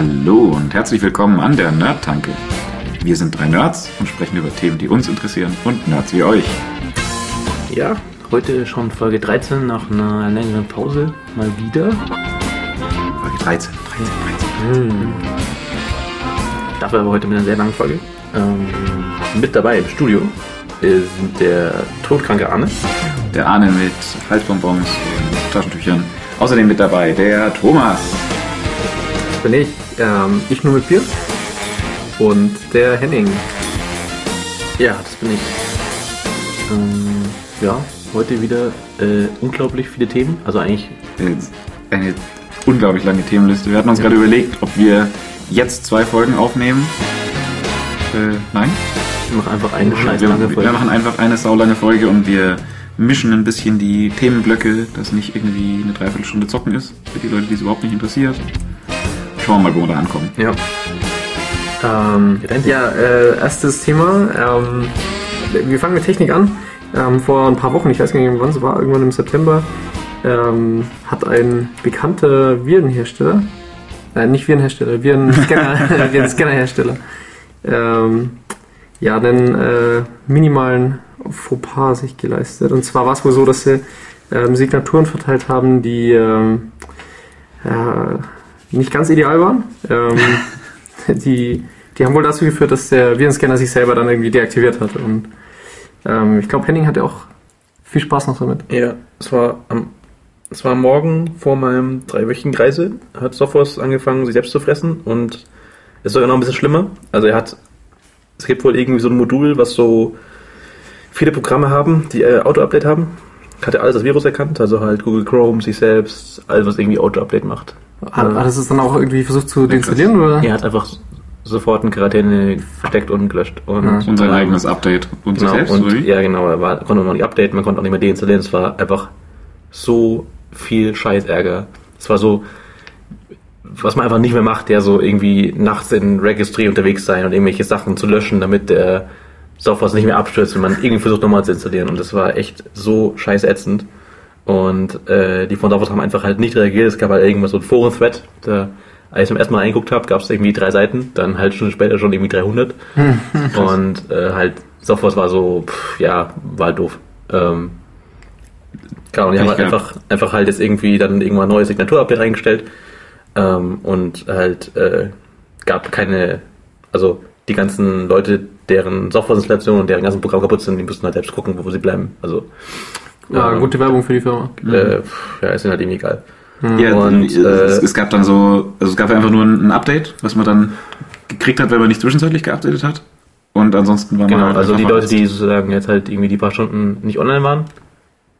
Hallo und herzlich willkommen an der Nerd-Tanke. Wir sind drei Nerds und sprechen über Themen, die uns interessieren und Nerds wie euch. Ja, heute schon Folge 13 nach einer längeren Pause mal wieder. Folge 13, 13, 13. Hm. Dafür aber heute mit einer sehr langen Folge. Ähm, mit dabei im Studio ist der todkranke Arne. Der Arne mit Halsbonbons und Taschentüchern. Außerdem mit dabei der Thomas. Das bin ich. Ähm, ich nur mit Bier. Und der Henning. Ja, das bin ich. Ähm, ja, heute wieder äh, unglaublich viele Themen. Also eigentlich, Eine unglaublich lange Themenliste. Wir hatten uns gerade überlegt, ob wir jetzt zwei Folgen aufnehmen. Äh, nein? wir machen einfach eine scheiß wir, lange wir Folge. machen einfach eine saulange Folge und wir mischen ein bisschen die Themenblöcke, dass nicht irgendwie eine Dreiviertelstunde zocken ist, für die Leute, die es überhaupt nicht interessiert. Schauen wir mal, wo wir da ankommen. Ja. Ähm, ja, äh, erstes Thema. Ähm, wir fangen mit Technik an. Ähm, vor ein paar Wochen, ich weiß gar nicht, wann es war, irgendwann im September, ähm, hat ein bekannter Virenhersteller, äh, nicht Virenhersteller, Virenscanner, Virenscannerhersteller, ähm, ja, einen äh, minimalen Fauxpas sich geleistet. Und zwar war es wohl so, dass sie ähm, Signaturen verteilt haben, die ja, nicht ganz ideal waren. Ähm, die, die haben wohl dazu geführt, dass der Virenscanner sich selber dann irgendwie deaktiviert hat. Und ähm, ich glaube, Henning hatte auch viel Spaß noch damit. Ja, es war am es war morgen vor meinem dreiwöchigen Reise, hat Sophos angefangen, sich selbst zu fressen und es ist sogar noch ein bisschen schlimmer. Also er hat, es gibt wohl irgendwie so ein Modul, was so viele Programme haben, die äh, Auto-Update haben. Hat er alles das Virus erkannt, also halt Google Chrome, sich selbst, alles was irgendwie Auto-Update macht. Hat, hat es es dann auch irgendwie versucht zu deinstallieren? Oder? Er hat einfach sofort in Quarantäne versteckt und gelöscht. Und, Ja. Und sein ähm, eigenes Update. Und sich Genau, selbst, und oder wie? ja genau, er war, konnte noch nicht updaten, man konnte auch nicht mehr deinstallieren, es war einfach so viel Scheißärger. Es war so, was man einfach nicht mehr macht, ja so irgendwie nachts in Registry unterwegs sein und irgendwelche Sachen zu löschen, damit der Software nicht mehr abstürzt, wenn man irgendwie versucht nochmal zu installieren und das war echt so scheißätzend. Und äh, die von Software haben einfach halt nicht reagiert, es gab halt irgendwas so ein Foren-Thread, da als ich zum ersten Mal reingeguckt habe, gab es irgendwie drei Seiten, dann halt Stunden später schon irgendwie 300. und äh, halt, Software war so, pff, ja, war halt doof. Ähm, Genau, und die haben halt einfach, einfach halt jetzt irgendwie dann irgendwann ein neues Signatur-Update eingestellt. Ähm, und halt äh, gab keine, also die ganzen Leute, deren Softwareinstallation und deren ganzen Programm kaputt sind, die müssen halt selbst gucken, wo sie bleiben. Also Ja, ähm, gute Werbung für die Firma. äh, ja, ist ihnen halt irgendwie egal. Ja, Und, es, äh, es gab dann so, also es gab einfach nur ein, ein Update, was man dann gekriegt hat, wenn man nicht zwischenzeitlich geupdatet hat. Und ansonsten war man Genau, halt also die Leute, die sozusagen jetzt halt irgendwie die paar Stunden nicht online waren,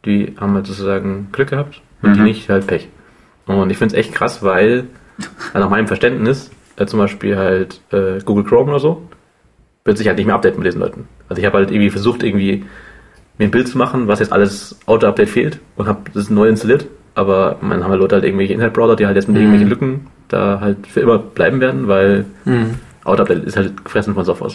die haben halt sozusagen Glück gehabt und die Mhm. nicht halt Pech. Und ich finde es echt krass, weil also nach meinem Verständnis äh, zum Beispiel halt äh, Google Chrome oder so wird sich halt nicht mehr updaten mit diesen Leuten. Also ich habe halt irgendwie versucht irgendwie mir ein Bild zu machen, was jetzt alles Auto-Update fehlt und habe das neu installiert. Aber man haben halt Leute halt irgendwelche Internetbrowser, die halt jetzt mit Mhm. irgendwelchen Lücken da halt für immer bleiben werden, weil Mhm. Auto-Update ist halt gefressen von Software.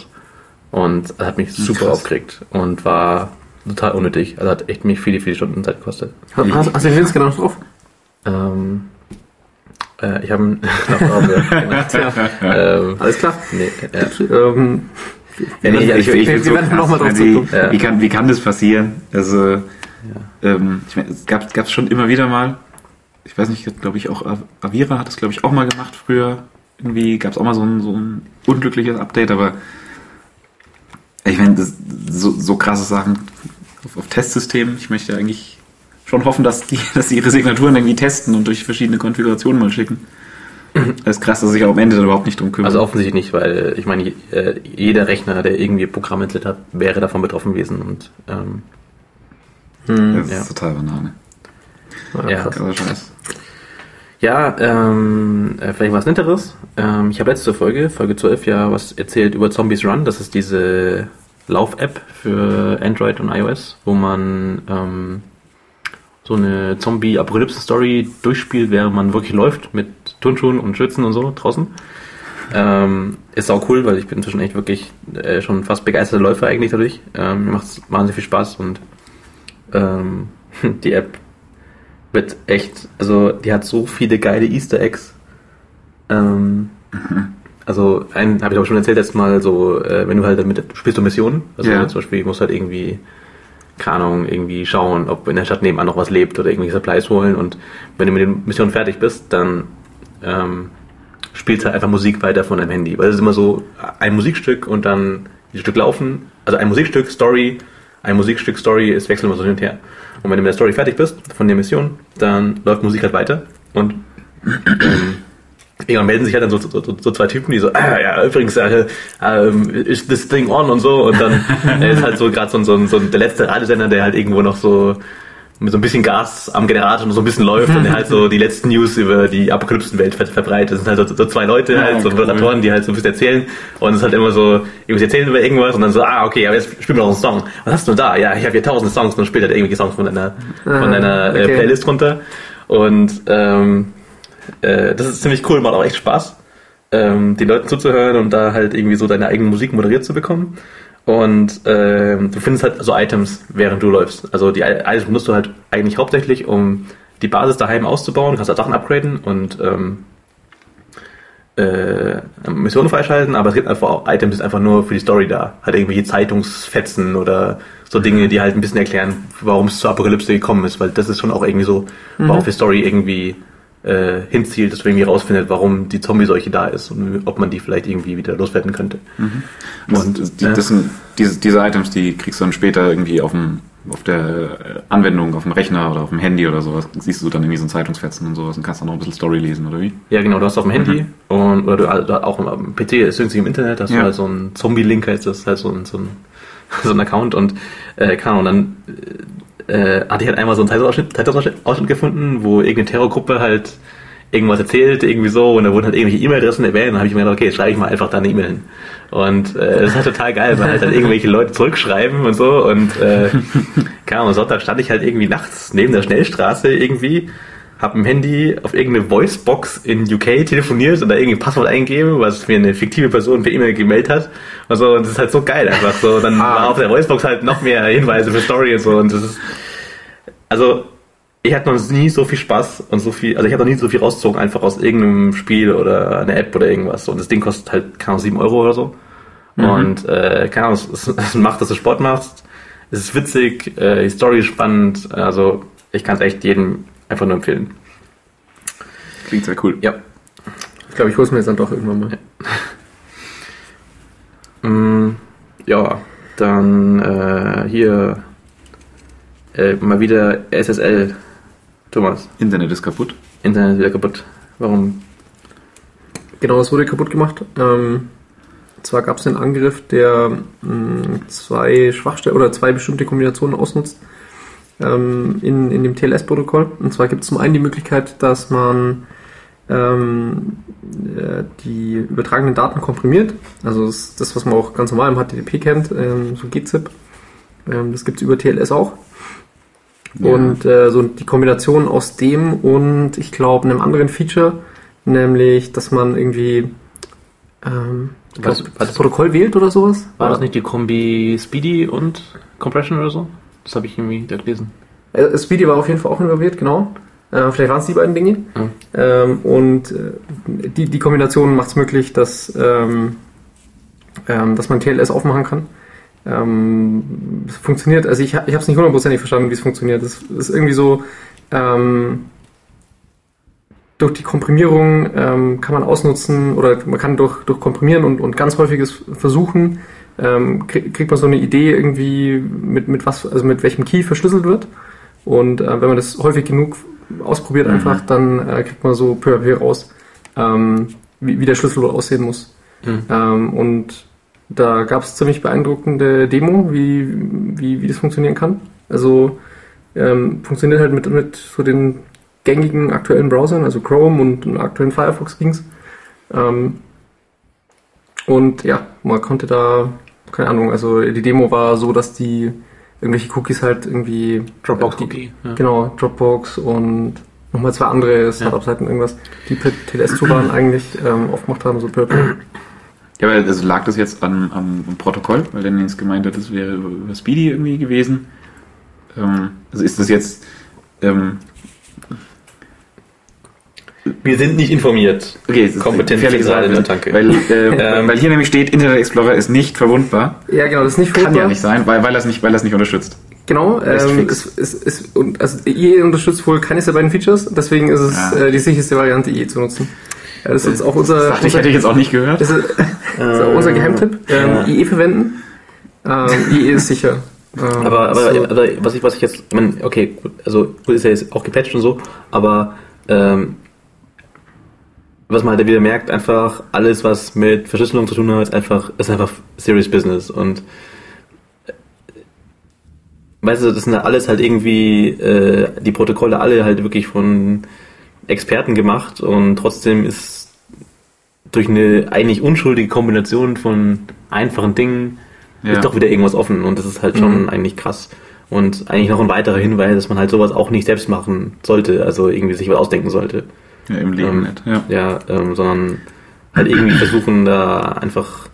Und das hat mich super Krass. aufgeregt und war total unnötig. Also hat echt mich viele, viele Stunden Zeit gekostet. Hast, hast, hast du den noch drauf? Ähm, äh, ich habe einen genau. Tja, ähm, alles klar. nee, ja. Ähm, Ja, nee, also ich- ich wir find's so werden krass, wie, zurückkommen. Ja. wie, kann, wie kann das passieren? Also, ähm, ich meine, es gab es schon immer wieder mal. Ich weiß nicht, glaube ich auch Av- Avira hat das glaube ich auch mal gemacht früher. Irgendwie gab es auch mal so ein, so ein unglückliches Update, aber ich meine, so, so krasse Sachen auf, auf Testsystemen. Ich möchte eigentlich schon hoffen, dass die, dass sie ihre Signaturen irgendwie testen und durch verschiedene Konfigurationen mal schicken. Das ist krass, dass sich auch am Ende da überhaupt nicht drum kümmern. Also offensichtlich nicht, weil ich meine, äh, jeder Rechner, der irgendwie Programme installiert hat, wäre davon betroffen gewesen. Und ähm, das ja. ist total Banane. ja, Krasser Scheiß. Ja, ähm, äh, vielleicht was Netteres. Ähm, ich habe letzte Folge, Folge 12, ja was erzählt über Zombies Run. Das ist diese Lauf-App für Android und iOS, wo man ähm, so eine Zombie-Apokalypse-Story durchspielt, während man wirklich läuft mit Turnschuhen und Schützen und so draußen. Ähm, ist auch cool, weil ich bin inzwischen echt wirklich äh, schon fast begeisterter Läufer eigentlich dadurch. Ähm, mir macht es wahnsinnig viel Spaß und ähm, die App wird echt, also die hat so viele geile Easter Eggs. Ähm, Also, einen habe ich auch schon erzählt letztes Mal, so, äh, wenn du halt damit, du spielst du Missionen, also Ja. zum Beispiel, musst halt irgendwie, keine Ahnung, irgendwie schauen, ob in der Stadt nebenan noch was lebt oder irgendwelche Supplies holen und wenn du mit den Missionen fertig bist, dann ähm, spielst halt einfach Musik weiter von deinem Handy, weil es ist immer so ein Musikstück und dann die Stück laufen, also ein Musikstück, Story, ein Musikstück, Story, es wechselt immer so hin und her. Und wenn du mit der Story fertig bist, von der Mission, dann läuft Musik halt weiter und ähm, Irgendwann melden sich halt dann so, so, so, so zwei Typen, die so, ah, ja, übrigens, äh, ähm, ist this thing on und so. Und dann äh, ist halt so gerade so, so, so der letzte Radiosender, der halt irgendwo noch so mit so ein bisschen Gas am Generator und so ein bisschen läuft und halt so die letzten News über die Apokalypsenwelt ver verbreitet. Das sind halt so, so zwei Leute, Ja, halt so cool. Moderatoren, die halt so ein bisschen erzählen. Und es ist halt immer so, irgendwie erzählen über irgendwas und dann so, ah, okay, aber jetzt spielen wir noch einen Song. Was hast du da? Ja, ich habe hier tausende Songs und dann spielt halt irgendwelche Songs von deiner, von Ah, deiner äh, okay. Playlist runter. Und ähm, äh, das ist ziemlich cool, macht auch echt Spaß, ähm, den Leuten zuzuhören und da halt irgendwie so deine eigene Musik moderiert zu bekommen. Und ähm, du findest halt so Items, während du läufst. Also die Items benutzt du halt eigentlich hauptsächlich, um die Basis daheim auszubauen. Du kannst halt Sachen upgraden und ähm, äh, Missionen freischalten, aber es gibt einfach auch Items, die sind einfach nur für die Story da. Halt irgendwelche Zeitungsfetzen oder so Dinge, die halt ein bisschen erklären, warum es zur Apokalypse gekommen ist, weil das ist schon auch irgendwie so, worauf die Story irgendwie äh, hinzielt, dass man irgendwie rausfindet, warum die Zombie-Seuche da ist und ob man die vielleicht irgendwie wieder loswerden könnte. Das, Und, das, die, ja. das sind diese, diese Items, die kriegst du dann später irgendwie auf dem auf der äh, Anwendung, auf dem Rechner oder auf dem Handy oder sowas, siehst du dann irgendwie so ein Zeitungsfetzen und sowas und kannst dann noch ein bisschen Story lesen, oder wie? Ja, genau, du hast auf dem Handy und oder du also auch am PC, ist irgendwie im Internet, hast Ja. du halt so ein Zombie-Link, heißt das, halt so ein, so ein, so ein Account und äh, keine Ahnung, dann äh, hatte ich halt einmal so einen Zeitungsausschnitt, Zeitungsausschnitt Ausschnitt gefunden, wo irgendeine Terrorgruppe halt irgendwas erzählt, irgendwie so, und da wurden halt irgendwelche E-Mail-Adressen erwähnt, und dann habe ich mir gedacht, okay, schreibe ich mal einfach da eine E-Mail hin. Und äh, das ist halt total geil, weil halt dann irgendwelche Leute zurückschreiben und so, und äh, keine Ahnung, Sonntag stand ich halt irgendwie nachts neben der Schnellstraße irgendwie, hab im Handy auf irgendeine Voicebox in UK telefoniert und da irgendwie ein Passwort eingegeben, was mir eine fiktive Person per E-Mail gemeldet hat. Und so, und das ist halt so geil einfach so. Dann war auf der Voicebox halt noch mehr Hinweise für Story und so, und das ist, also, ich hatte noch nie so viel Spaß und so viel, also ich habe noch nie so viel rausgezogen, einfach aus irgendeinem Spiel oder einer App oder irgendwas. Und das Ding kostet halt, keine Ahnung, 7 Euro oder so. Und, äh, keine Ahnung, es, es macht, dass du Sport machst. Es ist witzig, äh, die Story ist spannend. Also, ich kann es echt jedem einfach nur empfehlen. Klingt sehr cool. Ja. Ich glaube, ich hole es mir jetzt dann doch irgendwann mal. Mm, ja, dann äh, hier äh, mal wieder SSL. Thomas, Internet ist kaputt. Internet ist wieder kaputt. Warum? Genau, es wurde kaputt gemacht. Ähm, zwar gab es einen Angriff, der mh, zwei Schwachstellen oder zwei bestimmte Kombinationen ausnutzt ähm, in, in dem TLS-Protokoll. Und zwar gibt es zum einen die Möglichkeit, dass man ähm, äh, die übertragenen Daten komprimiert. Also das, das was man auch ganz normal im HTTP kennt, ähm, so gzip. Ähm, das gibt es über TLS auch. Ja. Und äh, so die Kombination aus dem und ich glaube einem anderen Feature, nämlich, dass man irgendwie ähm, was- das Protokoll wählt oder sowas. War das nicht die Kombi Speedy und Compression oder so? Das habe ich irgendwie da gelesen. Äh, Speedy war auf jeden Fall auch involviert, genau. Äh, vielleicht waren es die beiden Dinge. Ja. Ähm, und äh, die, die Kombination macht es möglich, dass, ähm, ähm, dass man TLS aufmachen kann. Ähm, es funktioniert, also ich, ich habe es nicht hundertprozentig verstanden, wie es funktioniert. Es ist irgendwie so, ähm, durch die Komprimierung ähm, kann man ausnutzen oder man kann durch, durch Komprimieren und, und ganz häufiges Versuchen ähm, krieg, kriegt man so eine Idee irgendwie mit, mit was, also mit welchem Key verschlüsselt wird. Und äh, wenn man das häufig genug ausprobiert einfach, dann äh, kriegt man so peu à peu raus, ähm, wie, wie der Schlüssel aussehen muss. Mhm. Ähm, und da gab es ziemlich beeindruckende Demo, wie, wie, wie das funktionieren kann. Also ähm, funktioniert halt mit, mit so den gängigen aktuellen Browsern, also Chrome und dem aktuellen Firefox ging's. Ähm, und ja, man konnte da, keine Ahnung, also die Demo war so, dass die irgendwelche Cookies halt irgendwie Dropbox-Cookie. Ja. Genau, Dropbox und nochmal zwei andere Startup-Seiten irgendwas, die per TLS-Toolbaren eigentlich ähm, aufgemacht haben, so Purple. Ja, aber also lag das jetzt am, am, Protokoll, weil der jetzt gemeint hat, das wäre über, über Speedy irgendwie gewesen. Ähm, also ist das jetzt, ähm, Wir sind nicht informiert. Okay, es ist Kompetent gefährliches gerade in der Tanke. Weil, äh, Ähm. weil hier nämlich steht, Internet Explorer ist nicht verwundbar. Ja, genau, das ist nicht Kann verwundbar. ja nicht sein, weil, weil er es nicht, weil nicht unterstützt. Genau, ähm, es, es, es, und, also IE unterstützt wohl keines der beiden Features, deswegen ist es Ja. äh, die sicherste Variante, IE zu nutzen. Ja, das ist jetzt auch unser, Das dachte ich, unser, hätte ich jetzt auch nicht gehört. das ist, das ist auch unser Geheimtipp. Ähm, Ja. IE verwenden. Ähm, IE ist sicher. Ähm, Aber, aber, so. aber was ich, was ich jetzt, ich meine, okay, gut, also gut ist ja jetzt auch gepatcht und so, aber ähm, was man halt wieder merkt, einfach alles, was mit Verschlüsselung zu tun hat, ist einfach, ist einfach serious business und äh, weißt du, das sind alles halt irgendwie äh, die Protokolle alle halt wirklich von Experten gemacht und trotzdem ist durch eine eigentlich unschuldige Kombination von einfachen Dingen Ja. ist doch wieder irgendwas offen und das ist halt schon Mhm. eigentlich krass. Und eigentlich noch ein weiterer Hinweis, dass man halt sowas auch nicht selbst machen sollte, also irgendwie sich was ausdenken sollte. Ja, im Leben Ähm, nicht. Ja. Ja, ähm, sondern halt irgendwie versuchen, da einfach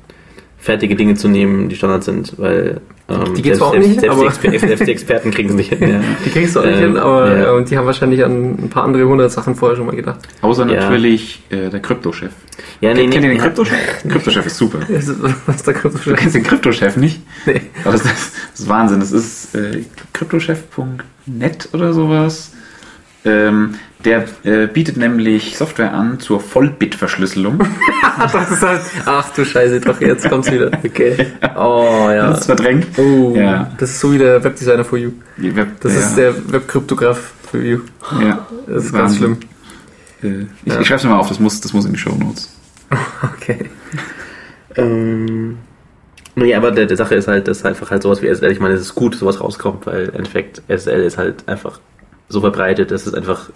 fertige Dinge zu nehmen, die Standard sind, weil ähm, Die geht's selbst, auch selbst, nicht, selbst, aber- die Exper selbst die Experten kriegen sie nicht hin. Ja. Die kriegst du auch nicht Ähm, hin, aber ja. äh, die haben wahrscheinlich an ein paar andere hundert Sachen vorher schon mal gedacht. Außer Ja. natürlich äh, der Kryptochef. Ja, nee, Kennt ihr den nee, Kryptochef? Kryptochef ist super. Was ist der Krypto Du kennst den Kryptochef nicht? Nee. Aber das, das ist Wahnsinn. Das ist äh, kryptochef.net oder sowas. Ähm, der äh, bietet nämlich Software an zur Vollbit-Verschlüsselung. das ist halt, ach du Scheiße, doch, jetzt kommt's wieder. Okay. Oh, ja. Das ist verdrängt. Oh, Ja. das ist so wie der Webdesigner for you. Web, Das ja, ist der Webkryptograph for you. Ja, Das ist ganz schlimm. Äh, ich Ja. ich schreib's mir mal auf, das muss, das muss in die Show Notes. Okay. Ähm, nee, aber der, der Sache ist halt, dass einfach halt sowas wie SSL, ich meine, es ist gut, dass sowas rauskommt, weil im Endeffekt SSL ist halt einfach so verbreitet, dass es einfach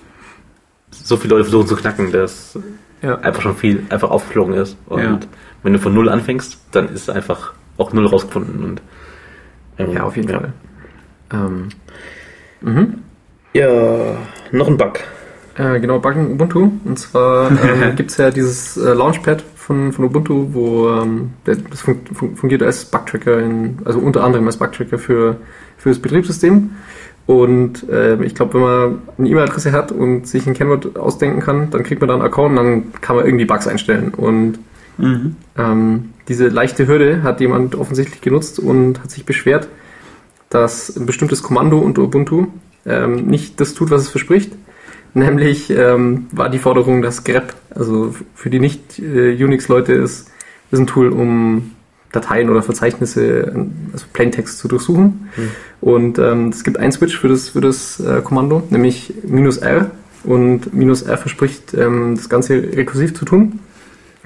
so viele Leute versuchen zu knacken, dass Ja. einfach schon viel einfach aufgeflogen ist. Und Ja. wenn du von Null anfängst, dann ist einfach auch Null rausgefunden. Und, ähm, Ja, auf jeden ja. Fall. Ähm, mhm. Ja, noch ein Bug. Äh, genau, Buggen Ubuntu. Und zwar ähm, gibt es ja dieses äh, Launchpad von, von Ubuntu, wo ähm, das fun fun fungiert als Bugtracker, in, also unter anderem als Bugtracker für, für das Betriebssystem. Und ähm, ich glaube, wenn man eine E-Mail-Adresse hat und sich ein Kennwort ausdenken kann, dann kriegt man da einen Account und dann kann man irgendwie Bugs einstellen. Und ähm, diese leichte Hürde hat jemand offensichtlich genutzt und hat sich beschwert, dass ein bestimmtes Kommando unter Ubuntu ähm, nicht das tut, was es verspricht. Nämlich ähm, war die Forderung, dass grep, also für die nicht äh, Unix-Leute ist, ist ein Tool, um Dateien oder Verzeichnisse, also Plaintext zu durchsuchen. Und ähm, es gibt einen Switch für das, für das äh, Kommando, nämlich minus R. Und minus R verspricht, ähm, das Ganze rekursiv zu tun.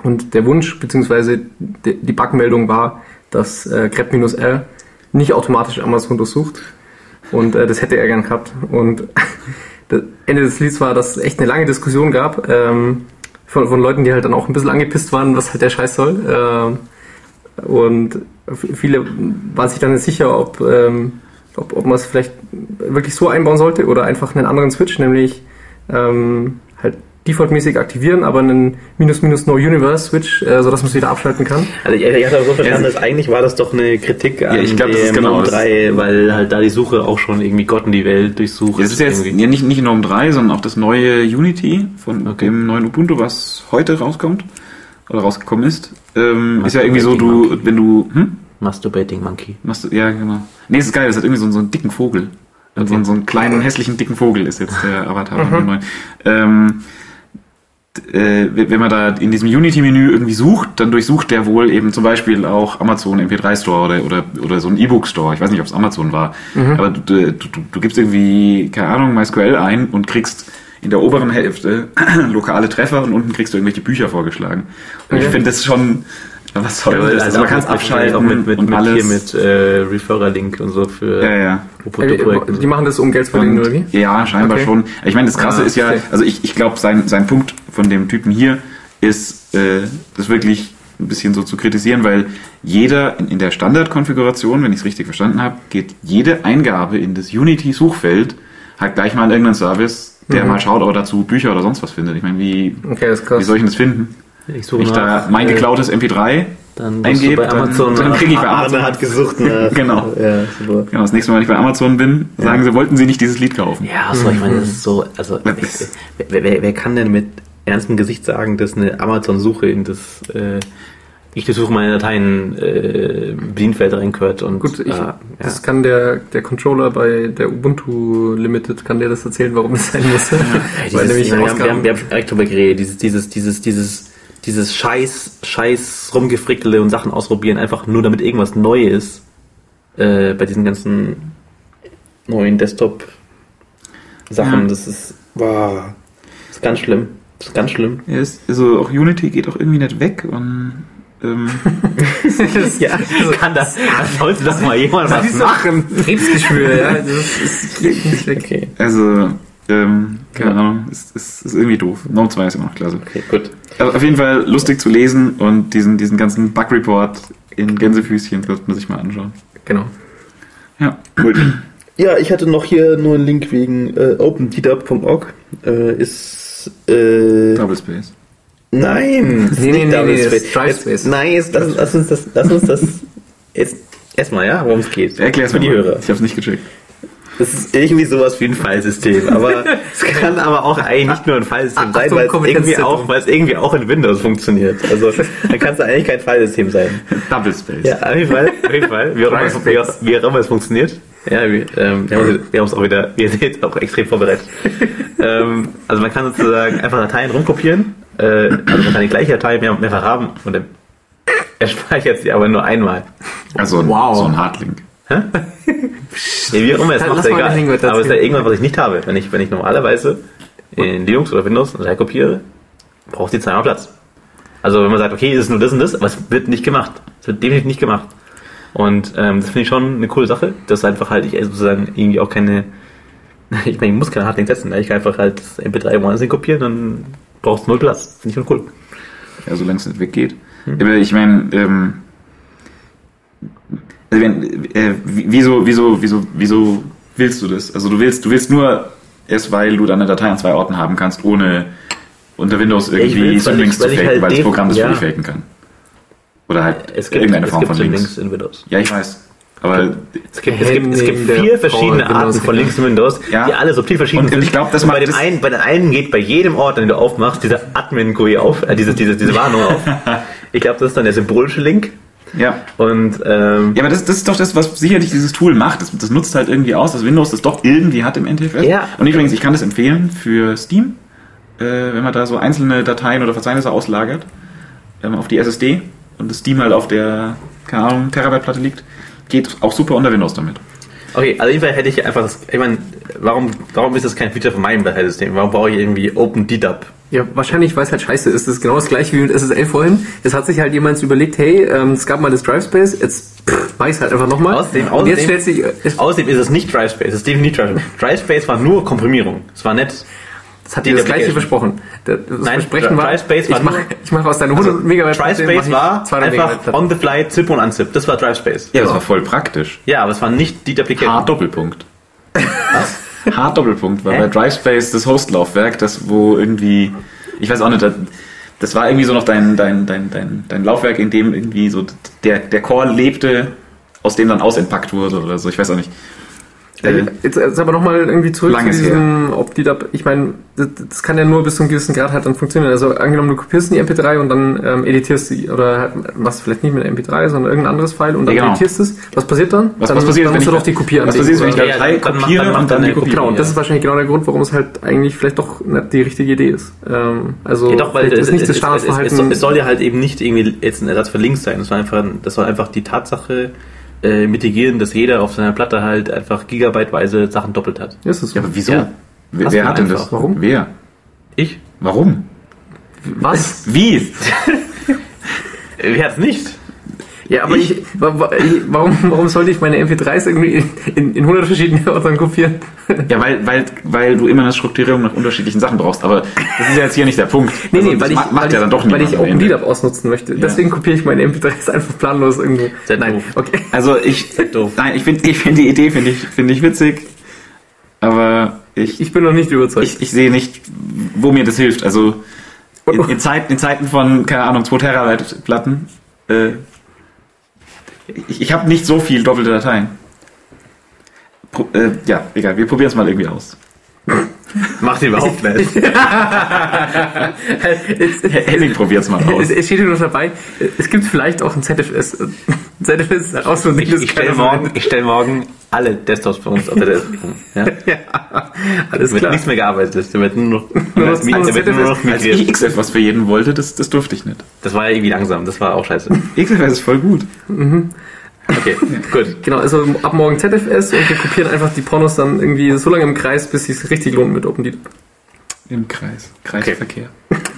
Und der Wunsch bzw. die Bugmeldung war, dass äh, grep-r nicht automatisch Amazon durchsucht. Und äh, das hätte er gern gehabt. Und das Ende des Lieds war, dass es echt eine lange Diskussion gab ähm, von, von Leuten, die halt dann auch ein bisschen angepisst waren, was halt der Scheiß soll. Ähm, und viele waren sich dann nicht sicher, ob, ähm, ob, ob man es vielleicht wirklich so einbauen sollte oder einfach einen anderen Switch, nämlich ähm, halt defaultmäßig aktivieren, aber einen minus minus no universe Switch, äh, sodass man es wieder abschalten kann. Also ich, ich hatte aber so verstanden, Ja, dass eigentlich war das doch eine Kritik an ich glaub, das dem ist genau das. 3, weil halt da die Suche auch schon irgendwie Gott in die Welt durchsucht. Ja, das ist jetzt irgendwie. ja, nicht, nicht Gnome 3, sondern auch das neue Unity von Okay. dem neuen Ubuntu, was heute rauskommt oder rausgekommen ist. Ähm, ist ja irgendwie so, du, Monkey. wenn du, hm? Masturbating Monkey. Machst du, ja, genau. Nee, das ist geil, das hat irgendwie so, so einen dicken Vogel. Und So, einen- so einen kleinen, hässlichen, dicken Vogel ist jetzt der Avatar von dem neuen. Ähm, äh, wenn man da in diesem Unity-Menü irgendwie sucht, dann durchsucht der wohl eben zum Beispiel auch Amazon MP3 Store oder, oder, oder so ein E-Book Store. Ich weiß nicht, ob es Amazon war. Aber du, du, du, du gibst irgendwie, keine Ahnung, MySQL ein und kriegst in der oberen Hälfte lokale Treffer und unten kriegst du irgendwelche Bücher vorgeschlagen. Und ich Okay. finde das schon, was soll das? Also man kann es auch abschalten mit, mit, und mit alles. hier mit äh, Referrer-Link und so für ja, ja. Ubuntu-Projekte. Äh, die machen das, um Geld zu verdienen, oder wie? Ja, scheinbar Okay. schon. Ich meine, das Krasse Ah, ist ja, okay. also ich, ich glaube, sein, sein Punkt von dem Typen hier ist, äh, das wirklich ein bisschen so zu kritisieren, weil jeder in, in der Standardkonfiguration, wenn ich es richtig verstanden habe, geht jede Eingabe in das Unity-Suchfeld halt gleich mal irgendeinen Service, der Mhm. mal schaut, ob er dazu Bücher oder sonst was findet. Ich meine, wie, Okay, wie soll ich denn das finden? ich suche Wenn ich da mein äh, geklautes MP3 dann eingebe, bei Amazon, dann, dann kriege ich bei Arne Amazon. hat gesucht nach. Genau. Ja, super. Genau, das nächste Mal, wenn ich bei Amazon bin, sagen sie, wollten sie nicht dieses Lied kaufen. Ja, so, ich meine, das ist so, also, wer, wer, wer kann denn mit ernsten Gesicht sagen, dass eine Amazon-Suche in das äh, ich durchsuche meine Dateien äh, Bedienfeld reingehört und Gut, ich, äh, ja. das kann der, der Controller bei der Ubuntu Limited, kann der das erzählen, warum das sein musste. Ja, Weil dieses, nämlich wir, haben, wir, haben, wir haben direkt drüber geredet, dieses, dieses, dieses, dieses, dieses Scheiß, Scheiß rumgefrickele und Sachen ausprobieren, einfach nur damit irgendwas neu ist, äh, bei diesen ganzen neuen Desktop-Sachen, Ja. das ist, wow, das ist ganz schlimm. Das ist ganz schlimm. Ja, ist, also auch Unity geht auch irgendwie nicht weg und ähm, Ja, kann das, sollte das mal jemand das was machen? Krebsgeschwür, ja. Das ist, geht nicht weg. Okay, also ähm, keine. Ahnung, ist, ist, ist irgendwie doof. Gnome 2 ist immer noch klasse. okay, gut. Aber auf jeden Fall lustig zu lesen und diesen, diesen ganzen Bug-Report in Gänsefüßchen wird man sich mal anschauen. Genau. Ja, gut. Ja, ich hatte noch hier nur einen Link wegen äh, opendata.org. Äh, ist äh, Double Space. Nein, das ist Nee, nee, nee, nee, das Space. ist Drive Space. Nein, jetzt, lass, lass uns das, lass uns das jetzt erstmal, ja, worum es geht. Erklär's für mir die mal. Hörer. Ich hab's nicht gecheckt. Das ist irgendwie sowas wie ein Filesystem, aber es kann aber auch eigentlich nicht nur ein Filesystem Achtung, sein, weil es irgendwie auch, weil es irgendwie auch in Windows funktioniert. Also dann kann es eigentlich kein Filesystem sein. Double Space. Ja, auf jeden Fall, auf jeden Fall. Wie auch immer, es- es funktioniert. Ja, wir, ähm, wir haben uns auch wieder, wie ihr seht, auch extrem vorbereitet. ähm, also man kann sozusagen einfach Dateien rumkopieren. Äh, also man kann die gleiche Datei mehr, mehrfach haben und dann er speichert sie aber nur einmal. Also ein- Wow. so ein Hardlink. Ja, wie auch immer, es macht egal. Aber es ist ja irgendwas, was ich nicht habe. Wenn ich, wenn ich normalerweise in Linux oder Windows eine Datei kopiere, braucht die zweimal Platz. Also wenn man sagt, okay, es ist nur das und das, aber es wird nicht gemacht. Es wird definitiv nicht gemacht. Und ähm, das finde ich schon eine coole Sache, dass einfach halt ich sozusagen irgendwie auch keine, ich meine, ich muss keine Hardlink setzen, ich kann einfach halt das MP3 woanders kopieren, dann brauchst null Platz. Finde ich schon cool. Ja, solange es nicht weggeht. Aber ich meine, ähm, also wenn, äh, wie- wieso, wieso, wieso, wieso willst du das? Also du willst, du willst nur es, weil du deine Datei an zwei Orten haben kannst, ohne unter Windows irgendwie ich- zu faken, halt weil das Programm das für ja. dich faken kann. Oder halt Es gibt, irgendeine Form von Links. Links in Windows. Ja, ich weiß. Aber Es gibt, es gibt, es gibt vier verschiedene Power Arten Windows von Links in Windows, Ja. die alle subtil verschieden Und sind. ich glaub, das Und bei dem einen, bei den einen geht bei jedem Ort, den du aufmachst, dieser Admin-GUI auf, äh, diese, diese, diese Warnung auf. Ich glaube, das ist dann der symbolische Link. ja. Und ähm, Ja, aber das, das ist doch das, was sicherlich dieses Tool macht. Das, das nutzt halt irgendwie aus, dass Windows das doch irgendwie hat im NTFS. Ja. Und übrigens, ich kann das empfehlen für Steam, äh, wenn man da so einzelne Dateien oder Verzeichnisse auslagert ähm, auf die SSD und das Steam halt auf der, keine Ahnung, Terabyte-Platte liegt, geht auch super unter Windows damit. okay, also jedenfalls hätte ich einfach das, ich meine, warum, warum ist das kein Feature von meinem Dateisystem? Warum brauche ich irgendwie OpenDDAP? Ja, wahrscheinlich, weil es halt scheiße ist. Das ist genau das gleiche wie mit SSL vorhin. Es hat sich halt jemand überlegt, hey, ähm, es gab mal das DriveSpace, jetzt pff, mach ich's halt einfach nochmal. Außerdem- Und jetzt außerdem- stellt sich, äh, Außerdem ist es nicht DriveSpace, es ist definitiv nicht DriveSpace. DriveSpace war nur Komprimierung. Es war nicht das hat dir das gleiche versprochen. Das Nein, Versprechen war, war ich mache mach aus deinen 100 Megabyte Platte, mach DriveSpace ich war 200 einfach Megabyte on the fly Zip und Unzip. Das war DriveSpace. Ja, das war voll praktisch. Ja, aber es war nicht die Deprecation. H-Doppelpunkt. Was? H-Doppelpunkt war Hä? bei DriveSpace das Hostlaufwerk, das wo irgendwie, ich weiß auch nicht, das, das war irgendwie so noch dein, dein, dein, dein, dein Laufwerk, in dem irgendwie so der, der Core lebte, aus dem dann ausentpackt wurde oder so, ich weiß auch nicht. Äh, Jetzt, jetzt aber nochmal irgendwie zurück Lang zu diesem OpDDAP. Ich meine, das, das kann ja nur bis zu einem gewissen Grad halt dann funktionieren. Also angenommen, du kopierst die MP3 und dann ähm, editierst sie oder halt, machst vielleicht nicht mit MP3, sondern irgendein anderes File und dann Ja, genau. editierst es. Was passiert dann? was, dann, was passiert, dann wenn musst du doch die Kopie was anlegen, passiert, wenn ich die Ja, Datei dann macht- kopiere dann macht und dann dann die Kopie? Genau, und das Ja. ist wahrscheinlich genau der Grund, warum es halt eigentlich vielleicht doch nicht die richtige Idee ist. Ähm, also Ja, doch, weil es, ist nicht es, das es, es, Standardverhalten. es, soll, es soll ja halt eben nicht irgendwie jetzt ein Ersatz für Links sein. Das soll einfach, das soll einfach die Tatsache äh, mitigieren, dass jeder auf seiner Platte halt einfach gigabyteweise Sachen doppelt hat. Ja, ist es so. Ja, aber wieso? Ja. Wer, wer hat denn das? Warum? Wer? Ich? Warum? Was? Wie? Wer hat's nicht? Ja, aber ich, ich, warum, warum sollte ich meine MP3s irgendwie in, in, in 100 verschiedenen Ordnern kopieren? Ja, weil, weil, weil du immer eine Strukturierung nach unterschiedlichen Sachen brauchst. Aber das ist ja jetzt hier nicht der Punkt. Nee, Also, nee, das weil ich, ma- macht weil ja ich, dann doch weil ich. OpenDDAP ausnutzen möchte. Deswegen kopiere ich meine MP3s einfach planlos irgendwo. Sehr Nein, doof. okay. Also ich, doof. nein, ich finde, ich finde die Idee finde ich, finde ich witzig, aber ich, ich, bin noch nicht überzeugt. ich, ich sehe nicht, wo mir das hilft. Also in, in, Zeiten, in Zeiten von keine Ahnung 2 Terabyte Platten, äh, ich, ich habe nicht so viel doppelte Dateien. Pro, äh, ja, egal, wir probieren es mal irgendwie aus. Macht ihr überhaupt nicht. Henning probiert's mal Es, aus. es steht noch dabei, es gibt vielleicht auch ein ZFS. ZFS ist ein Ding, das Ich stelle morgen, ich stell morgen alle Desktops bei uns auf der Desk. Ja? Ja, alles Es wird klar. nichts mehr gearbeitet. Da wird nur noch, Nur noch- da wird nur noch Als ich. XF was für jeden wollte, das, das durfte ich nicht. Das war ja irgendwie langsam. Das war auch scheiße. XF ist voll gut. Okay, gut. Genau, also ab morgen ZFS und wir kopieren einfach die Pornos dann irgendwie so lange im Kreis, bis es richtig lohnt mit OpenDeep. Im Kreis. Kreisverkehr.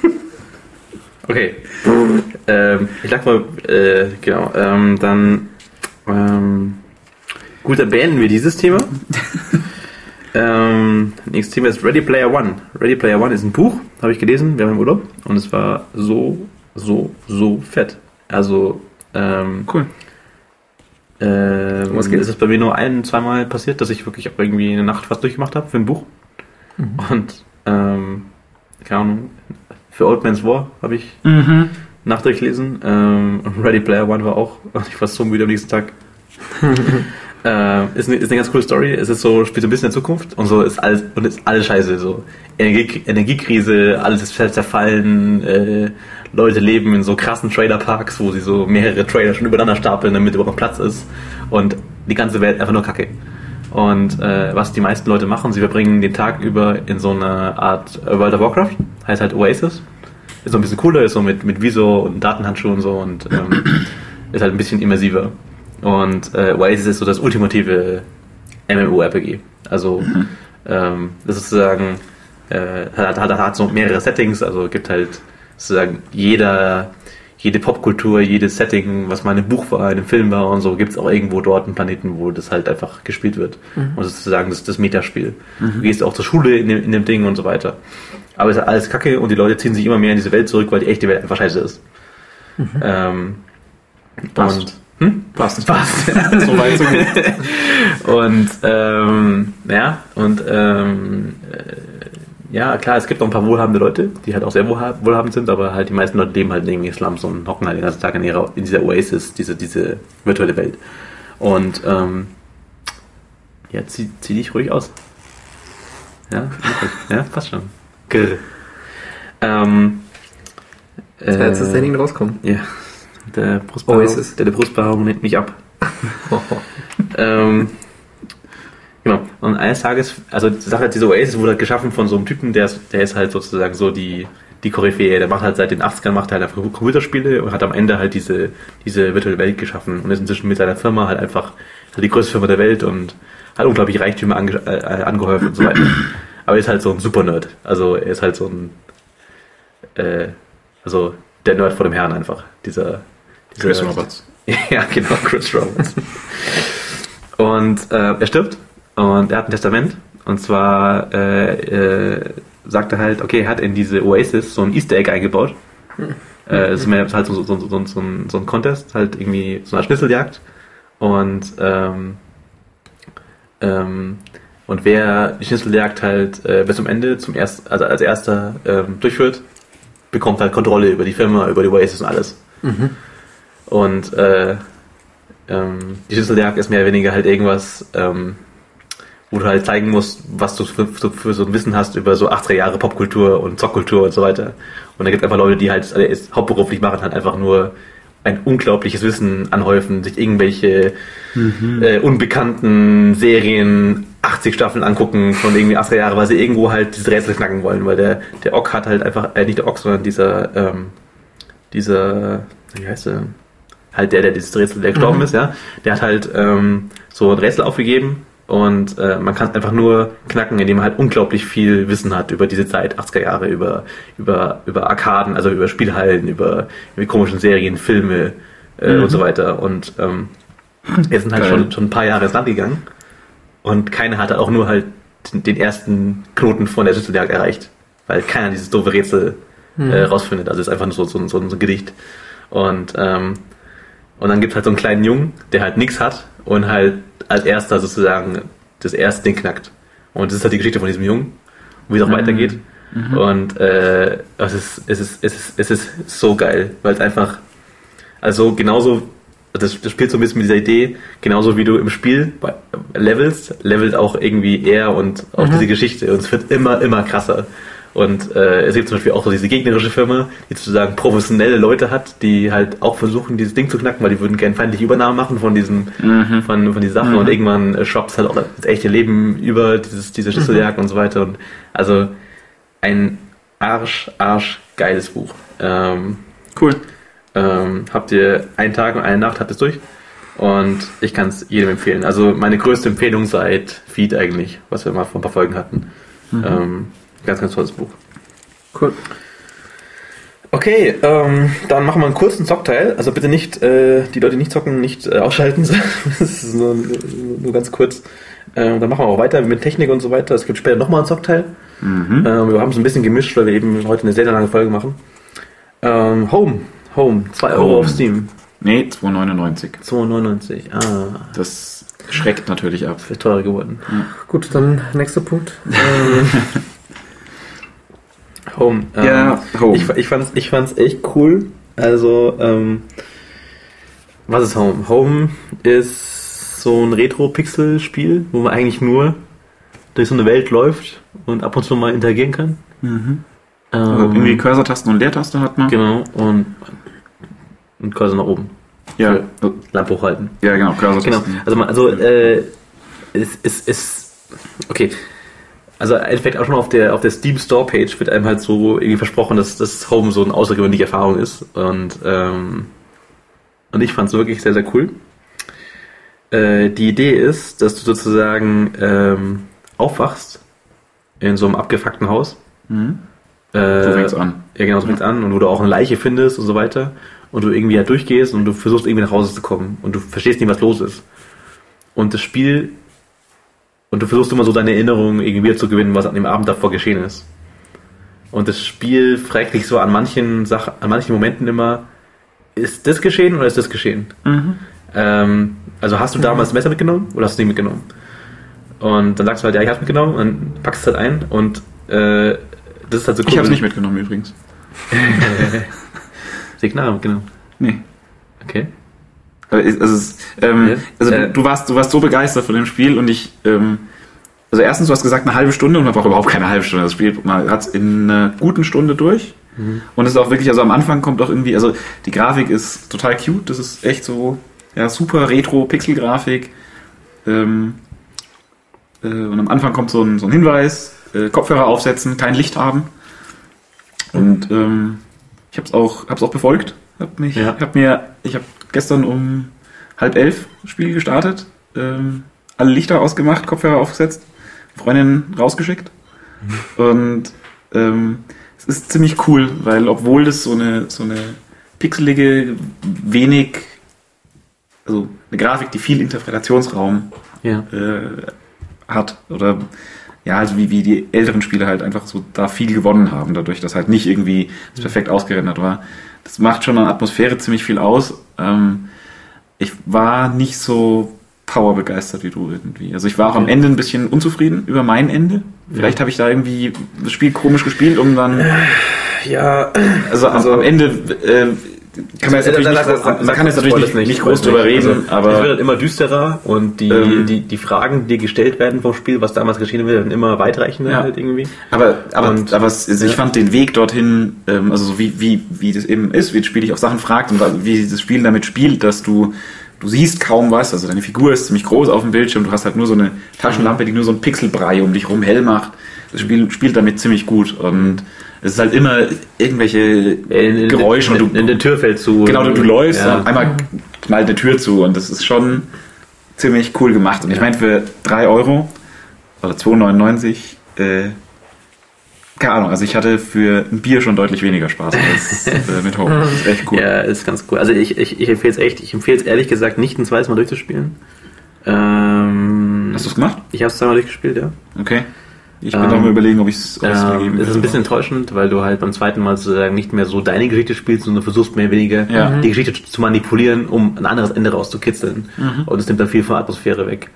Okay. ähm, ich lag mal, äh, genau, ähm, dann, ähm, gut, dann beenden wir dieses Thema. ähm, nächstes Thema ist Ready Player One. Ready Player One ist ein Buch, habe ich gelesen, wir haben im Urlaub und es war so, so, so fett. Also, ähm, Cool. Äh, Was geht's? es ist bei mir nur ein, zweimal passiert, dass ich wirklich auch irgendwie eine Nacht was durchgemacht habe für ein Buch. Und, ähm, keine Ahnung, für Old Man's War habe ich Mhm. Nacht durchlesen. Ähm, Ready Player One war auch. Ich war so müde am nächsten Tag. äh, ist, eine, ist eine ganz coole Story. Es ist so, spielt so ein bisschen in der Zukunft und so ist alles und ist alles scheiße. So Energie, Energiekrise, alles ist zerfallen. Äh, Leute leben in so krassen Trailerparks, wo sie so mehrere Trailer schon übereinander stapeln, damit überhaupt Platz ist. Und die ganze Welt einfach nur Kacke. Und äh, was die meisten Leute machen, sie verbringen den Tag über in so einer Art World of Warcraft, heißt halt Oasis. Ist so ein bisschen cooler, ist so mit, mit Visor und Datenhandschuh und so und ähm, ist halt ein bisschen immersiver. Und äh, Oasis ist so das ultimative MMO-RPG. Also ähm, das ist sozusagen äh, hat, hat, hat so mehrere Settings, also gibt halt sozusagen jeder jede Popkultur, jedes Setting, was mal in einem Buch war, in einem Film war und so, gibt es auch irgendwo dort einen Planeten, wo das halt einfach gespielt wird. Und sozusagen das ist das Metaspiel. Du gehst auch zur Schule in dem, in dem Ding und so weiter. Aber es ist alles kacke und die Leute ziehen sich immer mehr in diese Welt zurück, weil die echte Welt einfach scheiße ist. Ähm, Passt. und hm? Passt. Passt. so weit, so gut. Und ähm, ja, und ähm, äh, ja, klar, es gibt noch ein paar wohlhabende Leute, die halt auch sehr wohlha- wohlhabend sind, aber halt die meisten Leute leben halt in den Slums und hocken halt den ganzen Tag in, ihrer, in dieser Oasis, diese, diese virtuelle Welt. Und ähm, ja, zieh, zieh dich ruhig aus. Ja, ja, passt schon. Grr. Ähm, Das wäre jetzt das äh, Training rauskommen. ja, der Brustbehaarung, Oasis. der, der Brustbehaarung nimmt mich ab. ähm, genau. Und eines Tages, also die Sache, diese Oasis wurde halt geschaffen von so einem Typen, der ist, der ist halt sozusagen so die, die Koryphäe. Der macht halt seit den 80ern macht er halt einfach Computerspiele und hat am Ende halt diese, diese virtuelle Welt geschaffen und ist inzwischen mit seiner Firma halt einfach halt die größte Firma der Welt und hat unglaublich Reichtümer ange, äh, angehäuft und so weiter. Aber er ist halt so ein Super-Nerd. Also er ist halt so ein, äh, also der Nerd vor dem Herrn einfach. Dieser, dieser Chris Roberts. ja, genau, Chris Roberts. Und äh, er stirbt und er hat ein Testament. Und zwar äh, äh, sagt er halt, okay, er hat in diese Oasis so ein Easter Egg eingebaut. Äh, es ist mehr halt so, so, so, so, so, ein, so ein Contest, halt irgendwie so eine Schnitzeljagd. Und ähm, ähm, und wer die Schnitzeljagd halt äh, bis zum Ende zum erst, also als erster ähm, durchführt, bekommt halt Kontrolle über die Firma, über die Oasis und alles. Und äh, ähm, die Schnitzeljagd ist mehr oder weniger halt irgendwas, ähm, wo du halt zeigen musst, was du für, für, so ein Wissen hast über so 80er Jahre Popkultur und Zockkultur und so weiter. Und da gibt es einfach Leute, die halt also hauptberuflich machen, halt einfach nur ein unglaubliches Wissen anhäufen, sich irgendwelche äh, unbekannten Serien 80 Staffeln angucken von irgendwie 80er Jahre, weil sie irgendwo halt diese Rätsel knacken wollen, weil der, der Ock hat halt einfach, äh, nicht der Ock, sondern dieser, ähm, dieser, wie heißt der? Halt der, der dieses Rätsel, der gestorben ist, ja, der hat halt ähm, so ein Rätsel aufgegeben und äh, man kann es einfach nur knacken, indem man halt unglaublich viel Wissen hat über diese Zeit, 80er Jahre, über, über, über Arkaden, also über Spielhallen, über, über komischen Serien, Filme äh, und so weiter. Und ähm, wir sind halt Geil. schon, schon ein paar Jahre ins Land gegangen und keiner hatte auch nur halt den, den ersten Knoten von der Schlüsseljagd erreicht, weil keiner dieses doofe Rätsel äh, rausfindet. Also es ist einfach nur so, so, so, so ein Gedicht. Und, ähm, und dann gibt es halt so einen kleinen Jungen, der halt nichts hat und halt als erster sozusagen das erste Ding knackt. Und das ist halt die Geschichte von diesem Jungen, wie es auch weitergeht. Und äh, es, ist, es, ist, es, ist, es ist so geil, weil es einfach, also genauso das, das spielt so ein bisschen mit dieser Idee, genauso wie du im Spiel bei- levelst, levelt auch irgendwie er und auch diese Geschichte und es wird immer, immer krasser. Und äh, es gibt zum Beispiel auch so diese gegnerische Firma, die sozusagen professionelle Leute hat, die halt auch versuchen, dieses Ding zu knacken, weil die würden gerne feindliche Übernahme machen von diesen, von, von diesen Sachen und irgendwann äh, halt auch das echte Leben über dieses, diese Schlüsseljagd und so weiter. Und also ein arsch, arsch geiles Buch. Ähm, Cool. ähm, habt ihr einen Tag und eine Nacht, habt ihr es durch. Und ich kann es jedem empfehlen. Also meine größte Empfehlung seit Feed eigentlich, was wir mal vor ein paar Folgen hatten. Ähm, ganz, ganz tolles Buch. Cool. Okay, ähm, dann machen wir einen kurzen Zockteil. Also bitte nicht, äh, die Leute, die nicht zocken, nicht äh, ausschalten. das ist nur, nur ganz kurz. Ähm, dann machen wir auch weiter mit Technik und so weiter. Es gibt später nochmal einen Zockteil. Ähm, wir haben es ein bisschen gemischt, weil wir eben heute eine sehr, sehr lange Folge machen. Ähm, Home. Home. 2 Euro auf Steam. Nee, 2,99. 2,99. Ah, Das schreckt natürlich ab. ist teurer geworden. Gut, dann nächster Punkt. Home. Ähm, Ja, Home. Ich, ich, fand's, ich fand's echt cool. Also, ähm, was ist Home? Home ist so ein Retro-Pixel-Spiel, wo man eigentlich nur durch so eine Welt läuft und ab und zu mal interagieren kann. Ähm, Also irgendwie Cursor-Tasten und Leertaste hat man. Genau, und, und Cursor nach oben. Ja, Lampe hochhalten. ja genau, Genau, Cursor-Tasten. also, man- also äh, es ist, okay. Also im Endeffekt auch schon auf der auf der Steam Store Page wird einem halt so irgendwie versprochen, dass das Home so eine außergewöhnliche Erfahrung ist und ähm, und ich fand es wirklich sehr sehr cool. Äh, die Idee ist, dass du sozusagen ähm, aufwachst in so einem abgefuckten Haus. Mhm. Äh, So fängt's an. ja, genau, so fängt's an. Und wo du auch eine Leiche findest und so weiter. Und du irgendwie halt durchgehst und du versuchst irgendwie nach Hause zu kommen. Und du verstehst nicht, was los ist. Und das Spiel. Und du versuchst immer so deine Erinnerungen irgendwie wieder zu gewinnen, was an dem Abend davor geschehen ist. Und das Spiel fragt dich so an manchen Sachen, an manchen Momenten immer, ist das geschehen oder ist das geschehen? Mhm. Ähm, also hast du damals das Messer mitgenommen oder hast du es nicht mitgenommen? Und dann sagst du halt, ja, ich hab's mitgenommen und dann packst es halt ein und äh, das ist halt so Ich habe es wenn- nicht mitgenommen übrigens. Signal mitgenommen. Nee. Okay. Also, ähm, also du, du, warst, du warst so begeistert von dem Spiel und ich, ähm, also erstens, du hast gesagt eine halbe Stunde und man braucht überhaupt keine halbe Stunde. Das Spiel, man hat es in einer guten Stunde durch. Und es ist auch wirklich, also am Anfang kommt auch irgendwie, also die Grafik ist total cute, das ist echt so, ja, super Retro-Pixel-Grafik. Ähm, äh, und am Anfang kommt so ein, so ein Hinweis, äh, Kopfhörer aufsetzen, kein Licht haben. Und ähm, ich habe es auch, hab's auch befolgt. Hab mich, Ja. hab mir, ich habe gestern um halb elf Spiel gestartet, ähm, alle Lichter ausgemacht, Kopfhörer aufgesetzt, Freundin rausgeschickt. Und ähm, es ist ziemlich cool, weil obwohl das so eine, so eine pixelige, wenig, also eine Grafik, die viel Interpretationsraum Ja. äh, hat oder ja, also wie, wie die älteren Spiele halt einfach so da viel gewonnen haben, dadurch, dass halt nicht irgendwie das perfekt ausgerendert war. Das macht schon an Atmosphäre ziemlich viel aus. Ähm, ich war nicht so powerbegeistert wie du irgendwie. Also ich war auch am. Ende ein bisschen unzufrieden über mein Ende. Vielleicht habe ich da irgendwie das Spiel komisch gespielt, um dann Ja, also, am- Also- am Ende äh, kann man jetzt natürlich nicht, man kann jetzt natürlich nicht, nicht groß drüber reden, aber es wird immer düsterer und die, Ähm. die, die Fragen, die gestellt werden vom Spiel, was damals geschehen wird, werden immer weitreichender Ja. halt irgendwie. Aber, aber, Und- aber es, also ich fand den Weg dorthin, ähm, also so wie, wie, wie das eben ist, wie das Spiel dich auf Sachen fragt und wie das Spiel damit spielt, dass du, du siehst kaum was, also deine Figur ist ziemlich groß auf dem Bildschirm, du hast halt nur so eine Taschenlampe, die nur so ein Pixelbrei um dich rum hell macht. Das Spiel spielt damit ziemlich gut und es ist halt immer irgendwelche In, in, Geräusche in, und du, in, in der Tür fällt zu. Genau, du, du läufst, Ja. und einmal knallt eine Tür zu und das ist schon ziemlich cool gemacht. Und ich meine, für 3 Euro oder 2,99, äh, keine Ahnung, also ich hatte für ein Bier schon deutlich weniger Spaß als äh, mit Home. Das ist echt cool. Ja, ist ganz cool. Also ich, ich, ich empfehle es echt, ich empfehle es ehrlich gesagt nicht ein zweites Mal durchzuspielen. Ähm, Hast du es gemacht? ich habe es zweimal durchgespielt, ja. Okay. Ich bin Ähm, auch mal überlegen, ob ich es Ähm, es ist ein bisschen enttäuschend, weil du halt beim zweiten Mal sozusagen nicht mehr so deine Geschichte spielst, sondern versuchst mehr oder weniger Ja. die Geschichte zu manipulieren, um ein anderes Ende rauszukitzeln. Und es nimmt dann viel von der Atmosphäre weg.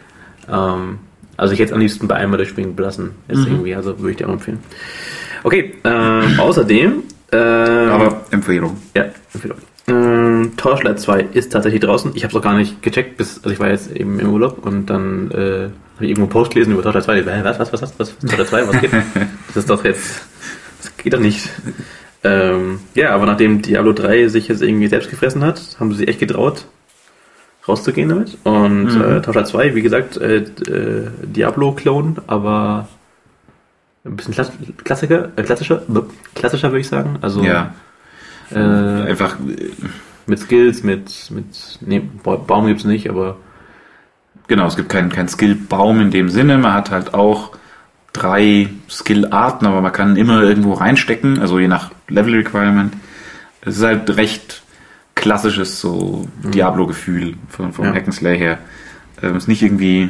Ähm, also ich hätte es am liebsten bei einmal durchspielen belassen. Jetzt irgendwie, also würde ich dir auch empfehlen. Okay, ähm, außerdem, ähm, Aber Empfehlung. ja, Empfehlung. Ähm, Torchlight 2 ist tatsächlich draußen. Ich habe es auch gar nicht gecheckt, bis, also ich war jetzt eben im Urlaub und dann äh, habe ich irgendwo einen Post gelesen über Torchlight 2. Ich, hä, was, was, was, was, was, Torchlight 2, was geht? das ist doch jetzt, das geht doch nicht. Ähm, ja, aber nachdem Diablo 3 sich jetzt irgendwie selbst gefressen hat, haben sie sich echt getraut, rauszugehen damit. Und Mhm. äh, Torchlight 2, wie gesagt, äh, äh, Diablo-Clone, aber ein bisschen klass klassischer, äh, klassischer, klassischer würde ich sagen. Also Ja. äh, Einfach, mit Skills, mit, mit nee, Ba- Baum gibt's nicht, aber genau, es gibt keinen kein Skill-Baum in dem Sinne. Man hat halt auch drei Skill-Arten, aber man kann immer irgendwo reinstecken, also je nach Level-Requirement. Es ist halt recht klassisches so Diablo-Gefühl vom, vom Ja. Hack'n'Slay her. Ähm, ist nicht irgendwie,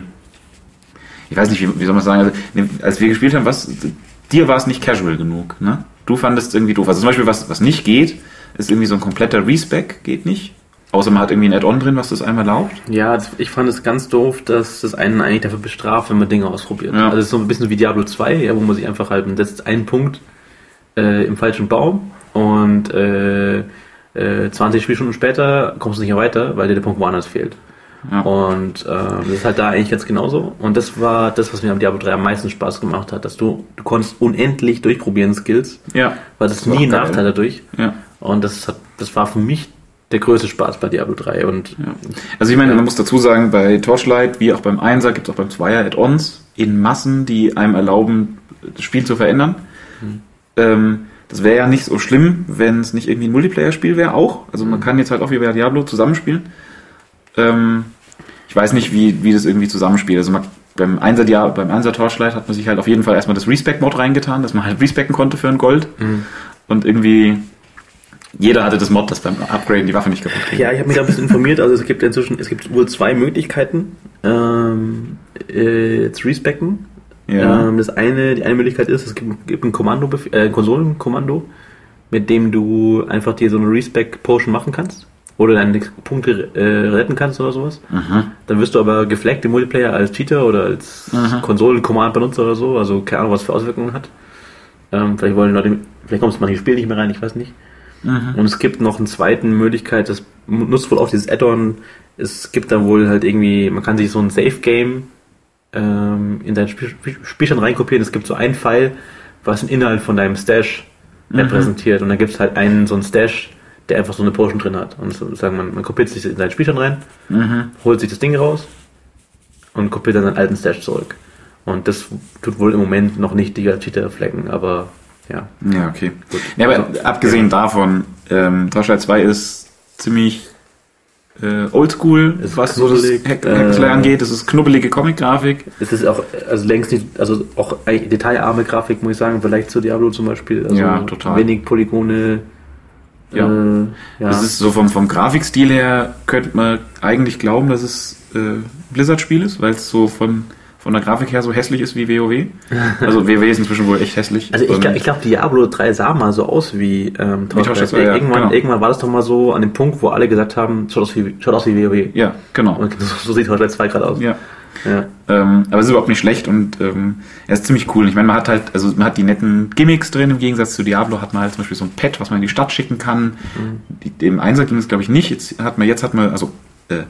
ich weiß nicht, wie, wie soll man sagen, also, ne, als wir gespielt haben, was, dir war es nicht casual genug, ne? Du fandest irgendwie doof. Also zum Beispiel, was, was nicht geht, ist irgendwie so ein kompletter Respec, geht nicht. Außer man hat irgendwie ein Add-on drin, was das einmal erlaubt. ja, ich fand es ganz doof, dass das einen eigentlich dafür bestraft, wenn man Dinge ausprobiert. Ja. Also es ist so ein bisschen wie Diablo 2, ja, wo man sich einfach halt, setzt einen Punkt äh, im falschen Baum und äh, äh, 20 Spielstunden später kommst du nicht mehr weiter, weil dir der Punkt woanders fehlt. Ja. Und äh, das ist halt da eigentlich ganz genauso. Und das war das, was mir am Diablo 3 am meisten Spaß gemacht hat, dass du, du konntest unendlich durchprobieren Skills, Ja. weil das war nie ein. Nachteil dadurch. Ja. Und das hat, das war für mich der größte Spaß bei Diablo 3. Und Ja. Also ich meine, man muss dazu sagen, bei Torchlight wie auch beim Einser gibt es auch beim Zweier Add-ons in Massen, die einem erlauben, das Spiel zu verändern. Ähm, das wäre ja nicht so schlimm, wenn es nicht irgendwie ein Multiplayer-Spiel wäre, auch. Also man kann jetzt halt auch wie bei Diablo zusammenspielen. Ähm, ich weiß nicht, wie, wie das irgendwie zusammenspielt. Also man, beim Einser, beim Einser Torchlight hat man sich halt auf jeden Fall erstmal das Respec-Mod reingetan, dass man halt respecken konnte für ein Gold. Und irgendwie jeder hatte das Mod, das beim Upgraden die Waffe nicht kaputt ging. ja, ich habe mich da ein bisschen informiert. Also es gibt inzwischen, es gibt wohl zwei Möglichkeiten ähm, äh, zu respecken. Ja. Ähm, das eine, die eine Möglichkeit ist, es gibt, gibt ein Kommando, äh, ein Konsolenkommando, mit dem du einfach dir so eine Respec-Potion machen kannst. Oder deine Punkte äh, retten kannst oder sowas. Mhm. Dann wirst du aber geflaggt im Multiplayer als Cheater oder als. Konsolen-Command-Benutzer oder so. Also keine Ahnung, was für Auswirkungen hat. Ähm, vielleicht wollen Leute, vielleicht kommst du mal in das Spiel nicht mehr rein, ich weiß nicht. Mhm. Und es gibt noch eine zweite Möglichkeit, das nutzt wohl auch dieses Add-on. Es gibt da wohl halt irgendwie, man kann sich so ein Safe-Game ähm, in dein Spiel, Spielstand reinkopieren. Es gibt so einen Pfeil, was den Inhalt von deinem Stash repräsentiert. Und dann gibt es halt einen so einen Stash, der einfach so eine Potion drin hat. Und so, sagen man, man kopiert sich in seinen Spielstand rein, Mhm. holt sich das Ding raus und kopiert dann seinen alten Stash zurück. Und das tut wohl im Moment noch nicht die Cheater flecken, aber ja. Ja, okay. Ja, aber Also, abgesehen davon, ähm, Torchlight 2 ist ziemlich äh, oldschool, was so das knubbelig, Hack äh, angeht. Es ist knubbelige Comic-Grafik. Es ist auch, also längst nicht, also auch detailarme Grafik, muss ich sagen, vielleicht zu Diablo zum Beispiel. Also Ja, total. Wenig Polygone. Ja. Äh, ja. Es ist so vom, vom Grafikstil her, könnte man eigentlich glauben, dass es äh, Blizzard-Spiel ist, weil es so von, von der Grafik her so hässlich ist wie WoW. Also WoW ist inzwischen wohl echt hässlich. also ich, ich glaube, Diablo 3 sah mal so aus wie ähm, Torchlight. 2, ja, irgendwann, genau. irgendwann war das doch mal so an dem Punkt, wo alle gesagt haben, schaut aus wie, schaut aus wie WoW. ja, genau. Und so, sieht Torchlight 2 gerade aus. Ja. Ja. Ähm, aber es ist überhaupt nicht schlecht und ähm, er ist ziemlich cool. Ich meine, man hat halt, also man hat die netten Gimmicks drin, im Gegensatz zu Diablo hat man halt zum Beispiel so ein Pad, was man in die Stadt schicken kann. Die, Im Einser ging es, glaube ich, nicht. Jetzt hat man, jetzt hat man, also äh,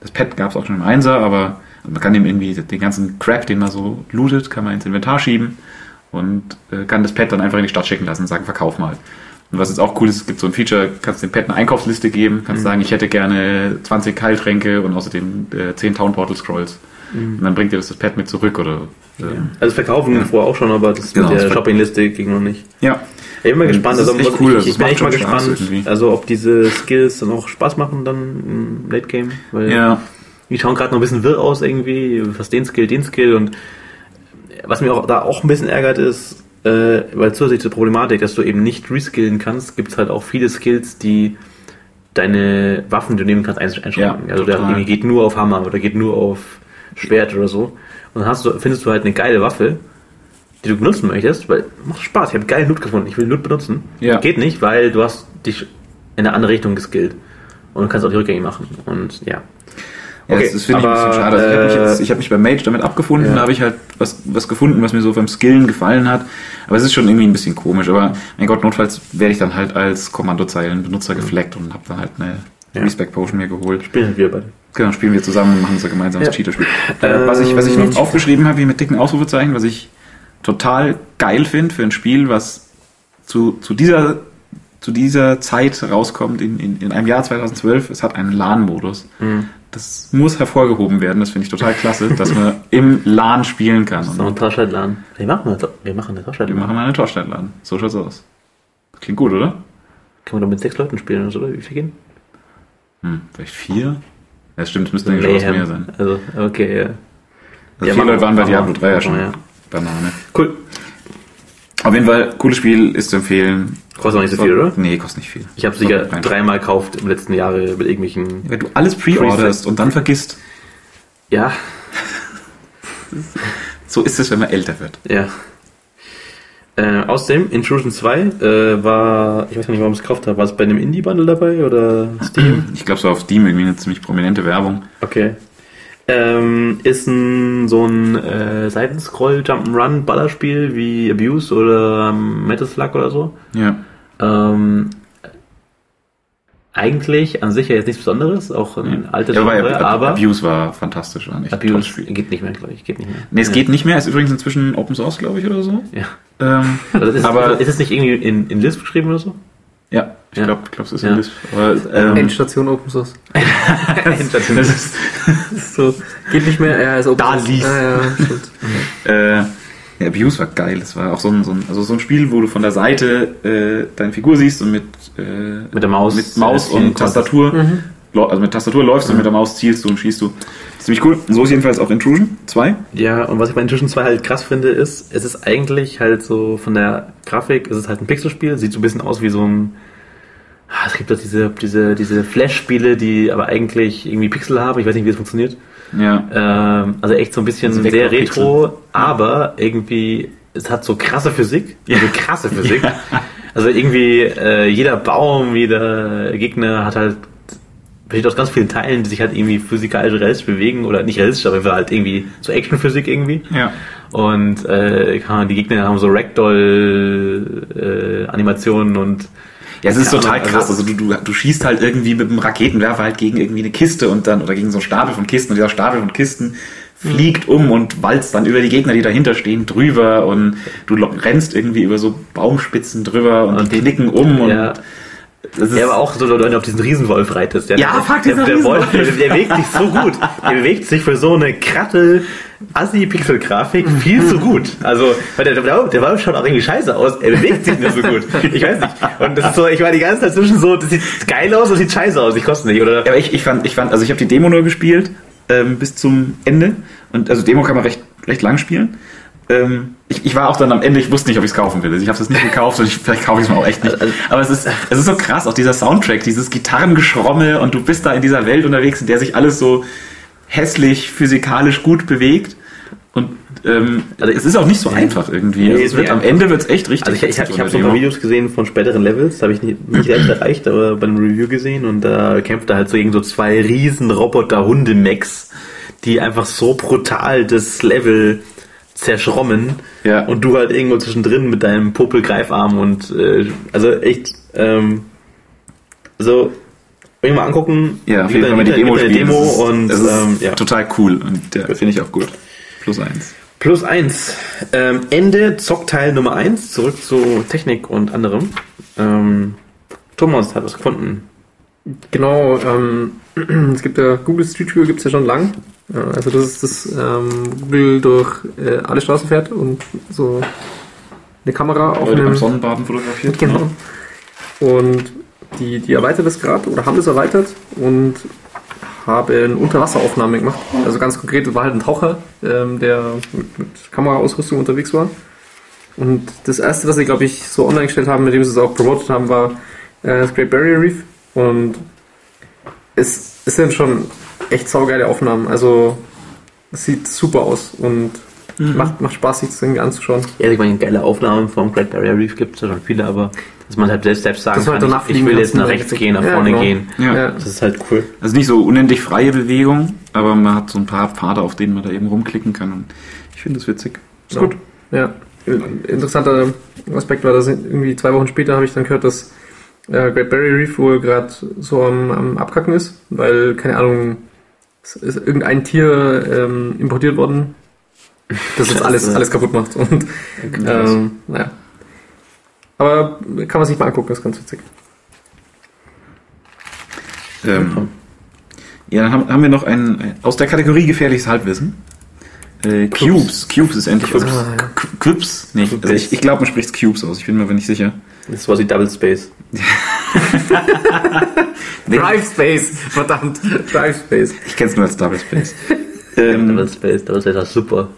das Pad gab es auch schon im Einser, aber man kann dem irgendwie den ganzen Crap, den man so lootet, kann man ins Inventar schieben und äh, kann das Pad dann einfach in die Stadt schicken lassen und sagen, verkauf mal. Und was jetzt auch cool ist, es gibt so ein Feature, kannst dem Pad eine Einkaufsliste geben, kannst sagen, ich hätte gerne 20 Heiltränke und außerdem äh, 10 Town Portal Scrolls. Und dann bringt dir das das Pad mit zurück oder ähm, Also verkaufen Ja. vorher auch schon, aber das Genau, mit der Shoppingliste ging noch nicht. ja. Ich bin mal gespannt, also echt cool, ich, also ich bin echt mal gespannt, irgendwie. also ob diese Skills dann auch Spaß machen dann im Late Game, weil Ja. Die schauen gerade noch ein bisschen wirr aus irgendwie, was den Skill, den Skill und was mir auch da auch ein bisschen ärgert ist, äh, weil zusätzlich zur Problematik, dass du eben nicht reskillen kannst, gibt es halt auch viele Skills, die deine Waffen, die du nehmen kannst, einsch- einschränken. Ja, also der irgendwie geht nur auf Hammer oder geht nur auf Schwert oder so. Und dann hast du, findest du halt eine geile Waffe, die du benutzen möchtest, weil macht Spaß. Ich habe geilen Loot gefunden. Ich will Loot benutzen. Ja. Geht nicht, weil du hast dich in eine andere Richtung geskillt. Und du kannst auch die Rückgänge machen. Und ja. Ja, Okay, das, finde ich ein bisschen schade. Also ich habe mich, äh, jetzt- ich hab mich bei Mage damit abgefunden, Ja. da habe ich halt was, was gefunden, was mir so beim Skillen gefallen hat. Aber es ist schon irgendwie ein bisschen komisch. Aber mein Gott, notfalls werde ich dann halt als Kommandozeilenbenutzer gefleckt und habe dann halt eine Ja. Respect Potion mir geholt. Spielen wir beide. Genau, spielen wir zusammen und machen so gemeinsames Ja. Cheater-Spiel. Äh, was, ich, was ich noch aufgeschrieben habe, hier mit dicken Ausrufezeichen, was ich total geil finde für ein Spiel, was zu, zu, dieser, zu dieser Zeit rauskommt, in, in, in einem Jahr 2012, es hat einen LAN-Modus. Das muss hervorgehoben werden, das finde ich total klasse, dass man im LAN spielen kann. So ein Und Torschaltladen. Wir machen, eine- wir machen eine wir Torschaltladen. machen eine Torstein-LAN. So schaut's aus. Klingt gut, oder? Kann man doch mit sechs Leuten spielen oder so, oder? Wie viel gehen? Hm, vielleicht vier? Ja, stimmt, es müsste eigentlich schon was mehr sein. Also, okay, ja. Also Ja, vier Leute wir- waren bei wir- Diablo 3 ja schon. wir, ja. Banane. Cool. Auf jeden Fall, cooles Spiel, ist zu empfehlen. Kostet auch nicht so viel, oder? Nee, kostet nicht viel. Ich habe sicher Rein. dreimal gekauft im letzten Jahre mit irgendwelchen. Wenn du alles pre-orderst und dann vergisst, Ja, so ist es, wenn man älter wird. ja. Äh, außerdem, Intrusion 2 äh, war, ich weiß gar nicht, warum ich es gekauft habe. War es bei einem Indie-Bundle dabei oder Steam? Ich glaube, so auf Steam irgendwie eine ziemlich prominente Werbung. Okay. Ähm, ist ein so ein äh, Seitenscroll Jump'n'Run Ballerspiel wie Abuse oder ähm, Metal Slug oder so. Ja. Ähm, eigentlich an sich ja jetzt nichts Besonderes, auch ein altes ja, aber, Genre, Ab- aber Abuse war fantastisch. War tolles Abuse Spiel. geht nicht mehr, glaube ich, geht nicht mehr. Nee, es ja. geht nicht mehr. Ist übrigens inzwischen Open Source, glaube ich, oder so. Ja. Ähm, Also ist, aber ist es nicht irgendwie in, in Lisp geschrieben oder so? ja, ich Ja. glaube, glaub, es ist Ja. ein Lisp. Aber, ähm, Endstation Open Source. das ist, So, geht nicht mehr, ja, ist Open Da Source. liest. Ja, ja, stimmt. äh, ja, Abuse war geil. Das war auch so ein, so ein, also so ein Spiel, wo du von der Seite äh, deine Figur siehst und mit, äh, Mit der Maus, mit Maus und. Tastatur, lau- also mit Tastatur läufst und mit der Maus zielst du und schießt du. Ziemlich cool. So ist jedenfalls auch Intrusion 2. Ja, und was ich bei Intrusion 2 halt krass finde, ist, es ist eigentlich halt so von der Grafik, es ist halt ein Pixelspiel, sieht so ein bisschen aus wie so ein. Ah, Es gibt doch diese, diese, diese Flash-Spiele, die aber eigentlich irgendwie Pixel haben. Ich weiß nicht, wie das funktioniert. Ja. Ähm, also echt so ein bisschen Also sehr retro, aber irgendwie, es hat so krasse Physik. Also krasse Physik. Also irgendwie äh, jeder Baum, jeder Gegner hat halt besteht aus ganz vielen Teilen, die sich halt irgendwie physikalisch realistisch bewegen oder nicht realistisch, aber halt irgendwie so Actionphysik irgendwie. Ja. Und äh, die Gegner haben so Ragdoll-Animationen und Ja, es ist total krass. also- du, du, du schießt halt irgendwie mit einem Raketenwerfer halt gegen irgendwie eine Kiste und dann, oder gegen so einen Stapel von Kisten und dieser Stapel von Kisten fliegt um und walzt dann über die Gegner, die dahinter stehen, drüber und du rennst irgendwie über so Baumspitzen drüber und, Und die knicken um und ja. Das ist, Ja, aber auch so, wenn du auf diesen Riesenwolf reitest. Der, Ja, fuck, der, dieser der Wolf, Riesenwolf. der, der bewegt sich so gut. Der bewegt sich für so eine kratte Assi-Pixel-Grafik viel zu gut. Also, weil der, der, der Wolf schaut auch irgendwie scheiße aus. Er bewegt sich nur so gut. Ich weiß nicht. Und das ist so, ich war die ganze Zeit zwischen so, das sieht geil aus, das sieht scheiße aus. Ich koste nicht, oder? Ja, aber ich, ich fand, ich fand, also ich habe die Demo nur gespielt ähm, bis zum Ende und also Demo kann man recht, recht lang spielen. Ähm, ich, ich war auch dann am Ende, ich wusste nicht, ob ich es kaufen will. Also ich habe es nicht gekauft und ich, vielleicht kaufe ich es mir auch echt nicht. Aber es ist, es ist so krass, auch dieser Soundtrack, dieses Gitarrengeschromme und du bist da in dieser Welt unterwegs, in der sich alles so hässlich, physikalisch gut bewegt. Und ähm, also es ist auch nicht so einfach irgendwie. Nee, Also es wird, nicht am. Ende wird es echt richtig. Also ich, ich, ich, habe so ein paar. Videos gesehen von späteren Levels, habe ich nicht, nicht selbst erreicht, aber bei einem Review gesehen und da kämpft er halt so gegen so zwei riesen Roboter-Hunde-Mechs, die einfach so brutal das Level zerschrommen Ja. und du halt irgendwo zwischendrin mit deinem Popel-Greifarm und äh, also echt ähm, so wenn wir mal angucken, Ja, auf jeden Fall mal die Demo eine spielen. Demo Das ist- und das ist ähm, ja. total cool und der finde ich auch gut. Plus eins. Plus eins. Ähm, Ende Zockteil Nummer eins. Zurück zu Technik und anderem. Ähm, Thomas hat was gefunden. Genau, ähm, es gibt ja Google Street View gibt's ja schon lang. Ja, Also das ist das ähm, Google durch äh, alle Straßen fährt und so eine Kamera auf Leute einem Sonnenbaden fotografiert. Genau. Und die, die erweitert das gerade oder haben das erweitert und haben Unterwasseraufnahmen gemacht. Also ganz konkret war halt ein Taucher, ähm, der mit, mit Kameraausrüstung unterwegs war. Und das erste, was sie, glaube ich, so online gestellt haben, mit dem sie es auch promotet haben, war äh, das Great Barrier Reef. Und es, es sind schon echt saugeile Aufnahmen. Also es sieht super aus. Und Macht, macht Spaß, sich das irgendwie anzuschauen. Ja, ich meine, geile Aufnahmen vom Great Barrier Reef gibt es ja schon viele, aber dass man halt selbst, selbst sagen Dass man kann, ich, ich will jetzt nach rechts gehen, nach Ja, vorne genau. gehen. Ja. Ja. Das ist halt cool. Also nicht so unendlich freie Bewegung, aber man hat so ein paar Pfade, auf denen man da eben rumklicken kann. Und ich finde das witzig. Ist Ja. gut. Ja. Interessanter Aspekt war, dass irgendwie zwei Wochen später habe ich dann gehört, dass äh, Great Barrier Reef wohl gerade so am, am Abkacken ist, weil, keine Ahnung, es ist irgendein Tier ähm, importiert worden, das jetzt alles, alles kaputt macht. Und, ähm, naja. Aber kann man sich mal angucken, ist ganz witzig. Ähm, ja, dann haben, haben wir noch ein, aus der Kategorie gefährliches Halbwissen. Äh, Cubes. Cubes ist endlich was. Ah, ja. Quibs? Nee, also ich, ich glaube, man spricht Cubes aus. Ich bin mir aber nicht sicher. Das war wie Double Space. Drive Space, verdammt, Drive Space. Ich kenne es nur als Double Space. ähm, Double Space, Double Space war super.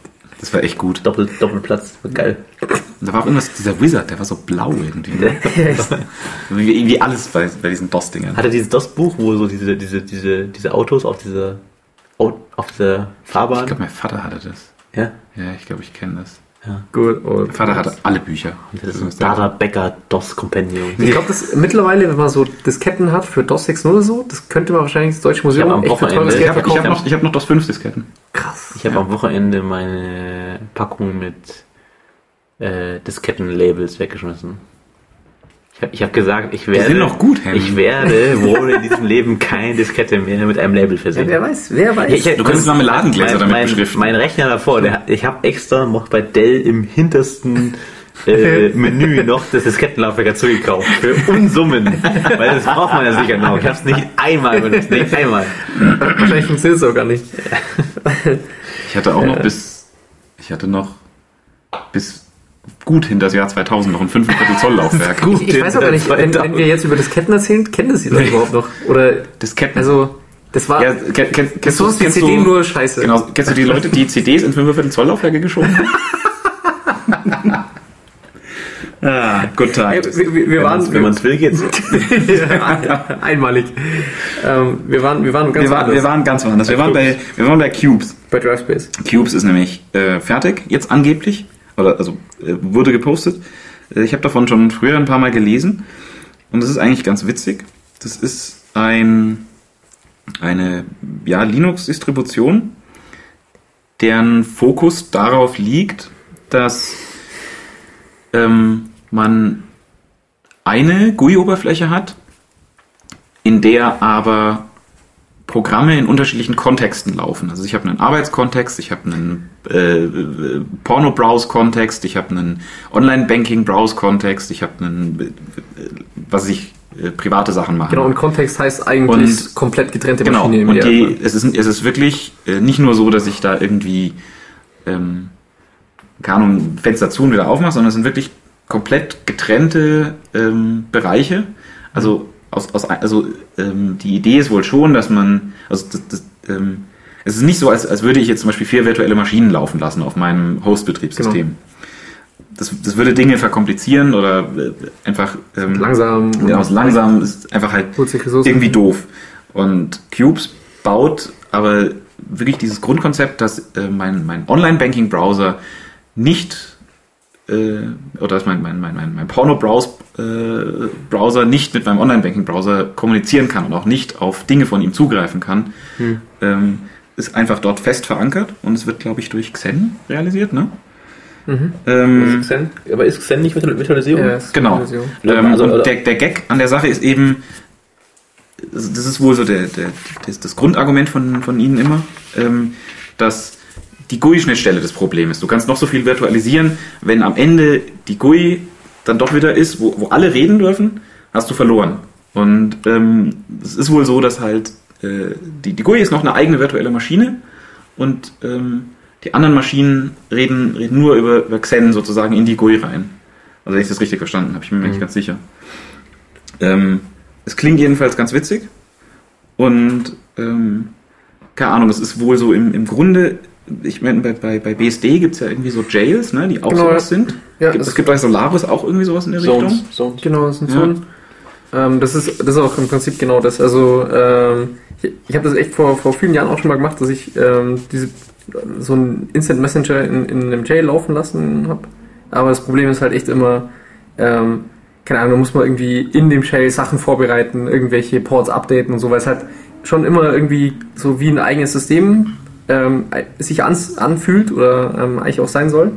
das war echt gut. Doppel, Doppelplatz, war geil. Und da war auch irgendwas, dieser Wizard, der war so blau irgendwie. Ne? wie, wie alles bei, bei diesen DOS-Dingern. Hatte dieses DOS-Buch, wo so diese, diese, diese, diese Autos auf dieser, Au- auf dieser Ich Fahrbahn. glaube, mein Vater hatte das. Ja. Ja, ich glaube, ich kenne das. Gut. Und Mein Vater hatte alle Bücher. Das ist ein Data Becker DOS Compendium. Ich glaube, das mittlerweile, wenn man so Disketten hat für DOS 6.0 oder so, das könnte man wahrscheinlich das Deutsche Museum hab am echt für Wochenende- Ich habe ich verkaufen. hab noch, ich hab noch DOS 5 Disketten. Krass. Ich habe am Wochenende meine Packung mit äh, Diskettenlabels weggeschmissen. Ich habe ich hab gesagt, ich werde, sind noch gut, Henry. ich werde wohl in diesem Leben keine Diskette mehr mit einem Label Ja, versehen. wer weiß, wer weiß. Ja, ich- Du könntest Marmeladengläser damit mein, beschriften. Mein Rechner davor, der, ich habe extra noch bei Dell im hintersten äh, Menü noch das Diskettenlaufwerk dazu gekauft. Für Unsummen. Weil das braucht man ja sicher noch. Ich habe es nicht einmal benutzt. Nicht einmal. Wahrscheinlich funktioniert es auch gar nicht. Ich hatte auch noch bis, ich hatte noch bis gut hinter das Jahr 2000 noch ein 5,25 Zoll Laufwerk. Ich, ich weiß auch gar nicht, wenn, wenn wir jetzt über Disketten erzählen, kennen das die Leute überhaupt noch? Oder, Disketten. also, das war, ja, kenn, kenn, das kennst wie kennst CD nur scheiße. Genau, kennst du die Leute, die CDs in 5,25 Zoll Laufwerke geschoben haben? ah, good Ey, times. wir, wir, wir waren, Wenn man es will, geht's. ja, einmalig. Ähm, wir waren, wir waren ganz Wir, waren, wir woanders. waren ganz woanders. Wir waren bei, wir waren bei Cubes. bei Drive Space. Cubes ist nämlich äh, fertig, jetzt angeblich. Oder also äh, wurde gepostet. Äh, ich habe davon schon früher ein paar Mal gelesen. Und das ist eigentlich ganz witzig. Das ist ein eine ja, Linux-Distribution, deren Fokus darauf liegt, dass ähm, man eine GUI-Oberfläche hat, in der aber Programme in unterschiedlichen Kontexten laufen. Also ich habe einen Arbeitskontext, ich habe einen äh, äh, Porno-Browse-Kontext, ich habe einen Online-Banking-Browse-Kontext, ich habe einen, äh, was ich äh, private Sachen mache. Genau, und Kontext heißt eigentlich Und- komplett getrennte Genau, Maschine. im und die, es, ist, es ist wirklich äh, nicht nur so, dass ich da irgendwie, ähm, keine Ahnung, Fenster zu und wieder aufmache, sondern es sind wirklich komplett getrennte ähm, Bereiche. Also, aus, aus, also ähm, die Idee ist wohl schon, dass man, also das, das, ähm, es ist nicht so, als, als würde ich jetzt zum Beispiel vier virtuelle Maschinen laufen lassen auf meinem Host-Betriebssystem. Genau. Das, das würde Dinge verkomplizieren oder äh, einfach ähm, langsam. ja, aus langsam ist einfach halt irgendwie doof. Und Cubes baut aber wirklich dieses Grundkonzept, dass äh, mein, mein Online-Banking-Browser nicht äh, oder dass mein, mein, mein, mein, mein Porno-Browser nicht mit meinem Online-Banking-Browser kommunizieren kann und auch nicht auf Dinge von ihm zugreifen kann, ähm, ist einfach dort fest verankert und es wird, glaube ich, durch Xen realisiert, ne? Mhm. Ähm, Ist Xen, aber ist Xen nicht Virtual- Virtualisierung? Ja, Genau. Version. Ähm, Also, und der, der Gag an der Sache ist eben, das ist wohl so der, der, das, das Grundargument von, von Ihnen immer, ähm, dass die GUI-Schnittstelle das Problem ist. Du kannst noch so viel virtualisieren, wenn am Ende die GUI dann doch wieder ist, wo, wo alle reden dürfen, hast du verloren. Und ähm, es ist wohl so, dass halt äh, die, die GUI ist noch eine eigene virtuelle Maschine und ähm, die anderen Maschinen reden, reden nur über, über Xen sozusagen in die GUI rein. Also wenn ich das richtig verstanden habe, ich bin mir nicht ganz sicher. Ähm, es klingt jedenfalls ganz witzig und ähm, keine Ahnung, es ist wohl so im, im Grunde, ich meine, bei, bei, bei BSD gibt es ja irgendwie so Jails, ne, die auch Genau, sowas sind. Ja, gibt, es gibt bei Solaris auch irgendwie sowas in der Richtung. Zones. Zones. Genau, das sind Ja. Zonen. Ähm, das, ist, das ist auch im Prinzip genau das. Also ähm, ich, ich habe das echt vor, vor vielen Jahren auch schon mal gemacht, dass ich ähm, diese so einen Instant Messenger in, in einem Jail laufen lassen habe. Aber das Problem ist halt echt immer, ähm, keine Ahnung, da muss man irgendwie in dem Shell Sachen vorbereiten, irgendwelche Ports updaten und so, weil es halt schon immer irgendwie so wie ein eigenes System ähm, sich an, anfühlt oder ähm, eigentlich auch sein soll.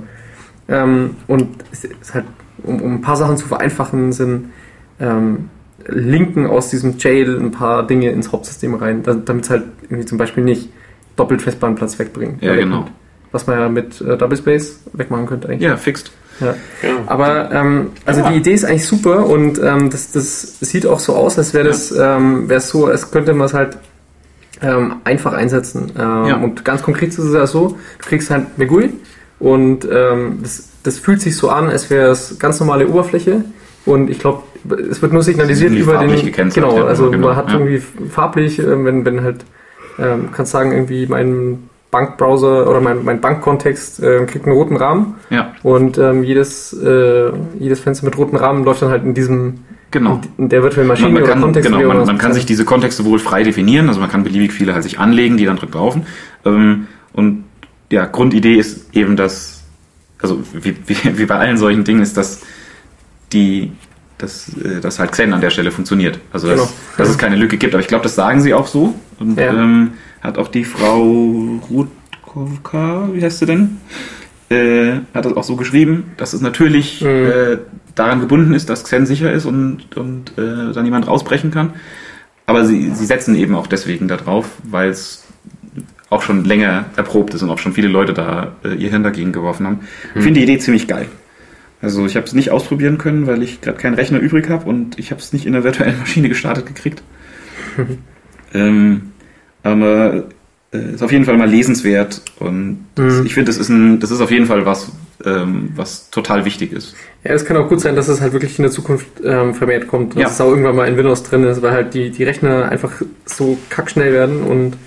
Ähm, und es ist halt, um, um ein paar Sachen zu vereinfachen, sind ähm, Linken aus diesem Jail ein paar Dinge ins Hauptsystem rein, damit es halt irgendwie zum Beispiel nicht doppelt Festplattenplatz wegbringt. Ja, genau. Was man ja mit äh, Double Space wegmachen könnte eigentlich. Ja, fixed. Ja. ja. Aber ähm, also ja. die Idee ist eigentlich super und ähm, das, das sieht auch so aus, als wäre das ähm, wäre so, als könnte man es halt ähm, einfach einsetzen. Ähm, ja. Und ganz konkret ist es ja so, du kriegst halt eine GUI und ähm, das, das fühlt sich so an, als wäre es ganz normale Oberfläche und ich glaube, es wird nur signalisiert über den genau, also genau, man hat irgendwie farblich, äh, wenn wenn halt ähm, kannst sagen irgendwie mein Bankbrowser oder mein, mein Bankkontext äh, kriegt einen roten Rahmen. Ja. Und ähm, jedes, äh, jedes Fenster mit roten Rahmen läuft dann halt in diesem Genau. In der virtuellen Maschine man, man kann. Genau, man, man kann sich diese Kontexte wohl frei definieren, also man kann beliebig viele halt sich anlegen, die dann drin laufen. Ähm, und ja, Grundidee ist eben, dass, also wie, wie, wie bei allen solchen Dingen ist, dass die, dass, äh, dass halt Xen an der Stelle funktioniert. Also dass, genau. dass es keine Lücke gibt. Aber ich glaube, das sagen sie auch so. Und ja. ähm, hat auch die Frau Rutkowka, wie heißt sie denn? Äh, hat das auch so geschrieben, dass es natürlich mhm. äh, daran gebunden ist, dass Xen sicher ist und, und äh, dann jemand rausbrechen kann. Aber sie, sie setzen eben auch deswegen darauf, weil es auch schon länger erprobt ist und auch schon viele Leute da äh, ihr Hirn dagegen geworfen haben. Ich mhm. finde die Idee ziemlich geil. Also ich habe es nicht ausprobieren können, weil ich gerade keinen Rechner übrig habe und ich habe es nicht in der virtuellen Maschine gestartet gekriegt. ähm, aber ist auf jeden Fall mal lesenswert und mhm. ich finde, das ist ein, das ist auf jeden Fall was, ähm, was total wichtig ist. Ja, es kann auch gut sein, dass es halt wirklich in der Zukunft ähm, vermehrt kommt, dass ja. es auch irgendwann mal in Windows drin ist, weil halt die, die Rechner einfach so kackschnell werden und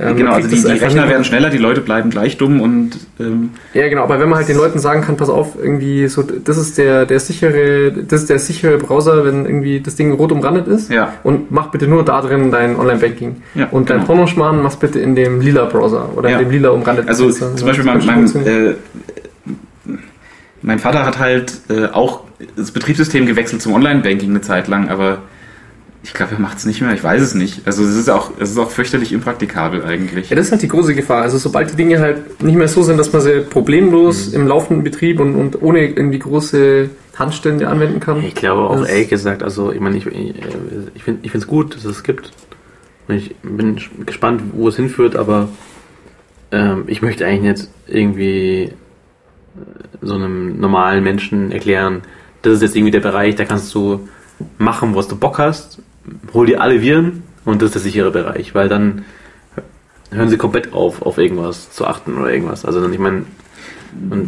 ähm, genau, also die, die Rechner werden schneller, die Leute bleiben gleich dumm und ähm, ja genau, aber wenn man halt den Leuten sagen kann, pass auf, irgendwie so, das ist der der sichere, das ist der sichere Browser, wenn irgendwie das Ding rot umrandet ist ja. und mach bitte nur da drin dein Online-Banking ja, und dein genau. Pornoschmarrn machst bitte in dem lila Browser oder ja. in dem lila umrandeten Also Browser. zum Beispiel mein, mein, äh, mein Vater hat halt äh, auch das Betriebssystem gewechselt zum Online-Banking eine Zeit lang, aber ich glaube, er macht es nicht mehr, ich weiß es nicht. Also es ist auch, es ist auch fürchterlich impraktikabel eigentlich. Ja, das ist halt die große Gefahr. Also sobald die Dinge halt nicht mehr so sind, dass man sie problemlos mhm. im laufenden Betrieb und, und ohne irgendwie große Handstände anwenden kann. Ich glaube auch ehrlich gesagt, also ich meine, ich, ich, ich finde es gut, dass es gibt. Und ich bin gespannt, wo es hinführt, aber ähm, ich möchte eigentlich jetzt irgendwie äh, so einem normalen Menschen erklären, das ist jetzt irgendwie der Bereich, da kannst du machen, was du Bock hast hol dir alle Viren und das ist der sichere Bereich, weil dann hören sie komplett auf, auf irgendwas zu achten oder irgendwas. Also dann, ich meine.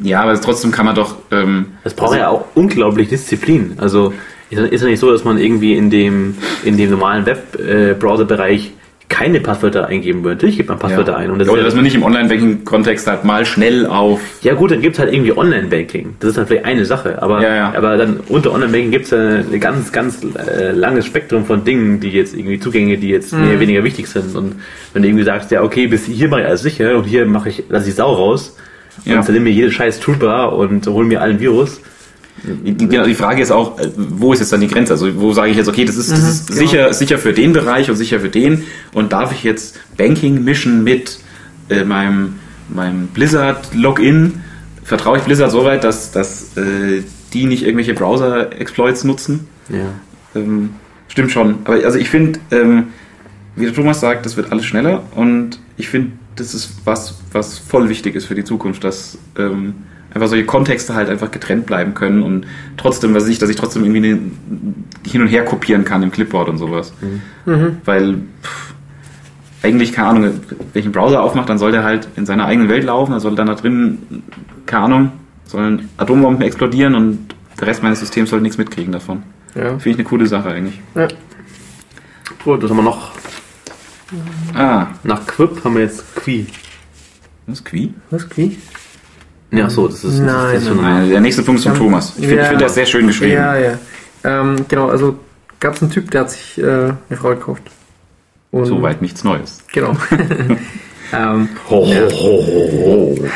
Ja, aber trotzdem kann man doch. Ähm, es braucht also, ja auch unglaublich Disziplin. Also ist ja nicht so, dass man irgendwie in dem, in dem normalen Web-Browser-Bereich äh, keine Passwörter eingeben würde. Natürlich gibt man Passwörter ja. ein. Und das Oder dass man nicht im Online-Banking-Kontext halt mal schnell auf. Ja gut, dann gibt es halt irgendwie Online-Banking. Das ist dann vielleicht eine Sache. Aber, ja, ja. aber dann unter Online-Banking gibt es ein ganz, ganz äh, langes Spektrum von Dingen, die jetzt irgendwie Zugänge, die jetzt mhm. mehr oder weniger wichtig sind. Und wenn du irgendwie sagst, ja okay, bis hier mache ich alles sicher und hier mache ich, lasse ich Sau raus ja. und installiere mir jede scheiß Trooper und hole mir allen Virus, genau, die Frage ist auch, äh, wo ist jetzt dann die Grenze? Also wo sage ich jetzt, okay, das ist, das mhm, ist genau. sicher, sicher für den Bereich und sicher für den und darf ich jetzt Banking mischen mit äh, meinem, meinem Blizzard-Login? Vertraue ich Blizzard so weit, dass, dass äh, die nicht irgendwelche Browser-Exploits nutzen? Ja. Ähm, stimmt schon. Aber also ich finde, ähm, wie der Thomas sagt, das wird alles schneller und ich finde, das ist was, was voll wichtig ist für die Zukunft, dass ähm, einfach solche Kontexte halt einfach getrennt bleiben können und trotzdem, was ich, dass ich trotzdem irgendwie hin und her kopieren kann im Clipboard und sowas. Mhm. mhm. Weil pff, eigentlich, keine Ahnung, wenn ich einen Browser aufmache, dann soll der halt in seiner eigenen Welt laufen, dann soll dann da drin, keine Ahnung, sollen Atombomben explodieren und der Rest meines Systems soll nichts mitkriegen davon. Ja. Finde ich eine coole Sache eigentlich. Ja. Gut, was haben wir noch? Ah. Nach Quip haben wir jetzt Qui. Was ist Qui? Was ist Qui? Ja, so, das ist, nein, das ist nein. Der nächste Punkt ist von Thomas. Ich finde ja, find das sehr schön geschrieben. Ja, ja. Ähm, genau, also gab es einen Typ, der hat sich äh, eine Frau gekauft. Und Soweit nichts Neues. Genau. Ähm, Ho, ho, ho, ho, ho.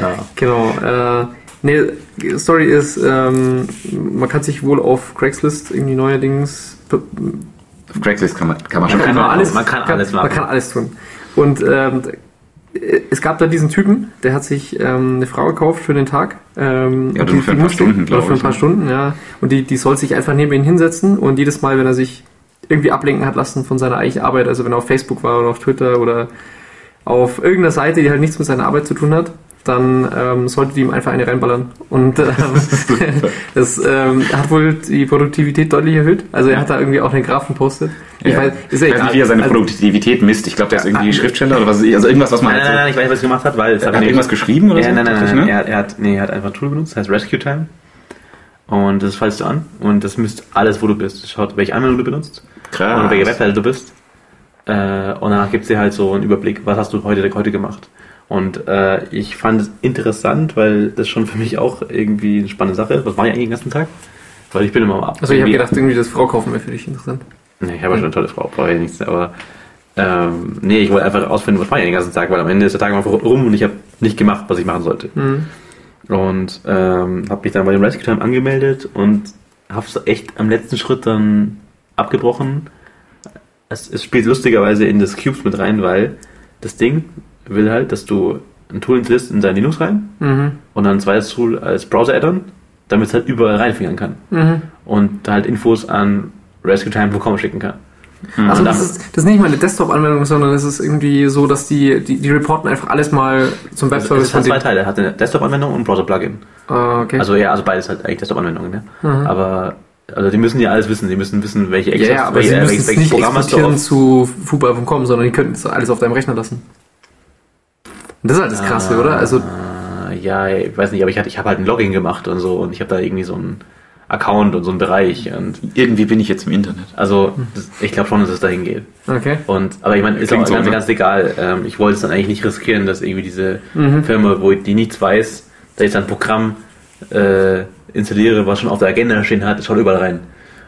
Ja. Genau. Äh, nee, die Story ist, ähm, man kann sich wohl auf Craigslist irgendwie neuerdings Auf Craigslist kann man, kann man schon man kann machen. alles, man kann alles Man machen. kann alles tun. Und ähm, es gab da diesen Typen, der hat sich ähm, eine Frau gekauft für den Tag. Ähm, Ja, und nur für ein paar musste- Stunden, nur glaub für ein ich, paar ne? Stunden, ja. Und die, die soll sich einfach neben ihn hinsetzen und jedes Mal, wenn er sich irgendwie ablenken hat lassen von seiner eigentlichen Arbeit, also wenn er auf Facebook war oder auf Twitter oder auf irgendeiner Seite, die halt nichts mit seiner Arbeit zu tun hat, dann ähm, sollte die ihm einfach eine reinballern. Und ähm, das ähm, hat wohl die Produktivität deutlich erhöht. Also er hat da irgendwie auch einen Graphen postet. Ich Ja. weiß, ist ja ich weiß nicht, wie er seine Also- Produktivität misst. Ich glaube, der ist irgendwie Schriftsteller oder was weiß ich. Also irgendwas, was man Nein, nein, halt nein, ich weiß nicht, was er gemacht hat, weil es. Hat er irgendwas geschrieben oder Ja, so? nein, nein, nein, ne? er, er, hat, nee, er hat einfach ein Tool benutzt, das heißt Rescue Time. Und das falls du an und das misst alles, wo du bist. Es Schaut, welche Anwendung du benutzt Krass. und auf welcher Webseite du bist. Äh, und danach gibt es dir halt so einen Überblick, was hast du heute, heute gemacht. Und äh, ich fand es interessant, weil das schon für mich auch irgendwie eine spannende Sache ist. Was mache ich eigentlich den ganzen Tag? Weil ich bin immer ab. Also ich habe gedacht, irgendwie das Frau kaufen wäre für dich interessant. Nee, ich habe ja schon eine tolle Frau, brauche ich nichts. Aber ähm, nee, ich wollte einfach herausfinden, was mache ich den ganzen Tag, weil am Ende ist der Tag einfach rum und ich habe nicht gemacht, was ich machen sollte. Mhm. Und ähm, habe mich dann bei dem Rescue Time angemeldet und habe es echt am letzten Schritt dann abgebrochen. Es, es spielt lustigerweise in das Cubes mit rein, weil das Ding will halt, dass du ein Tool installierst in dein Linux rein Mhm. und dann ein zweites Tool als Browser-Add-on, damit es halt überall reinfingern kann. Mhm. Und halt Infos an rescuetime.com schicken kann. Also Und das ist, das ist nicht mal eine Desktop-Anwendung, sondern es ist irgendwie so, dass die, die, die reporten einfach alles mal zum Also, Webservice es hat zwei. Teile. Er hat eine Desktop-Anwendung und ein Browser-Plugin. Ah, okay. Also ja, also beides halt eigentlich Desktop-Anwendungen. Ne? Mhm. Aber also die müssen ja alles wissen. Die müssen wissen, welche ja, Access, ja, aber welche, sie müssen welches, es welches nicht Programm hast du exportieren auf. zu fuba.com, sondern die könnten es alles auf deinem Rechner lassen. Und das ist halt das Krasse, Ah, oder? Also, ja, ich weiß nicht, aber ich, hatte- ich habe halt ein Login gemacht und so und ich habe da irgendwie so einen Account und so einen Bereich und Irgendwie bin ich jetzt im Internet. also das, ich glaube schon, dass es dahin geht. okay. Und, aber ich meine, ist auch Klingt so, ganz, ne? ganz egal. Ähm, ich wollte es dann eigentlich nicht riskieren, dass irgendwie diese Mhm. Firma, wo die nichts weiß, dass ich dann ein Programm äh, installiere, was schon auf der Agenda stehen hat, schaut überall rein.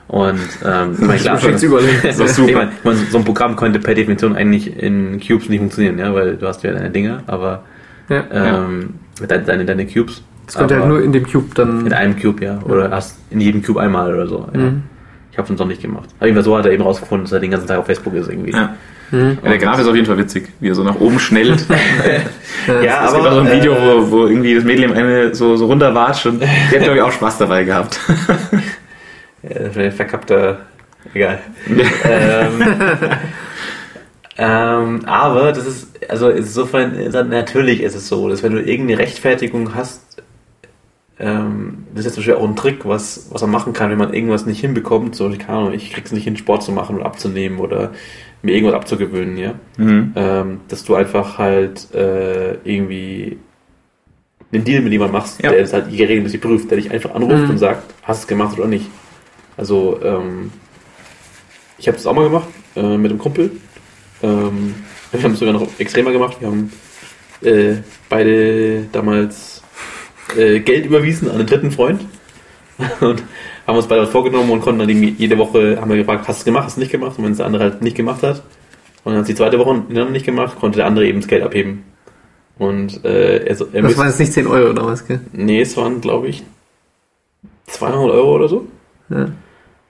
Und ähm, ich meine, klar, Schickt's überall hin. so, ich meine, ich meine, so ein Programm könnte per Definition eigentlich in Cubes nicht funktionieren, ja, weil du hast ja deine Dinger, aber Ja. ähm, deine, deine, deine Cubes. Das könnte aber halt nur in dem Cube dann. in einem Cube, ja. Oder hast in jedem Cube einmal oder so. Ja. Mhm. Ich habe es noch nicht gemacht. Aber jedenfalls so hat er eben rausgefunden, dass er den ganzen Tag auf Facebook ist irgendwie. Ja. Mhm. Ja, der Graf ist auf jeden Fall witzig, wie er so nach oben schnellt. Ja, es gibt auch so ein Video, wo, wo irgendwie das Mädel im eine so, so runterwatscht und die hat, glaube ich, auch Spaß dabei gehabt. Äh, verkappter, egal. ähm, ähm, aber das ist, also insofern, natürlich ist es so, dass wenn du irgendeine Rechtfertigung hast, ähm, das ist jetzt zum Beispiel auch ein Trick, was, was man machen kann, wenn man irgendwas nicht hinbekommt, so, ich keine Ahnung, ich krieg's nicht hin, Sport zu machen oder abzunehmen oder mir irgendwas abzugewöhnen, ja. Mhm. ähm, dass du einfach halt äh, irgendwie einen Deal mit jemandem machst, Ja. der das halt regelmäßig prüft, der dich einfach anruft Mhm. und sagt, hast du es gemacht oder nicht. Also ähm, ich habe das auch mal gemacht äh, mit einem Kumpel. Ähm, wir haben es sogar noch extremer gemacht. Wir haben äh, beide damals äh, Geld überwiesen an einen dritten Freund und haben uns beide was vorgenommen und konnten dann jede Woche haben wir gefragt, hast du es gemacht, hast du nicht gemacht? Und wenn es der andere halt nicht gemacht hat, und dann hat es die zweite Woche nicht gemacht, konnte der andere eben das Geld abheben. Und äh, er, er Das waren jetzt nicht 10 Euro oder was, gell? Nee, es waren, glaube ich, 200 Euro oder so. Ja.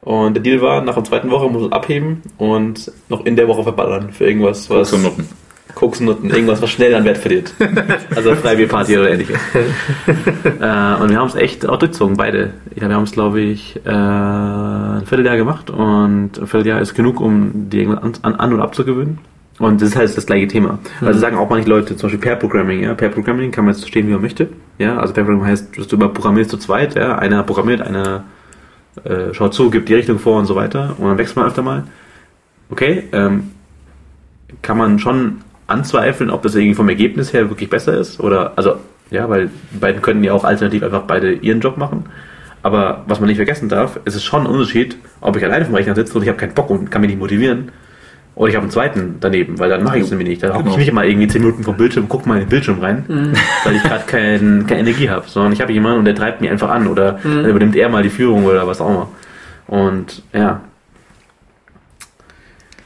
Und der Deal war, nach der zweiten Woche muss es abheben und noch in der Woche verballern für irgendwas, was... Koks und Nutten. Koks und Nutten, irgendwas, was schnell an Wert verliert. Also Freibierparty oder ähnliches. äh, und wir haben es echt auch durchgezogen, beide. Ja, wir haben es, glaube ich, äh, ein Vierteljahr gemacht und ein Vierteljahr ist genug, um die irgendwas an, an, und abzugewöhnen. Und das ist halt das gleiche Thema. Also sagen auch manche Leute, zum Beispiel Pair Programming, ja. Pair Programming kann man jetzt verstehen, wie man möchte. Ja, also Pair Programming heißt, dass du immer programmierst zu zweit, ja. Einer programmiert, einer äh, schaut zu, gibt die Richtung vor und so weiter. Und dann wächst man öfter mal. Okay, ähm, kann man schon anzweifeln, ob das irgendwie vom Ergebnis her wirklich besser ist. Oder, also, ja, weil die beiden könnten ja auch alternativ einfach beide ihren Job machen. Aber was man nicht vergessen darf, es ist schon ein Unterschied, ob ich alleine vom Rechner sitze und ich habe keinen Bock und kann mich nicht motivieren. Oder ich habe einen zweiten daneben, weil dann mache ich es nämlich nicht. Dann hocke ich Genau. nicht immer irgendwie 10 Minuten vom Bildschirm, gucke mal in den Bildschirm rein, weil ich gerade kein, keine Energie habe, sondern ich habe jemanden und der treibt mich einfach an oder dann übernimmt er mal die Führung oder was auch immer. Und ja.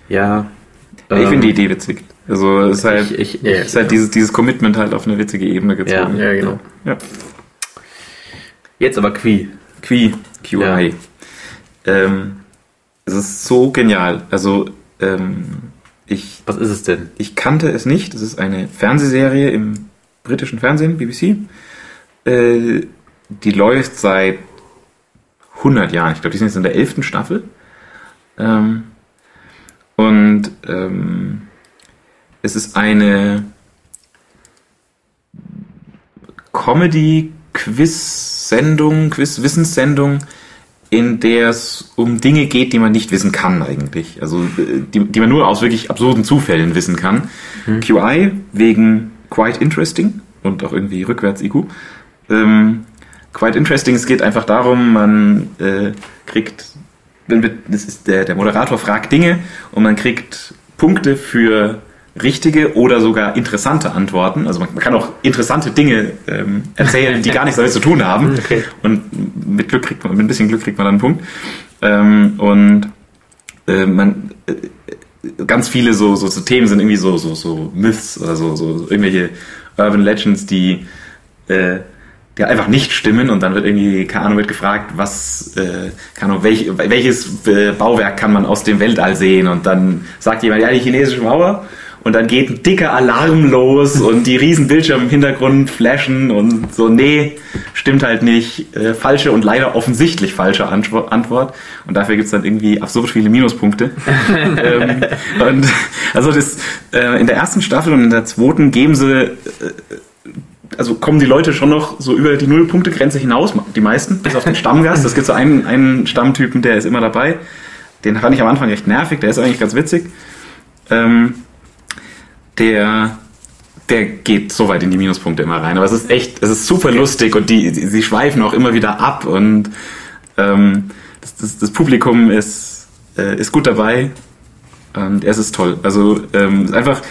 Ja. Ich ähm, finde die Idee witzig. Also es ist halt, Ich- ich- es ist halt dieses, dieses Commitment halt auf eine witzige Ebene gezogen. Ja, genau. Ja. Jetzt aber Qui. Qui, QI. Ähm, es ist so genial. Also ähm, ich, Was ist es denn? ich kannte es nicht. Es ist eine Fernsehserie im britischen Fernsehen, BBC. Äh, die läuft seit 100 Jahren. Ich glaube, die sind jetzt in der 11. Staffel. Ähm, und ähm, es ist eine Comedy-Quiz-Sendung, Quiz-Wissenssendung, in der es um Dinge geht, die man nicht wissen kann eigentlich. Also äh, die, die man nur aus wirklich absurden Zufällen wissen kann. QI wegen Quite Interesting und auch irgendwie rückwärts IQ. Ähm, quite Interesting, es geht einfach darum, man äh, kriegt, wenn wir- das ist der, der Moderator fragt Dinge und man kriegt Punkte für richtige oder sogar interessante Antworten. Also man, man kann auch interessante Dinge ähm, erzählen, die gar nichts damit zu tun haben. Okay. Und mit Glück kriegt man, mit ein bisschen Glück kriegt man dann einen Punkt. Ähm, und äh, man äh, ganz viele so, so, so Themen sind irgendwie so, so, so Myths oder so, so irgendwelche Urban Legends, die, äh, die einfach nicht stimmen und dann wird irgendwie, keine Ahnung, wird gefragt, was, äh, keine Ahnung, welch, welches äh, Bauwerk kann man aus dem Weltall sehen und dann sagt jemand, ja, die chinesische Mauer und dann geht ein dicker Alarm los und die riesen Bildschirme im Hintergrund flashen und so, nee, stimmt halt nicht. Äh, falsche und leider offensichtlich falsche Antwo- Antwort. Und dafür gibt's dann irgendwie absurd viele Minuspunkte. ähm, und also das äh, in der ersten Staffel und in der zweiten geben sie äh, also kommen die Leute schon noch so über die Nullpunktegrenze hinaus, die meisten, bis auf den Stammgast. Es gibt so einen, einen Stammtypen, der ist immer dabei. Den fand ich am Anfang echt nervig, der ist eigentlich ganz witzig. Ähm, der, der geht so weit in die Minuspunkte immer rein. Aber es ist echt, es ist super lustig und die, die sie schweifen auch immer wieder ab und ähm, das, das, das Publikum ist, äh, ist gut dabei und es ist toll. Also ähm, es ist einfach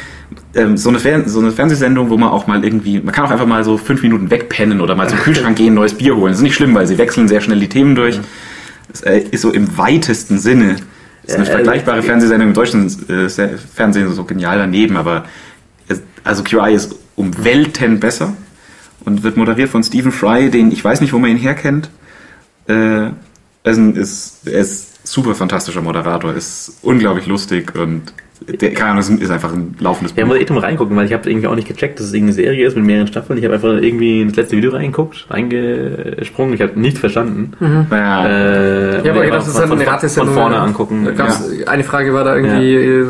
ähm, so, eine Fern so eine Fernsehsendung, wo man auch mal irgendwie, man kann auch einfach mal so fünf Minuten wegpennen oder mal zum Kühlschrank gehen, neues Bier holen. Das ist nicht schlimm, weil sie wechseln sehr schnell die Themen durch. Es äh, ist so im weitesten Sinne. Es ist eine Ja, vergleichbare äh, Fernsehsendung im deutschen äh, Se- Fernsehen so genial daneben, aber also QI ist um Welten besser und wird moderiert von Stephen Fry, den ich weiß nicht, wo man ihn herkennt. Äh, er ist, er ist super fantastischer Moderator, ist unglaublich lustig und der, keine Ahnung, ist, ist einfach ein laufendes Ja, muss ich echt mal reingucken, weil ich habe irgendwie auch nicht gecheckt, dass es irgendeine Serie ist mit mehreren Staffeln. Ich habe einfach irgendwie in das letzte Video reingeguckt, reingesprungen. Ich habe nichts verstanden. Naja, Äh, Ja, aber einfach das ist von, halt eine von, Ratesendung. von vorne angucken. Gab's, Eine Frage war da irgendwie, äh,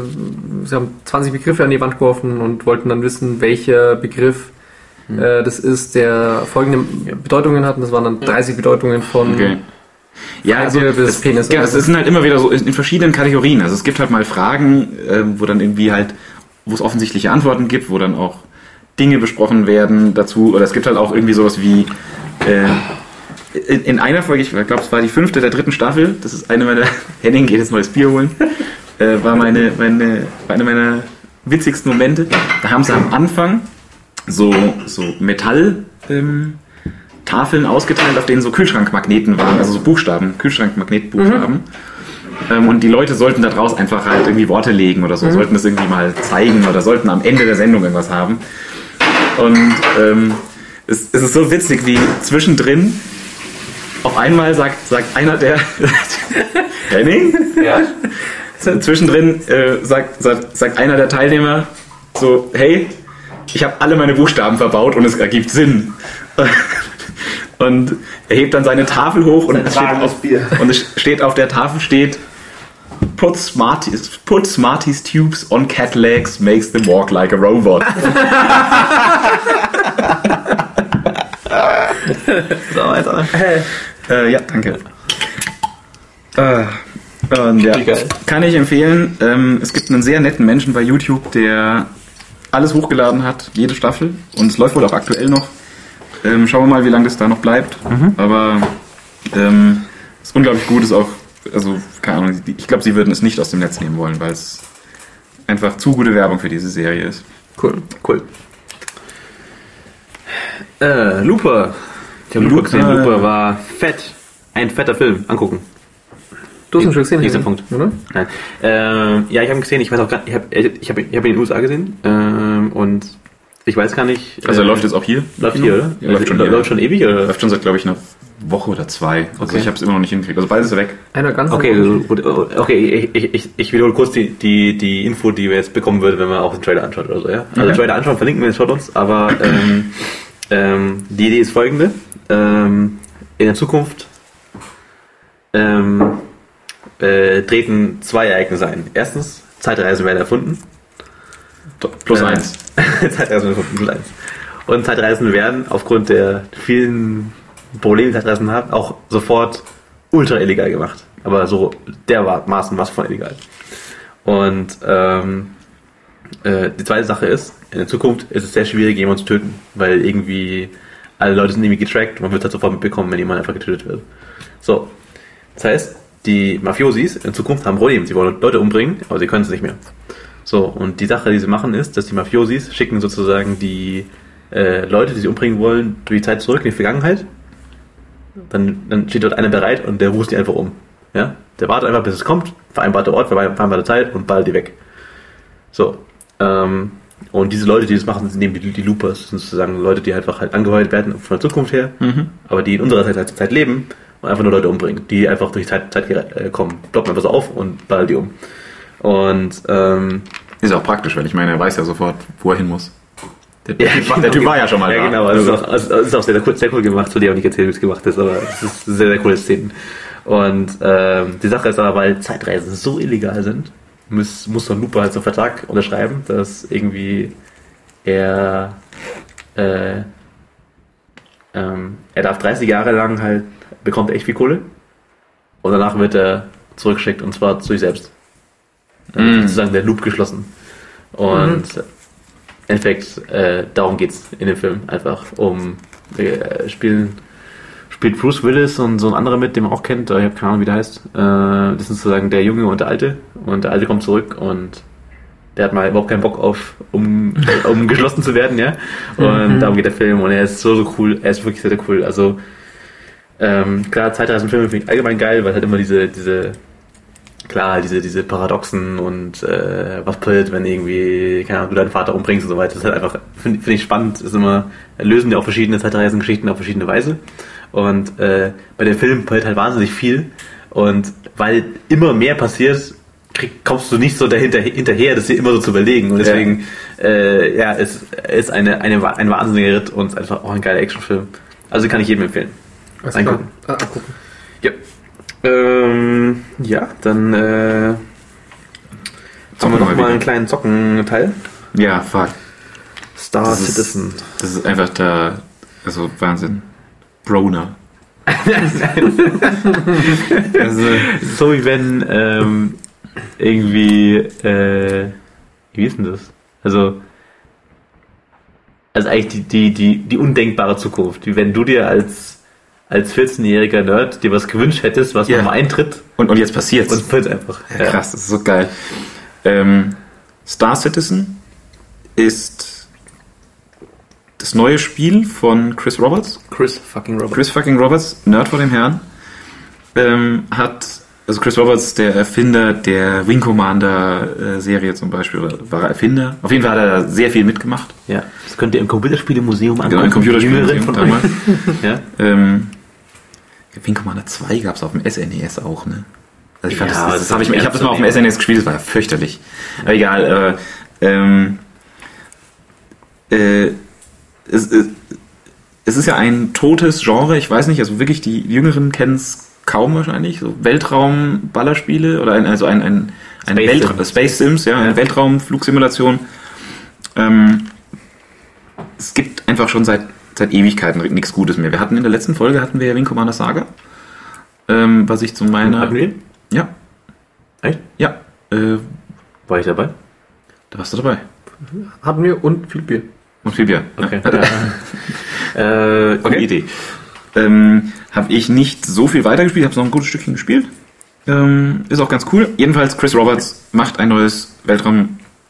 sie haben 20 Begriffe an die Wand geworfen und wollten dann wissen, welcher Begriff Hm. äh, das ist, der folgende Bedeutungen hat. Und das waren dann 30 Bedeutungen von okay. Ja, also es, Penis. ja, es sind halt immer wieder so in in verschiedenen Kategorien. Also es gibt halt mal Fragen, äh, wo dann irgendwie halt, wo es offensichtliche Antworten gibt, wo dann auch Dinge besprochen werden dazu. Oder es gibt halt auch irgendwie sowas wie äh, in, in einer Folge, ich glaube, es war die fünfte der dritten Staffel. Das ist eine meiner Henning geht jetzt neues Bier holen. Äh, war meine, meine, war eine meiner witzigsten Momente. Da haben sie am Anfang so, so Metall. Ähm, Tafeln ausgeteilt, auf denen so Kühlschrankmagneten waren, also so Buchstaben, Kühlschrankmagnetbuchstaben. Ähm, und die Leute sollten da draus einfach halt irgendwie Worte legen oder so, sollten das irgendwie mal zeigen oder sollten am Ende der Sendung irgendwas haben. Und ähm, es, es ist so witzig, wie zwischendrin auf einmal sagt, sagt einer der Henning? Ja. Zwischendrin äh, sagt, sagt, sagt einer der Teilnehmer so, hey, ich habe alle meine Buchstaben verbaut und es ergibt Sinn. Und er hebt dann seine Tafel hoch und es, steht auf, und es steht auf der Tafel steht Put Smarties, put Smarties tubes on cat legs makes them walk like a robot. So, Alter. äh, ja, danke. Äh, und ja, kann ich empfehlen. Ähm, es gibt einen sehr netten Menschen bei YouTube, der alles hochgeladen hat, jede Staffel. Und es läuft wohl auch aktuell noch. Ähm, schauen wir mal, wie lange das da noch bleibt. Aber ähm, ist unglaublich gut, ist auch, also, keine Ahnung, ich glaube, sie würden es nicht aus dem Netz nehmen wollen, weil es einfach zu gute Werbung für diese Serie ist. Cool. Cool. Äh, Looper. Ich habe Looper gesehen. Looper war fett. Ein fetter Film. Angucken. Du hast ihn schon gesehen, Nächster Punkt. oder? Nein. Ähm, ja, ich habe ihn gesehen. Ich weiß auch gar ich habe ich hab, ich hab ihn in den USA gesehen. Ähm, und ich weiß gar nicht. Also er äh, läuft jetzt auch hier. Läuft hier, oder? Ja, läuft schon läuft, hier. läuft schon ewig, oder? Läuft schon seit, glaube ich, einer Woche oder zwei. Also Okay. ich habe es immer noch nicht hingekriegt. Also beides ist weg. Einer ganz Okay, gut, okay, ich, ich, ich wiederhole kurz die, die, die Info, die wir jetzt bekommen würden, wenn man auch den Trailer anschaut oder so, ja? Also Okay. Trailer anschauen, verlinken wir in den Shownotes, aber ähm, ähm, die Idee ist folgende. Ähm, in der Zukunft ähm, äh, treten zwei Ereignisse ein. Erstens, Zeitreisen werden erfunden. Plus Äh, eins. Zeitreisen werden erfunden, plus eins. Und Zeitreisen werden aufgrund der vielen Probleme, die Zeitreisen haben, auch sofort ultra illegal gemacht. Aber so dermaßen was von illegal. Und ähm, äh, die zweite Sache ist, in der Zukunft ist es sehr schwierig, jemanden zu töten, weil irgendwie alle Leute sind irgendwie getrackt und man wird halt sofort mitbekommen, wenn jemand einfach getötet wird. So. Das heißt, die Mafiosis in Zukunft haben Probleme. Sie wollen Leute umbringen, aber sie können es nicht mehr. So, und die Sache, die sie machen, ist, dass die Mafiosis schicken sozusagen die äh, Leute, die sie umbringen wollen, durch die Zeit zurück in die Vergangenheit. Dann, dann steht dort einer bereit und der ruft die einfach um. Ja? Der wartet einfach, bis es kommt, vereinbarte Ort, vereinbarte Zeit und ballert die weg. So. Ähm, und diese Leute, die das machen, sind eben die, die Loopers, das sind sozusagen Leute, die einfach halt angeheuert werden von der Zukunft her, aber die in unserer Zeit, Zeit leben und einfach nur Leute umbringen, die einfach durch die Zeit, Zeit äh, kommen. Ploppen einfach so auf und ballern die um. Und ähm, Ist auch praktisch, weil ich meine, er weiß ja sofort, wo er hin muss. Der, Ja, Typ, war- der Typ war ja schon mal Ja, da. genau. Also, es ist auch, also, es ist auch sehr, cool, sehr cool gemacht. Soll dir auch nicht erzählen, wie es gemacht ist, aber es ist sehr, sehr coole Szenen. Und ähm, die Sache ist aber, weil Zeitreisen so illegal sind, muss, muss so ein Looper halt so einen Vertrag unterschreiben, dass irgendwie er äh, ähm, er darf 30 Jahre lang halt, bekommt er echt viel Kohle und danach wird er zurückgeschickt und zwar zu sich selbst. Dann ist sozusagen der Loop geschlossen. Und im Endeffekt, äh, darum geht's in dem Film. Einfach um äh, spielen spielt Bruce Willis und so ein anderer mit, den man auch kennt, ich habe keine Ahnung, wie der heißt. Äh, das sind sozusagen der Junge und der Alte. Und der Alte kommt zurück und der hat mal überhaupt keinen Bock auf, um, um geschlossen zu werden, ja. Und darum geht der Film und er ist so, so cool. Er ist wirklich sehr, sehr cool. Also, ähm, klar, Zeitreisenfilme finde ich allgemein geil, weil halt immer diese, diese, klar, diese, diese Paradoxen und äh, was passiert, wenn irgendwie, keine Ahnung, du deinen Vater umbringst und so weiter. Das ist halt einfach, finde find ich spannend, ist immer, lösen die auch verschiedene Zeitreisengeschichten auf verschiedene Weise. Und äh, bei dem Film passiert halt wahnsinnig viel. Und weil immer mehr passiert, krieg, kommst du nicht so dahinter hinterher, das dir immer so zu überlegen. Und deswegen, äh, ja, es ist eine, eine, ein wahnsinniger Ritt und einfach auch ein geiler Actionfilm. Also kann ich jedem empfehlen. Alles Angucken. Ah, abgucken. Ja. Ähm, ja, dann äh, haben wir noch mal einen kleinen Zocken-Teil. Ja, fuck. Star Das ist- Citizen. Das ist einfach der, also Wahnsinn. Broner. also, So wie wenn ähm, irgendwie, äh, wie ist denn das? Also, also eigentlich die, die, die, die undenkbare Zukunft. Wie wenn du dir als, als 14-jähriger Nerd dir was gewünscht hättest, was Ja. nochmal eintritt und, und jetzt passiert's. und es wird einfach. Ja, krass, das ist so geil. Ähm, Star Citizen ist das neue Spiel von Chris Roberts. Chris fucking Robert. Chris fucking Roberts, Nerd vor dem Herrn, ähm, hat, also Chris Roberts, der Erfinder der Wing Commander äh, Serie zum Beispiel, war er Erfinder? Auf jeden Fall hat er da sehr viel mitgemacht. Ja, das könnt ihr im Computerspielemuseum angucken. Genau, im Computerspielemuseum damals. ja. Ähm, Wing Commander 2 gab es auf dem SNES auch, ne? Also ich fand Ja, das, das, das habe ich, ich habe das mal auf dem SNES gespielt, das war fürchterlich. Aber egal, äh, ähm, äh, es, es, es ist ja ein totes Genre, ich weiß nicht, also wirklich die Jüngeren kennen es kaum wahrscheinlich, so Weltraum-Ballerspiele oder ein, also ein, ein, ein Space Weltra Sims. Space Sims, ja, eine Weltraumflugsimulation. Ähm, es gibt einfach schon seit, seit Ewigkeiten nichts Gutes mehr. Wir hatten in der letzten Folge hatten wir ja Wing Commander Saga, ähm, was ich zu meiner... Hatten wir? Ja, Echt? ja, äh, War ich dabei? da warst du dabei. Hatten wir und viel Bier. Und viel Bier. Okay. Ja. äh, Gute Idee. Ähm, habe ich nicht so viel weitergespielt, habe noch ein gutes Stückchen gespielt. Ähm, ist auch ganz cool. Jedenfalls, Chris Roberts macht ein neues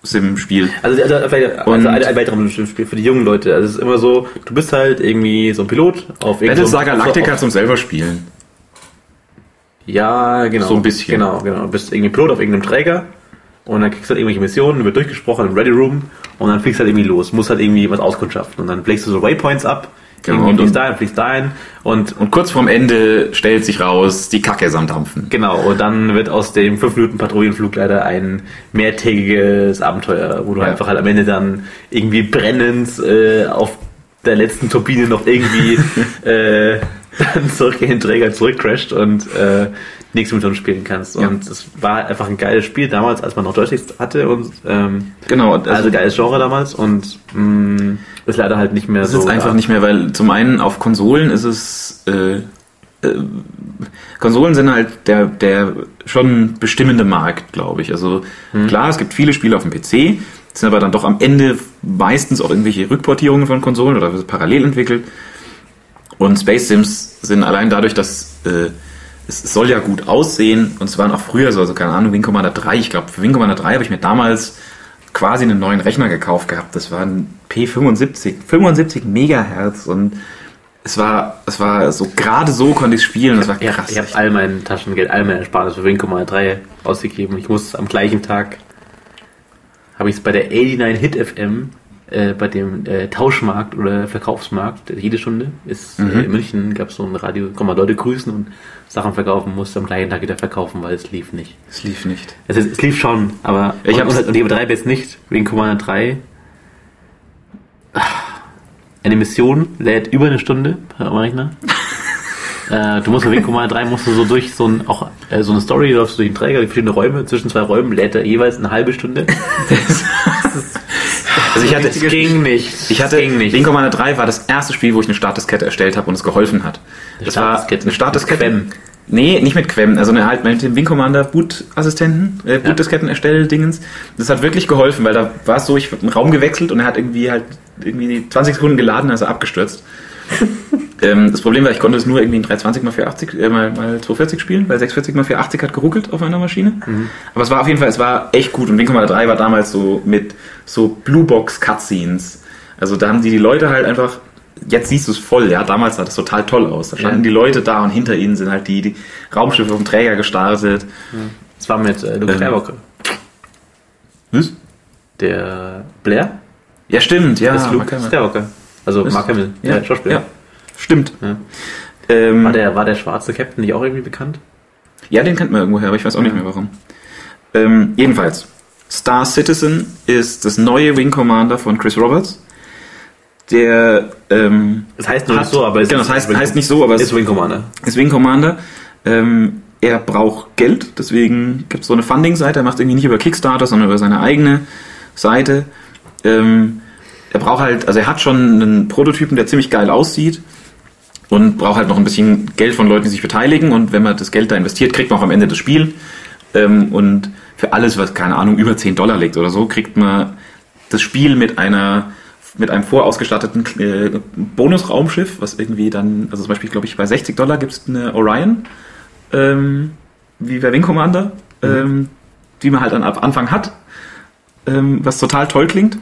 Weltraum-Sim-Spiel. Also, also, also, also Und- ein, ein weiteres Spiel für die jungen Leute. Also es ist immer so, du bist halt irgendwie so ein Pilot auf irgendeinem- Battlestar Galactica zum selber spielen. Ja, genau. So ein bisschen. Genau, genau. Du bist irgendwie Pilot auf irgendeinem Träger und dann kriegst du halt irgendwelche Missionen, wird durchgesprochen im Ready Room und dann fliegst du halt irgendwie los. Musst halt irgendwie was auskundschaften und dann legst du so Waypoints ab. Genau, fliegst dahin, fliegst dahin und Und kurz vorm Ende stellt sich raus, die Kacke ist am Dampfen. Genau, und dann wird aus dem 5 Minuten Patrouillenflug leider ein mehrtägiges Abenteuer, wo du Ja. einfach halt am Ende dann irgendwie brennend äh, auf der letzten Turbine noch irgendwie äh, dann zurück in den Träger zurückcrasht und äh, nächste Mission spielen kannst. Ja. Und es war einfach ein geiles Spiel damals, als man noch Joysticks hatte und ähm, Genau, also, geiles Genre damals und mh, ist leider halt nicht mehr Das so. ist einfach nicht mehr, weil zum einen auf Konsolen ist es äh, äh, Konsolen sind halt der, der schon bestimmende Markt, glaube ich. Also klar, es gibt viele Spiele auf dem PC, sind aber dann doch am Ende meistens auch irgendwelche Rückportierungen von Konsolen oder parallel entwickelt. Und Space Sims sind allein dadurch, dass äh, es soll ja gut aussehen und es waren auch früher so, also keine Ahnung, Wing Commander 3, ich glaube für Wing Commander 3 habe ich mir damals quasi einen neuen Rechner gekauft gehabt. Das war ein P75, 75 Megahertz und es war, es war so, gerade so konnte ich spielen, das war krass. ich habe all mein Taschengeld, all meine Ersparnis für Wing Commander 3 ausgegeben. Ich muss am gleichen Tag habe ich es bei der 89 Hit FM äh, bei dem äh, Tauschmarkt oder Verkaufsmarkt jede Stunde ist Mhm. äh, in München gab es so ein Radio, kann man Leute grüßen und Sachen verkaufen, musste am gleichen Tag wieder verkaufen, weil es lief nicht. Es lief nicht. Es, ist, es lief schon, aber Ich und, hab's- und, und die betreibe jetzt nicht wegen Commander 3. Ah, Eine Mission lädt über eine Stunde am Rechner. äh, du musst Wing Commander 3 musst du so durch so, ein, auch, äh, so eine Story, läufst du durch den Träger, durch verschiedene Räume, zwischen zwei Räumen lädt er jeweils eine halbe Stunde. Also ich hatte, Es ging nicht. ich hatte, ging nicht. Wing Commander 3 war das erste Spiel, wo ich eine Startdiskette erstellt habe und es geholfen hat. Das war eine Startdiskette. Quem. Nee, nicht mit Quem, also eine, halt mit dem Wing Commander Boot-Assistenten, äh, Boot-Disketten erstell-Dingens. Das hat wirklich geholfen, weil da war es so, ich habe einen Raum gewechselt und er hat irgendwie halt irgendwie 20 Sekunden geladen, also abgestürzt. ähm, das Problem war, ich konnte es nur irgendwie in 320 x 480 äh, mal, mal 240 spielen, weil 640 x 480 hat geruckelt auf meiner Maschine. Aber es war auf jeden Fall, es war echt gut und Wing Commander 3 war damals so mit so Blue Box Cutscenes. Also da haben die die Leute halt einfach jetzt siehst du es voll, ja, damals sah das total toll aus. Da standen Ja. die Leute da und hinter ihnen sind halt die, die Raumschiffe vom Träger gestartet. Das war mit äh, Luke Ähm. Skywalker. Was? Der Blair Ja, stimmt, ja. ist Luke. Skywalker. Also Mark Hamill, Ja, der Schauspieler. Ja, stimmt. Ja. Ähm, War, der, war der schwarze Captain nicht auch irgendwie bekannt? ja, den kennt man irgendwoher, aber ich weiß auch nicht mehr warum. Ähm, jedenfalls, Star Citizen ist das neue Wing Commander von Chris Roberts. Der ähm, Es heißt nur hat- nicht so, aber es genau, ist, das heißt, heißt nicht so, aber es ist Wing Commander. ist Wing Commander. Ähm, er braucht Geld, deswegen gibt es so eine Funding-Seite. Er macht irgendwie nicht über Kickstarter, sondern über seine eigene Seite. Ähm, er braucht halt, also er hat schon einen Prototypen, der ziemlich geil aussieht und braucht halt noch ein bisschen Geld von Leuten, die sich beteiligen. Und wenn man das Geld da investiert, kriegt man auch am Ende das Spiel. Ähm, und für alles, was, keine Ahnung, über 10 Dollar liegt oder so, kriegt man das Spiel mit einer mit einem vorausgestatteten äh, Bonusraumschiff, was irgendwie dann, also zum Beispiel, glaube ich, bei 60 Dollar gibt es eine Orion, ähm, wie bei Wing Commander, ähm, die man halt dann ab Anfang hat, ähm, was total toll klingt.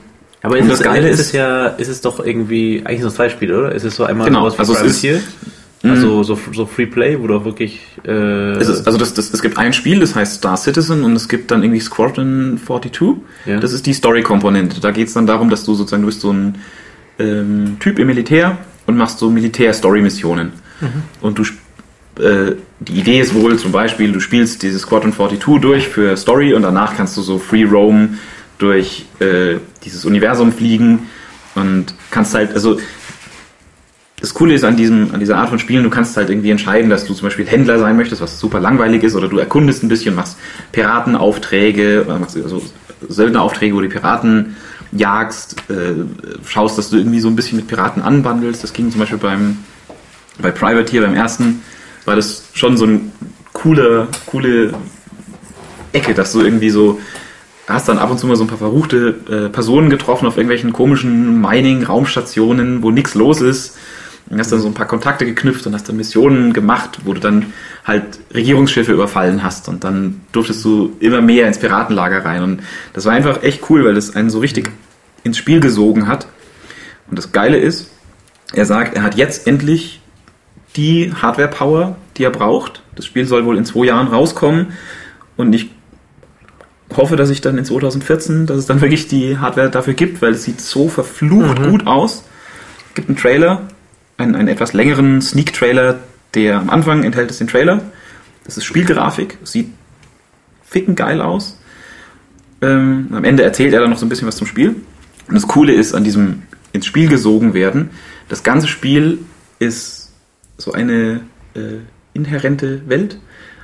Aber ist, das es, Geile ist ist- es ja, ist es doch irgendwie, eigentlich sind es zwei Spiele, oder? Ist es so einmal Genau, sowas also es ist- Privateer? Also so, so Free Play, wo du wirklich äh, Es ist, also das, das, es gibt ein Spiel, das heißt Star Citizen und es gibt dann irgendwie Squadron 42. Ja. Das ist die Story-Komponente. Da geht es dann darum, dass du sozusagen, du bist so ein ähm, Typ im Militär und machst so Militär-Story-Missionen. Und du äh, die Idee ist wohl zum Beispiel, du spielst dieses Squadron 42 durch für Story und danach kannst du so Free Roam durch äh, dieses Universum fliegen und kannst halt, also das Coole ist an, diesem, an dieser Art von Spielen, du kannst halt irgendwie entscheiden, dass du zum Beispiel Händler sein möchtest, was super langweilig ist, oder du erkundest ein bisschen, machst Piratenaufträge, machst also Söldneraufträge, wo du die Piraten jagst, äh, schaust, dass du irgendwie so ein bisschen mit Piraten anbandelst. Das ging zum Beispiel beim, bei Privateer, beim ersten, war das schon so eine coole, coole Ecke, dass du irgendwie so hast dann ab und zu mal so ein paar verruchte äh, Personen getroffen auf irgendwelchen komischen Mining-Raumstationen, wo nichts los ist. Und hast dann so ein paar Kontakte geknüpft und hast dann Missionen gemacht, wo du dann halt Regierungsschiffe überfallen hast und dann durftest du immer mehr ins Piratenlager rein. Und das war einfach echt cool, weil das einen so richtig ins Spiel gesogen hat. Und das Geile ist, er sagt, er hat jetzt endlich die Hardware-Power, die er braucht, Das Spiel soll wohl in zwei Jahren rauskommen und ich hoffe, dass ich dann in 2014, dass es dann wirklich die Hardware dafür gibt, weil es sieht so verflucht Mhm. gut aus. Es gibt einen Trailer, einen, einen etwas längeren Sneak-Trailer, der am Anfang enthält es den Trailer. Das ist Spielgrafik, sieht ficken geil aus. Ähm, am Ende erzählt er dann noch so ein bisschen was zum Spiel. Und das Coole ist an diesem ins Spiel gesogen werden, das ganze Spiel ist so eine äh, inhärente Welt.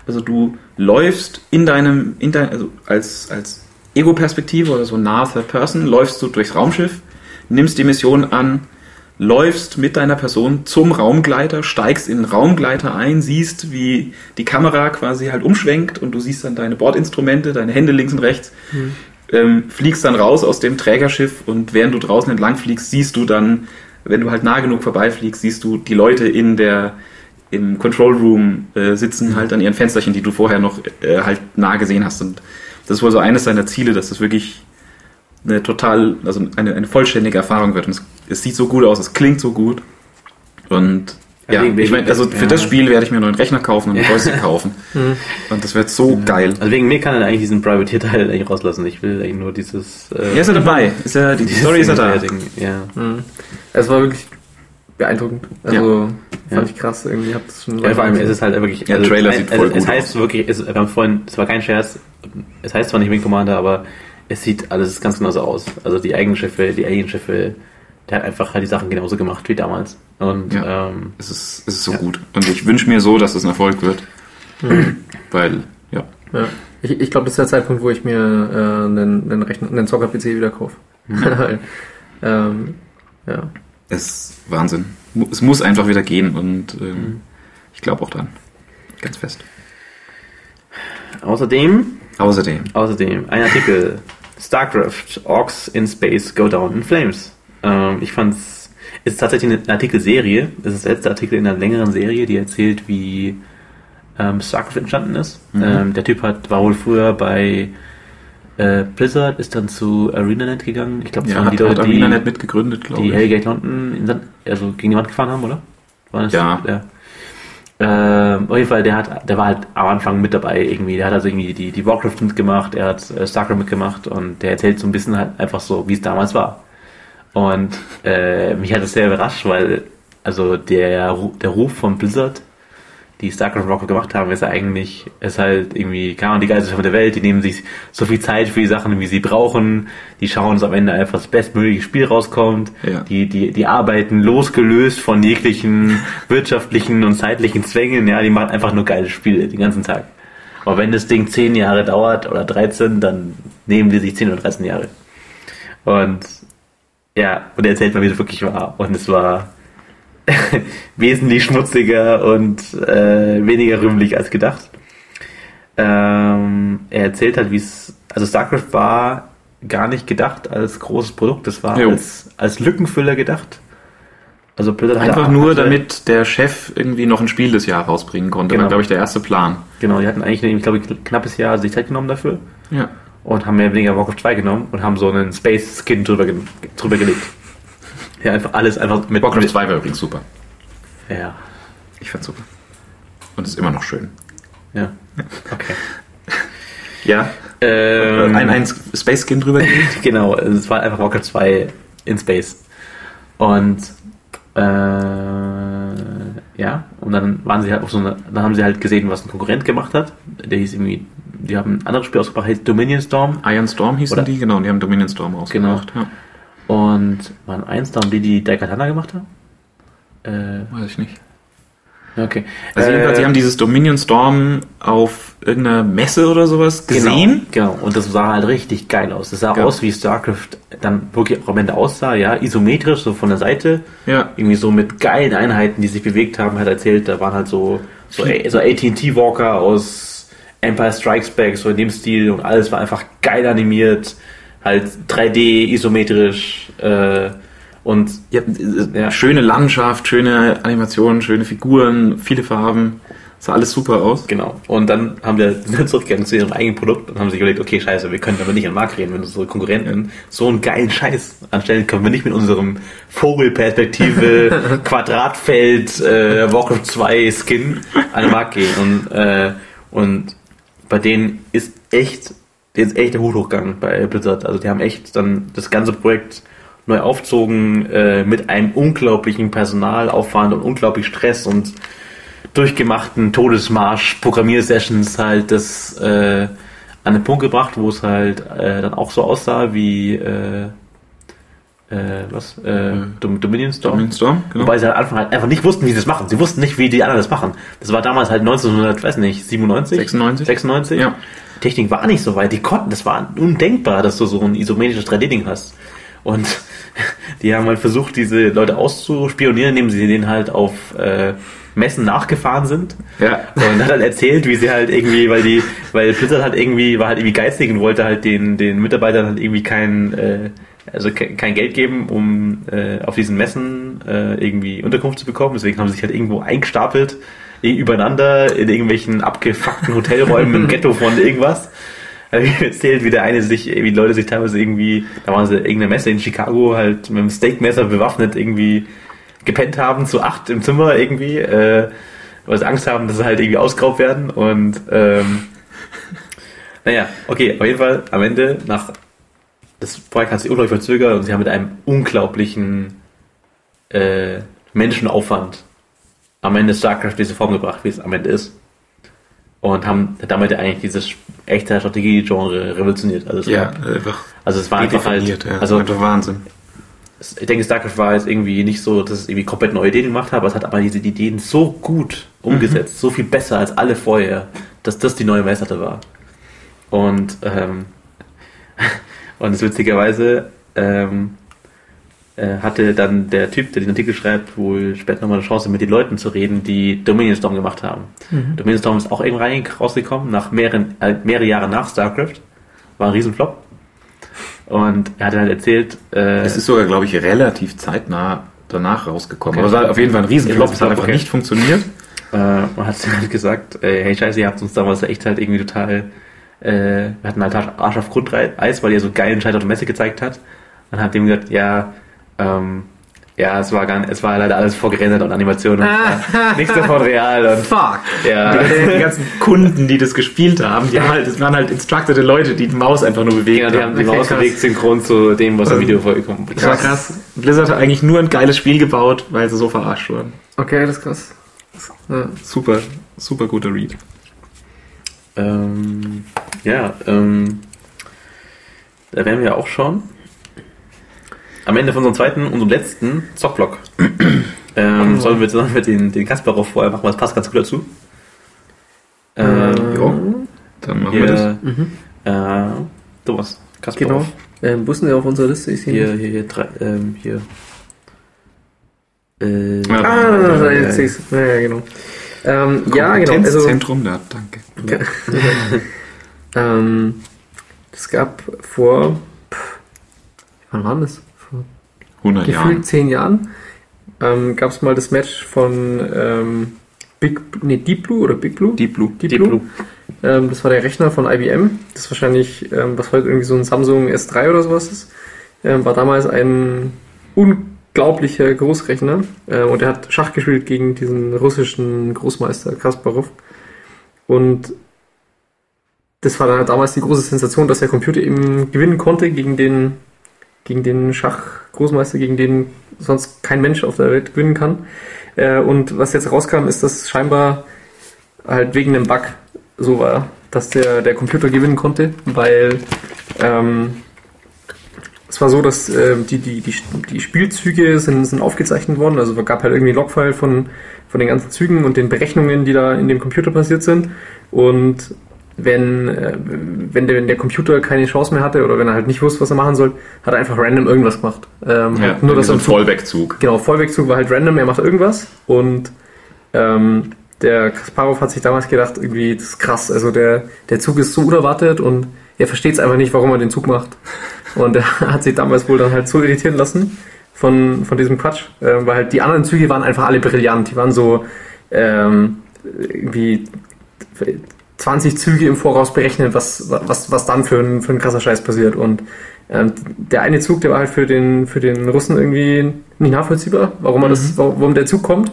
Also du läufst in deinem, in dein, also als, als Ego-Perspektive oder so nah Third Person, läufst du durchs Raumschiff, nimmst die Mission an, läufst mit deiner Person zum Raumgleiter, steigst in den Raumgleiter ein, siehst, wie die Kamera quasi halt umschwenkt und du siehst dann deine Bordinstrumente, deine Hände links und rechts, ähm, fliegst dann raus aus dem Trägerschiff und während du draußen entlang fliegst, siehst du dann, wenn du halt nah genug vorbeifliegst, siehst du die Leute in der im Control Room äh, sitzen halt an ihren Fensterchen, die du vorher noch äh, halt nah gesehen hast und das ist wohl so eines seiner Ziele, dass das wirklich eine total, also eine, eine vollständige Erfahrung wird und es, es sieht so gut aus, es klingt so gut und ja, wegen- ich meine, also für ja. das Spiel werde ich mir einen neuen Rechner kaufen und einen Joystick kaufen und das wird so geil. Also wegen mir kann er eigentlich diesen Privateer-Teil eigentlich rauslassen. Ich will eigentlich nur dieses. Äh, Ja, ist er dabei. Ist er, die, Story ist er da. Ja. Mhm. Es war wirklich beeindruckend. Also fand ich krass, irgendwie hab das schon Ja, vor allem ist es halt wirklich. Ja, der Trailer es, sieht also, voll es gut heißt wirklich, es, wir haben vorhin, es war kein Scherz, es heißt zwar nicht Wing Commander, aber es sieht alles ganz genauso aus. Also die Eigenschiffe, die Alien-Schiffe, der hat einfach halt die Sachen genauso gemacht wie damals. Und Ja. ähm, Es ist, es ist so Ja. gut. Und ich wünsche mir so, dass es ein Erfolg wird. Weil, ja. Ja. Ich, ich glaube, das ist der Zeitpunkt, wo ich mir äh, einen, einen, Rechner, einen Zocker-PC wieder kaufe. ähm, ja. Es ist Wahnsinn. Es muss einfach wieder gehen und ähm, ich glaube auch dran. Ganz fest. außerdem, Außerdem. außerdem ein Artikel. StarCraft, Orcs in Space go down in flames. Ähm, ich fand's, es ist tatsächlich eine Artikelserie. Es ist der letzte Artikel in einer längeren Serie, die erzählt, wie ähm, StarCraft entstanden ist. Mhm. Ähm, der Typ hat, war wohl früher bei äh, Blizzard, ist dann zu ArenaNet gegangen. Ich glaube, das Ja, waren hat, die hat Leute, die, ArenaNet mitgegründet, glaube die ich. Hellgate London in Sand, also gegen die Wand gefahren haben, oder? War das, Ja. ja. Ähm, auf jeden Fall, der hat, der war halt am Anfang mit dabei irgendwie. Der hat also irgendwie die, die Warcraft mitgemacht, er hat äh, StarCraft mitgemacht und der erzählt so ein bisschen halt einfach so, wie es damals war. Und äh, mich hat das sehr überrascht, weil also der, der Ruf von Blizzard, die StarCraft Warcraft gemacht haben, ist eigentlich, ist halt irgendwie, keine Ahnung, die geilste Firma der Welt, die nehmen sich so viel Zeit für die Sachen, wie sie brauchen, die schauen, dass am Ende einfach das bestmögliche Spiel rauskommt, Ja. die, die, die arbeiten losgelöst von jeglichen wirtschaftlichen und zeitlichen Zwängen, ja, die machen einfach nur geile Spiele den ganzen Tag. Aber wenn das Ding 10 Jahre dauert oder 13, dann nehmen die sich 10 oder 13 Jahre. Und ja, und er erzählt mal, wie es wirklich war. Und es war wesentlich schmutziger und äh, weniger rühmlich als gedacht. Ähm, er erzählt halt, wie es, also StarCraft war gar nicht gedacht als großes Produkt, das war Jo. als, als Lückenfüller gedacht. Also Blizzard Einfach nur, hatte- damit der Chef irgendwie noch ein Spiel des Jahr rausbringen konnte. Genau. War, glaube ich, der erste Plan. Genau, die hatten eigentlich, ich glaube, ein knappes Jahr sich Zeit genommen dafür Ja. und haben mehr oder weniger Warcraft 2 genommen und haben so einen Space Skin drüber, ge drüber gelegt. Ja, einfach alles einfach mit Warcraft mit, 2 war übrigens super. Ja, Ich fand's super. Und ist immer noch schön. ja. Okay. Ja. Ähm, ein, ein Space Skin drüber. Genau, es war einfach Warcraft 2 in Space. Und äh, ja, und dann waren sie halt auf so eine, dann haben sie halt gesehen, was ein Konkurrent gemacht hat. Der hieß irgendwie, die haben ein anderes Spiel ausgebracht, heißt Dominion Storm. Iron Storm hießen Oder- die, genau, und die haben Dominion Storm rausgebracht. Ja. Und waren eins da, die die Daikatana gemacht haben? Äh, Weiß ich nicht. okay. Also jedenfalls, Äh, die haben dieses Dominion Storm auf irgendeiner Messe oder sowas gesehen. Genau, genau. Und das sah halt richtig geil aus. Das sah Ja. aus, wie StarCraft dann wirklich auch am Ende aussah, ja, isometrisch, so von der Seite. Ja. irgendwie so mit geilen Einheiten, die sich bewegt haben, hat erzählt, da waren halt so, so, so AT&T Walker aus Empire Strikes Back, so in dem Stil und alles war einfach geil animiert, halt 3D, isometrisch, äh, und Ja, äh, Ja. Schöne Landschaft, schöne Animationen, schöne Figuren, viele Farben. Sah alles super aus. Genau. Und dann haben wir sind zurückgegangen zu ihrem eigenen Produkt und haben sich überlegt, okay, scheiße, wir können aber nicht an den Markt reden, wenn unsere Konkurrenten so einen geilen Scheiß anstellen, können wir nicht mit unserem Vogelperspektive, Quadratfeld, äh, Warcraft 2 Skin an den Markt gehen. Und, äh, und bei denen ist echt, denen ist echt der Hut hochgegangen bei Blizzard. Also die haben echt dann das ganze Projekt neu aufzogen äh, mit einem unglaublichen Personalaufwand und unglaublich Stress und durchgemachten Todesmarsch, Programmiersessions halt das äh, an den Punkt gebracht, wo es halt äh, dann auch so aussah wie äh, äh, was? Äh, Dom Dominion Storm. Dominion Storm, genau. Wobei sie halt am Anfang halt einfach nicht wussten, wie sie das machen. Sie wussten nicht, wie die anderen das machen. Das war damals halt 1900, weiß nicht, 97? 96. 96? Ja. Technik war nicht so weit. Die konnten, das war undenkbar, dass du so ein isometrisches 3D-Ding hast. Und die haben halt versucht, diese Leute auszuspionieren, indem sie denen halt auf äh, Messen nachgefahren sind. Ja. Und hat halt erzählt, wie sie halt irgendwie, weil die, weil Blizzard halt irgendwie, war halt irgendwie geizig und wollte halt den, den Mitarbeitern halt irgendwie kein, äh, also ke- kein Geld geben, um äh, auf diesen Messen äh, irgendwie Unterkunft zu bekommen. Deswegen haben sie sich halt irgendwo eingestapelt, übereinander in irgendwelchen abgefuckten Hotelräumen im Ghetto von irgendwas. Hab ich erzählt, wie der eine sich, wie Leute sich teilweise irgendwie, da waren sie irgendeine Messe in Chicago, halt mit einem Steakmesser bewaffnet irgendwie gepennt haben, zu acht im Zimmer irgendwie, äh, weil sie Angst haben, dass sie halt irgendwie ausgeraubt werden und ähm, naja, okay, auf jeden Fall am Ende nach das Projekt hat sich unglaublich verzögert und sie haben mit einem unglaublichen äh, Menschenaufwand am Ende StarCraft diese Form gebracht, wie es am Ende ist. Und haben damit eigentlich dieses echte Strategie-Genre revolutioniert. Also es Ja, war, einfach. also es war einfach halt, ja. also einfach Wahnsinn. ich denke, StarCraft war jetzt irgendwie nicht so, dass es irgendwie komplett neue Ideen gemacht hat, aber es hat aber diese Ideen so gut umgesetzt, so viel besser als alle vorher, dass das die neue Messlatte war. Und, ähm, und das witzigerweise ähm, äh, hatte dann der Typ, der den Artikel schreibt, wohl später nochmal eine Chance, mit den Leuten zu reden, die Dominion Storm gemacht haben. Dominion Storm ist auch irgendwann rein- rausgekommen, nach mehreren, äh, mehrere Jahre nach StarCraft. War ein Riesenflop. Und er hat halt erzählt, äh, Es ist sogar, glaube ich, relativ zeitnah danach rausgekommen. Okay. Aber es war auf jeden Fall ein Riesenflop. Es hat einfach Okay. nicht funktioniert. äh, man hat halt gesagt, äh, hey Scheiße, ihr habt uns damals echt halt irgendwie total, äh, wir hatten halt Arsch auf Grundeis, weil ihr so geilen Scheiß auf der Messe gezeigt hat. Dann hat dem gesagt, ja, ähm, ja, es war gar es war leider alles vorgerendert und Animationen und war nichts davon real und Fuck. ja. Die ganzen Kunden, die das gespielt haben, die haben halt, das waren halt instructete Leute, die die Maus einfach nur bewegt Ja, die haben die Okay, Maus krass. bewegt synchron zu dem, was im Video vorgekommen Das war krass. Blizzard hat eigentlich nur ein geiles Spiel gebaut, weil sie so verarscht wurden. Okay, das ist krass. Ja. Super, super guter Read. Ähm, ja, ähm, da wären wir auch schon am Ende von unserem zweiten und unserem letzten Zockblock. ähm, sollen wir zusammen mit den, den Kasparov vorher machen, weil das passt ganz gut dazu. Ähm, Jo, dann machen wir das. hier, äh, Thomas, Kasparov. Genau. Ähm, wo ist denn der auf unserer Liste? Ich sehe Hier, ihn. hier, hier, drei, ähm, hier. Äh, Ja. Ah, da, da, jetzt sehe ich's. Ja, ja, genau. Ähm, ja, genau. Also, Kompetenzzentrum, da, danke. ähm, es gab vor, pff, wann war das? Vor 100 gefühlt Jahren. zehn Jahren ähm, gab es mal das Match von ähm, Big, nee, Deep Blue oder Big Blue? Deep Blue. Deep, Deep Blue. Blue. Ähm, das war der Rechner von IBM. Das ist wahrscheinlich, ähm, was heute irgendwie so ein Samsung S3 oder sowas ist. Ähm, war damals ein unglaublicher Großrechner. Ähm, und er hat Schach gespielt gegen diesen russischen Großmeister Kasparov. Und das war dann halt damals die große Sensation, dass der Computer eben gewinnen konnte gegen den, gegen den Schachgroßmeister, gegen den sonst kein Mensch auf der Welt gewinnen kann. Äh, und was jetzt rauskam, ist, dass scheinbar halt wegen einem Bug so war, dass der, der Computer gewinnen konnte, weil ähm, es war so, dass ähm, die, die, die, die Spielzüge sind, sind aufgezeichnet worden, also es gab halt irgendwie Logfile von, von den ganzen Zügen und den Berechnungen, die da in dem Computer passiert sind und wenn, äh, wenn, der, wenn der Computer keine Chance mehr hatte oder wenn er halt nicht wusste, was er machen soll, hat er einfach random irgendwas gemacht. Ähm, Ja, nur, dass so ein Vollwegzug. Genau, Vollwegzug war halt random, er macht irgendwas und ähm, der Kasparov hat sich damals gedacht, irgendwie, das ist krass, also der, der Zug ist so unerwartet und er versteht es einfach nicht, warum er den Zug macht. Und er hat sich damals wohl dann halt so irritieren lassen von, von diesem Quatsch, äh, weil halt die anderen Züge waren einfach alle brillant, die waren so, ähm, irgendwie 20 Züge im Voraus berechnen, was, was, was dann für ein, für ein krasser Scheiß passiert. Und ähm, der eine Zug, der war halt für den, für den Russen irgendwie nicht nachvollziehbar, warum, man das, warum der Zug kommt.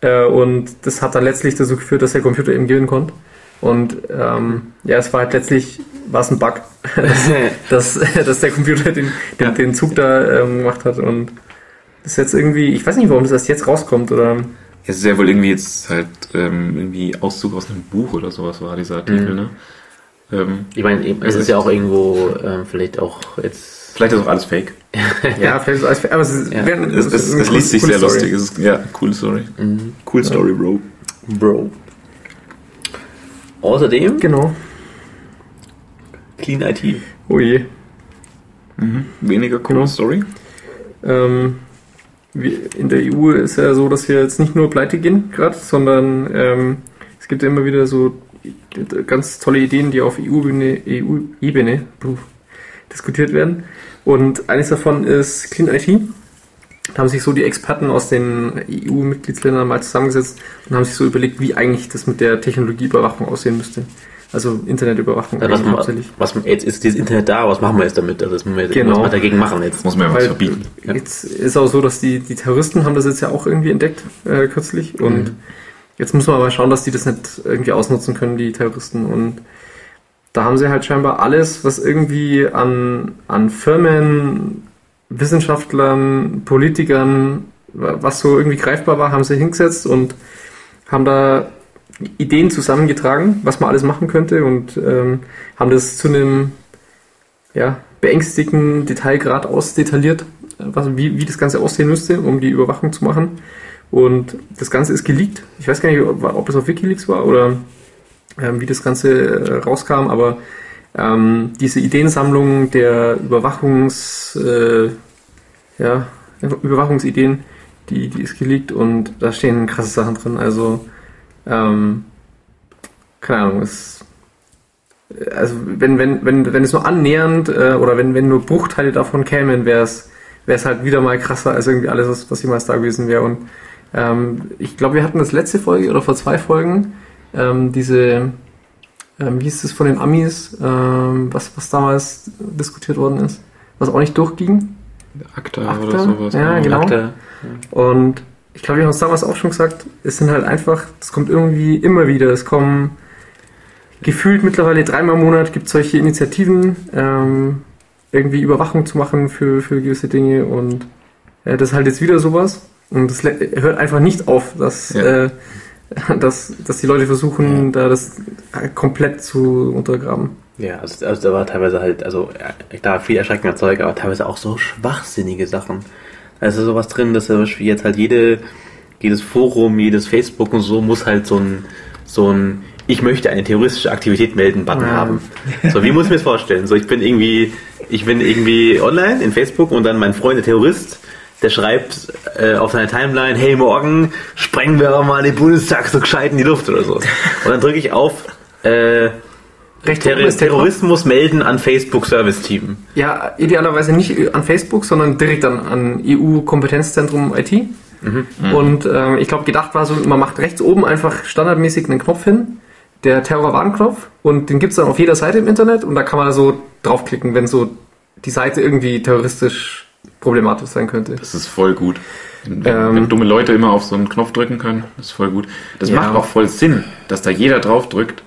Äh, und das hat dann letztlich dazu geführt, dass der Computer eben gewinnen konnte. Und ähm, ja, es war halt letztlich war es ein Bug, dass, dass, dass der Computer den, den, Ja. den Zug da ähm, gemacht hat. Und das ist jetzt irgendwie, ich weiß nicht, warum das erst jetzt rauskommt. Oder Es ist ja wohl irgendwie jetzt halt ähm, irgendwie Auszug aus einem Buch oder sowas war dieser Artikel, Mhm. ne? Ähm, Ich meine, es ist ja auch irgendwo ähm, vielleicht auch jetzt. vielleicht ist auch alles fake. ja, vielleicht ist alles, aber es, ist, Ja. wäre- Es, es, es liest sich coole sehr Story. lustig. Es ist, ja, coole Story. Mhm. Cool Story, Bro. Bro. Außerdem Genau. Clean IT. Oh je. Mhm. Weniger coole Genau. Story. Ähm, in der EU ist ja so, dass wir jetzt nicht nur pleite gehen gerade, sondern ähm, es gibt ja immer wieder so ganz tolle Ideen, die auf EU-Ebene EU -Ebene, diskutiert werden. Und eines davon ist Clean IT. Da haben sich so die Experten aus den EU-Mitgliedsländern mal zusammengesetzt und haben sich so überlegt, wie eigentlich das mit der Technologieüberwachung aussehen müsste. Also Internetüberwachung Also was, hauptsächlich. was, jetzt ist dieses Internet da, was machen wir jetzt damit? Also das müssen wir jetzt Genau. mal dagegen machen jetzt. Das muss man ja was verbieten. Ja. Jetzt ist auch so, dass die, die Terroristen haben das jetzt ja auch irgendwie entdeckt, äh, kürzlich. Und Mhm. jetzt muss man aber schauen, dass die das nicht irgendwie ausnutzen können, die Terroristen. Und da haben sie halt scheinbar alles, was irgendwie an, an Firmen, Wissenschaftlern, Politikern, wa- was so irgendwie greifbar war, haben sie hingesetzt und haben da Ideen zusammengetragen, was man alles machen könnte und ähm, haben das zu einem ja, beängstigenden Detailgrad ausdetailliert, was, wie, wie das Ganze aussehen müsste, um die Überwachung zu machen. Und das Ganze ist geleakt. Ich weiß gar nicht, ob, ob es auf Wikileaks war oder ähm, wie das Ganze äh, rauskam, aber ähm, diese Ideensammlung der Überwachungs, äh, ja, Überwachungsideen, die, die ist geleakt und da stehen krasse Sachen drin. Also, ähm, keine Ahnung, es, also wenn, wenn, wenn, wenn es nur annähernd äh, oder wenn, wenn nur Bruchteile davon kämen, wäre es wäre es halt wieder mal krasser als irgendwie alles, was, was jemals da gewesen wäre. Und ähm, ich glaube, wir hatten das letzte Folge oder vor zwei Folgen ähm, diese, ähm, wie hieß es von den Amis, ähm, was, was damals diskutiert worden ist, was auch nicht durchging. Akta, Akta? oder sowas. Ja, genau. Akte. Und ich glaube, wir haben es damals auch schon gesagt, es sind halt einfach, es kommt irgendwie immer wieder, es kommen gefühlt mittlerweile dreimal im Monat gibt es solche Initiativen, ähm, irgendwie Überwachung zu machen für, für gewisse Dinge und äh, das ist halt jetzt wieder sowas und das le- hört einfach nicht auf, dass, Ja. äh, dass, dass die Leute versuchen, da das komplett zu untergraben. Ja, also, also da war teilweise halt, also ja, da viel erschreckender Zeug, aber teilweise auch so schwachsinnige Sachen. Da ist ja sowas drin, dass zum Beispiel jetzt halt jede, jedes Forum, jedes Facebook und so muss halt so ein, so ein ich möchte eine terroristische Aktivität melden Button Ja. haben. So, wie muss ich mir das vorstellen? So, ich bin irgendwie, ich bin irgendwie online in Facebook und dann mein Freund, der Terrorist, der schreibt äh, auf seiner Timeline, hey morgen sprengen wir mal den Bundestag so gescheit in die Luft oder so. Und dann drücke ich auf, äh, Recht Terror oben ist der Terrorismus melden an Facebook Service Team. Ja, idealerweise nicht an Facebook, sondern direkt an, an EU-Kompetenzzentrum IT. Und ähm, ich glaube, gedacht war so, man macht rechts oben einfach standardmäßig einen Knopf hin, der Terrorwarnknopf, und den gibt's dann auf jeder Seite im Internet und da kann man so draufklicken, wenn so die Seite irgendwie terroristisch problematisch sein könnte. Das ist voll gut. Wenn, Ähm. wenn dumme Leute immer auf so einen Knopf drücken können, das ist voll gut. Das Ja. macht auch voll Sinn, dass da jeder drauf drückt,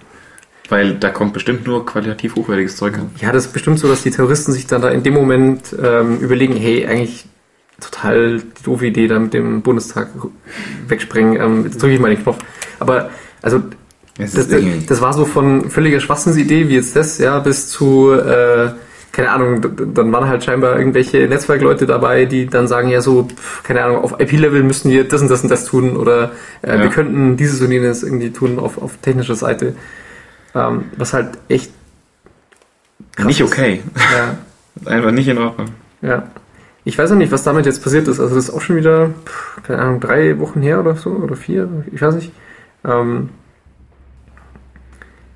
weil da kommt bestimmt nur qualitativ hochwertiges Zeug an. Ja, das ist bestimmt so, dass die Terroristen sich dann da in dem Moment ähm, überlegen, hey, eigentlich total die doofe Idee, da mit dem Bundestag wegsprengen. Ähm, jetzt drücke ich mal den Knopf. Aber also das, irgendwie- das war so von völliger Schwachsinnsidee wie jetzt das, ja, bis zu äh, keine Ahnung, dann waren halt scheinbar irgendwelche Netzwerkleute dabei, die dann sagen, ja so, pf, keine Ahnung, auf IP-Level müssen wir das und das und das tun oder äh, Ja. wir könnten dieses und jenes irgendwie tun auf, auf technischer Seite. Ähm, was halt echt krass nicht ist. okay. Ja, Einfach nicht in Ordnung. ja. Ich weiß auch nicht, was damit jetzt passiert ist. Also das ist auch schon wieder, keine Ahnung, drei Wochen her oder so, oder vier, ich weiß nicht. Ähm,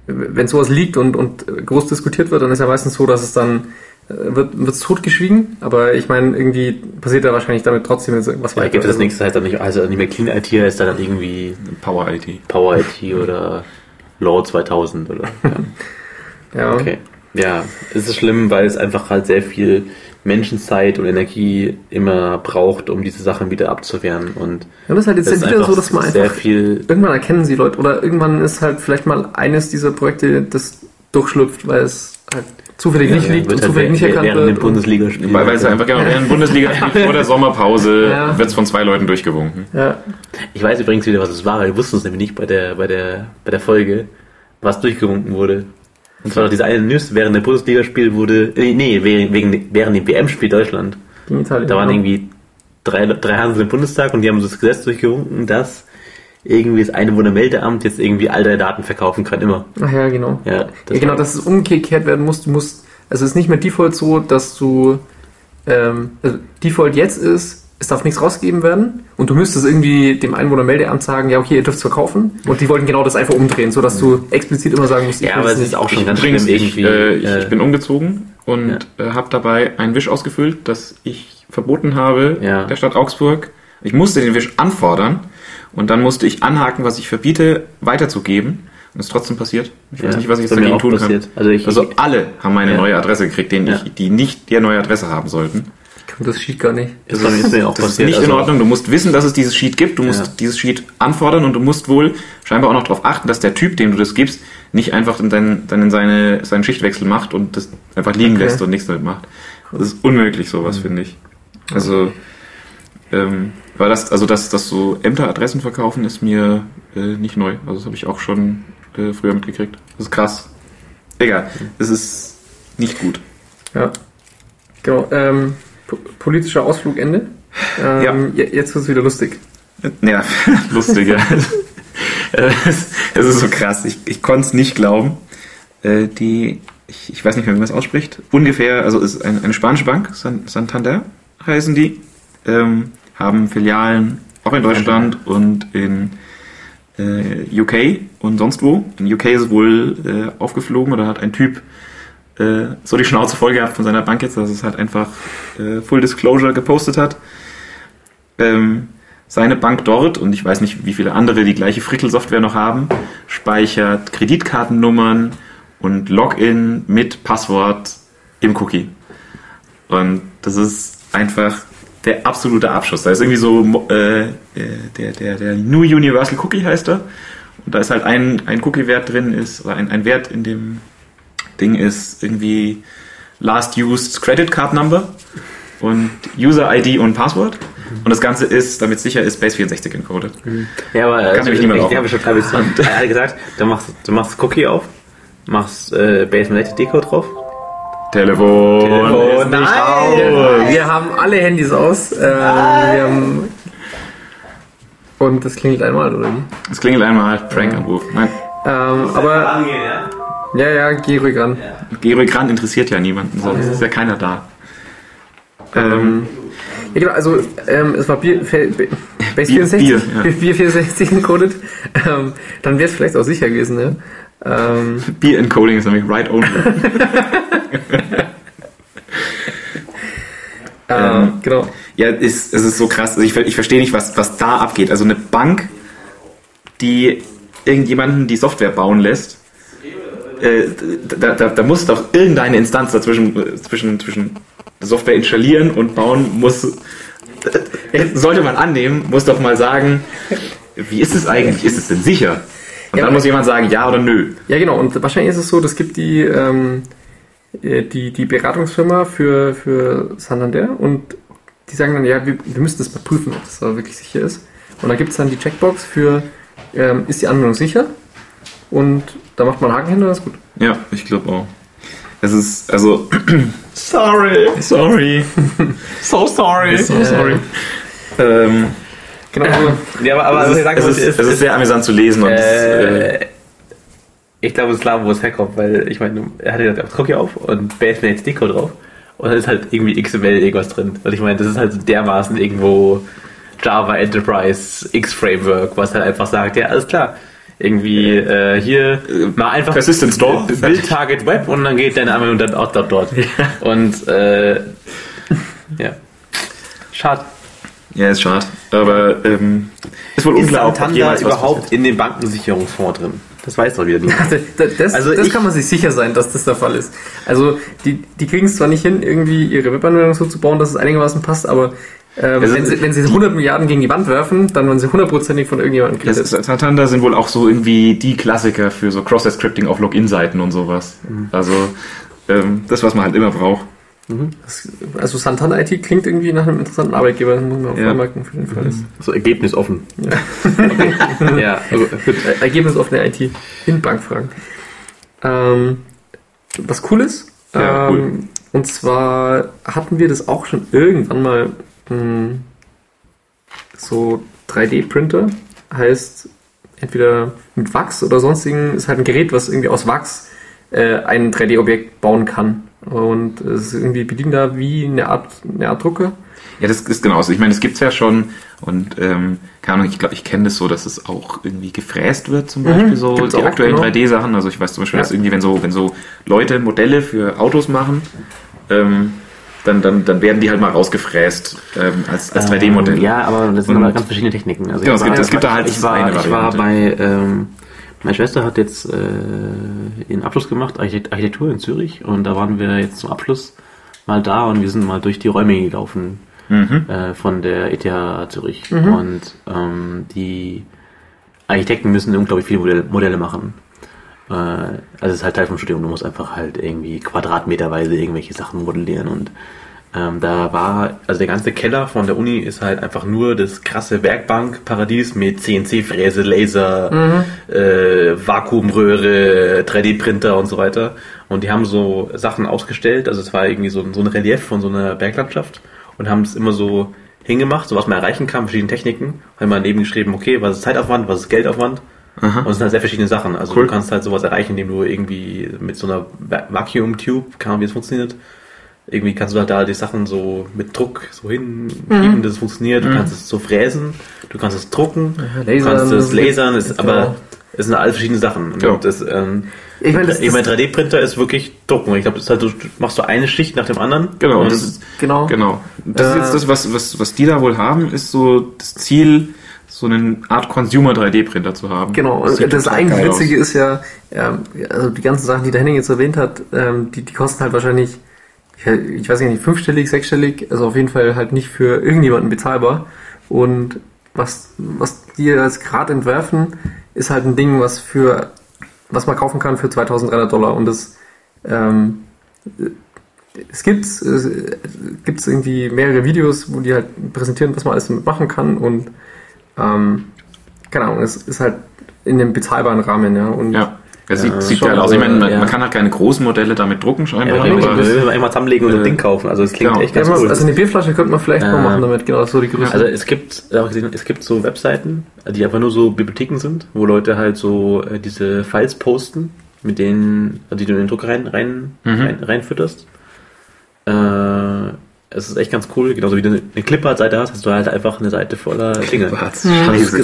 wenn sowas liegt und, und groß diskutiert wird, dann ist ja meistens so, dass es dann äh, wird wird's totgeschwiegen, aber ich meine, irgendwie passiert da wahrscheinlich damit trotzdem jetzt irgendwas Vielleicht gibt es das nächste heißt dann nicht, also nicht mehr Clean IT, heißt dann irgendwie Power IT. Power IT oder Law 2000 oder. Ja. Ja, Okay. Ja, es ist schlimm, weil es einfach halt sehr viel Menschenzeit und Energie immer braucht, um diese Sachen wieder abzuwehren. Und ja, das ist halt jetzt das wieder so, dass man sehr einfach viel. irgendwann erkennen sie Leute oder irgendwann ist halt vielleicht mal eines dieser Projekte, das durchschlüpft, weil es halt zufällig nicht liegt und halt zufällig nicht während erkannt dem wird. und- Bundesligaspiel. Weil, weil es einfach genau während Bundesliga vor der Sommerpause Ja. wird es von zwei Leuten durchgewunken. Ja, Ich weiß übrigens wieder, was es war. Wir wussten es nämlich nicht bei der, bei der, bei der Folge, was durchgewunken wurde. Und zwar diese eine News, während der Bundesligaspiel wurde, äh, nee, wegen, während dem WM-Spiel Deutschland. Italien. Da waren ja. irgendwie drei, drei Hansen im Bundestag und die haben so das Gesetz durchgewunken, dass irgendwie das Einwohnermeldeamt jetzt irgendwie all deine Daten verkaufen kann, immer. Ach ja, genau. Ja, ja, das genau, war- dass es umgekehrt werden muss. Du musst, also es ist nicht mehr Default so, dass du, ähm, also Default jetzt ist, es darf nichts rausgegeben werden und du müsstest irgendwie dem Einwohnermeldeamt sagen, ja okay, ihr dürft es verkaufen und die wollten genau das einfach umdrehen, so dass du explizit immer sagen musst, ich Ja, aber es ist auch schon ganz Übrigens, schlimm ich, irgendwie. äh, ich, äh, ich bin umgezogen und äh, habe dabei einen Wisch ausgefüllt, das ich verboten habe Ja. der Stadt Augsburg. Ich musste den Wisch anfordern und dann musste ich anhaken, was ich verbiete, weiterzugeben. Und es ist trotzdem passiert. Ich weiß Ja, nicht, was ich jetzt dagegen tun passiert. kann. Also ich- also alle haben meine Ja. neue Adresse gekriegt, denen Ja. ich, die nicht die neue Adresse haben sollten. Das schied gar nicht. ist, bei mir- ist mir auch Das ist nicht in also- Ordnung. Du musst wissen, dass es dieses Sheet gibt. Du musst Ja. dieses Sheet anfordern und du musst wohl scheinbar auch noch darauf achten, dass der Typ, dem du das gibst, nicht einfach in dein, dann in seine, seinen Schichtwechsel macht und das einfach liegen Okay. lässt und nichts damit macht. Das ist unmöglich, sowas, finde ich. Also, ähm, weil das, also dass, dass so Ämteradressen verkaufen, ist mir äh, nicht neu. Also das habe ich auch schon äh, früher mitgekriegt. Das ist krass. Egal, es ist nicht gut. Ja. Genau. Ähm, po- politischer Ausflug Ende. Ähm, je- Jetzt wird es wieder lustig. Ja, lustig, ja. Äh, es, es ist so krass. Ich, ich konnte es nicht glauben. Äh, die, ich, ich weiß nicht mehr, wie man es ausspricht. Ungefähr, also es ist eine, eine spanische Bank, San, Santander heißen die, ähm, haben Filialen auch in Deutschland und in äh, UK und sonst wo. In UK ist wohl äh, aufgeflogen oder hat ein Typ äh, so die Schnauze voll gehabt von seiner Bank jetzt, dass es halt einfach äh, Full Disclosure gepostet hat. Ähm, seine Bank dort, und ich weiß nicht, wie viele andere die gleiche Frickel-Software noch haben, speichert Kreditkartennummern und Login mit Passwort im Cookie. Und das ist einfach der absolute Abschuss. Da ist irgendwie so äh, äh, der, der, der New Universal Cookie heißt er. Und da ist halt ein, ein Cookie-Wert drin, ist, oder ein, ein Wert in dem Ding ist irgendwie Last Used Credit Card Number und User ID und Passwort. Und das Ganze ist, damit sicher ist, Base 64 encoded. Ja, aber also, nämlich niemand ich, auf. ich habe schon hab ich, gesagt, du machst, du machst Cookie auf, machst äh, Basement Deko drauf. Telefon, Telefon, ist nicht nein! aus. Wir haben alle Handys aus. Ähm, wir haben und das klingelt einmal, oder wie? Es klingelt einmal, Prank-Anruf. Nein, Ähm, aber ja, ja, geh ruhig ran. geh ruhig ran, interessiert ja niemanden, sonst ist ja keiner da. Ähm, Ja, genau, also ähm, es war Bier, Fe- Be- Base Bier- 64, Bier, ja. Bier 64 encoded. Ähm, dann wäre es vielleicht auch sicher gewesen, ne? Ähm, Beer Encoding ist nämlich Write Only. äh, genau. Ja, ist, es ist so krass. Also ich, ich verstehe nicht, was, was da abgeht. Also eine Bank, die irgendjemanden die Software bauen lässt, äh, da, da, da muss doch irgendeine Instanz dazwischen äh, zwischen, zwischen Software installieren und bauen muss. äh, Sollte man annehmen, muss doch mal sagen, wie ist es eigentlich? Ist es denn sicher? Und Ja, dann muss jemand sagen, ja oder nö. Ja, genau. Und wahrscheinlich ist es so, das gibt die, ähm, äh, die, die Beratungsfirma für, für Santander und die sagen dann, ja, wir, wir müssen das mal prüfen, ob das aber wirklich sicher ist. Und da gibt es dann die Checkbox für, ähm, ist die Anwendung sicher? Und da macht man einen Haken hin und das ist gut. Ja, ich glaube auch. Es ist, also. sorry, sorry. so sorry. So sorry. Ähm, Genau. Also, Ja, aber, aber es, was ist, ich sagen es, ist, es ist sehr amüsant zu lesen. Und es, äh, äh, ich glaube, es ist klar, wo es herkommt, weil ich meine, er hatte gesagt, Cookie auf und Basement jetzt Deko drauf und dann ist halt irgendwie XML irgendwas drin. Und ich meine, das ist halt dermaßen irgendwo Java Enterprise X Framework, was halt einfach sagt, ja, alles klar, irgendwie äh, hier mal einfach Persistent Store. Build Target Web und dann geht deine Anwendung dann auch dort. dort. Und äh, ja. Schade. Ja, ist schade. Aber ähm, ist wohl Ist ob Santander jemals was überhaupt in den Bankensicherungsfonds drin? Das weiß doch wieder nicht. Das, das, Also das ich- kann man sich sicher sein, dass das der Fall ist. Also die, die kriegen es zwar nicht hin, irgendwie ihre Webanwendung so zu bauen, dass es einigermaßen passt, aber ähm, Also- wenn, sie, wenn sie 100 Milliarden gegen die Wand werfen, dann werden sie hundertprozentig von irgendjemandem kritisiert. Santander sind wohl auch so irgendwie die Klassiker für so Cross-Scripting auf Login-Seiten und sowas. Also ähm, das, was man halt immer braucht. Das- Also Santander IT klingt irgendwie nach einem interessanten Arbeitgeber, das muss man auch Ja. vormerken für den Fall. ist. So ergebnisoffen. Ja, also, gut. Äh, Ergebnis auf der IT in Bankfragen. Ähm, was cool ist, Ja, ähm, cool. und zwar hatten wir das auch schon irgendwann mal mh, so 3D-Printer, heißt entweder mit Wachs oder sonstigen, ist halt ein Gerät, was irgendwie aus Wachs äh, ein 3D-Objekt bauen kann. Und es ist irgendwie bedient da wie eine Art, eine Art Drucker. Ja, das ist genauso. Ich meine, das gibt's ja schon und ähm, keine Ahnung, ich glaube, ich kenne das so, dass es auch irgendwie gefräst wird, zum Beispiel so gibt's die auch, aktuellen genau. 3D-Sachen. Also ich weiß zum Beispiel, Ja. dass irgendwie, wenn so, wenn so Leute Modelle für Autos machen, ähm, dann, dann, dann werden die halt mal rausgefräst ähm, als, als 3D-Modell. Ähm, Ja, aber das sind Und- aber ganz verschiedene Techniken. Also Genau, ich es gibt- war- es gibt da halt ich war, eine ich war Variante. bei, ähm, meine Schwester hat jetzt äh, ihren Abschluss gemacht, Architekt- Architektur in Zürich, und da waren wir jetzt zum Abschluss mal da und wir sind mal durch die Räume gelaufen Mhm. äh, von der ETH Zürich. Und ähm, die Architekten müssen unglaublich viele Modelle, Modelle machen. Äh, also es ist halt Teil vom Studium, du musst einfach halt irgendwie quadratmeterweise irgendwelche Sachen modellieren und ähm, da war, also der ganze Keller von der Uni ist halt einfach nur das krasse Werkbankparadies mit CNC-Fräse, Laser, äh, Vakuumröhre, 3D-Printer und so weiter. Und die haben so Sachen ausgestellt, also es war irgendwie so, ein- so ein Relief von so einer Berglandschaft und haben es immer so hingemacht, so was man erreichen kann, verschiedene Techniken. Haben mal neben geschrieben, okay, was ist Zeitaufwand, was ist Geldaufwand. Und es sind halt sehr verschiedene Sachen. Also Cool. du kannst halt sowas erreichen, indem du irgendwie mit so einer Va- Vacuum Tube, keine Ahnung, wie es funktioniert, irgendwie kannst du halt da die Sachen so mit Druck so hinschieben, dass es funktioniert. Du kannst es so fräsen, du kannst es drucken, Ja, du kannst es lasern, genau. aber es sind alle verschiedene Sachen. Und Ja. das, ähm, Ich meine, das- ich meine 3D-Printer ist wirklich drucken. Ich glaube, das ist halt, du machst so eine Schicht nach dem anderen. Genau, Und das ist, Genau. genau. Das ist Äh, jetzt das, was, was, was die da wohl haben, ist so das Ziel, so eine Art Consumer 3D-Printer zu haben. Genau, und das total eigentlich Witzige aus. ist ja, also die ganzen Sachen, die der Henning jetzt erwähnt hat, ähm, die, die kosten halt wahrscheinlich, ich, weiß nicht, fünfstellig, sechsstellig, also auf jeden Fall halt nicht für irgendjemanden bezahlbar. Und was, was die jetzt gerade entwerfen, ist halt ein Ding, was für, was man kaufen kann für 2300 Dollar. Und das, ähm, es gibt es gibt's irgendwie mehrere Videos, wo die halt präsentieren, was man alles damit machen kann und ähm, keine Ahnung, es ist halt in dem bezahlbaren Rahmen, ja. Und Ja. Das sieht, Ja, sieht schon, geil aus. Ich meine, man, ja. man kann halt keine großen Modelle damit drucken, Ja, scheinbar. nicht, aber, müssen wir einmal zusammenlegen und so ein Äh, Ding kaufen. Also es klingt genau. echt ja, ganz cool. also eine Bierflasche könnte man vielleicht mal Äh, machen damit, genau, so die Größe. Also es gibt, gesehen, es gibt so Webseiten, die einfach nur so Bibliotheken sind, wo Leute halt so äh, diese Files posten, mit denen, also die du in den Druck rein, rein, Mhm. rein reinfütterst. Äh, es ist echt ganz cool, genauso wie du eine Clipart-Seite hast, hast du halt einfach eine Seite voller Dinge. Das,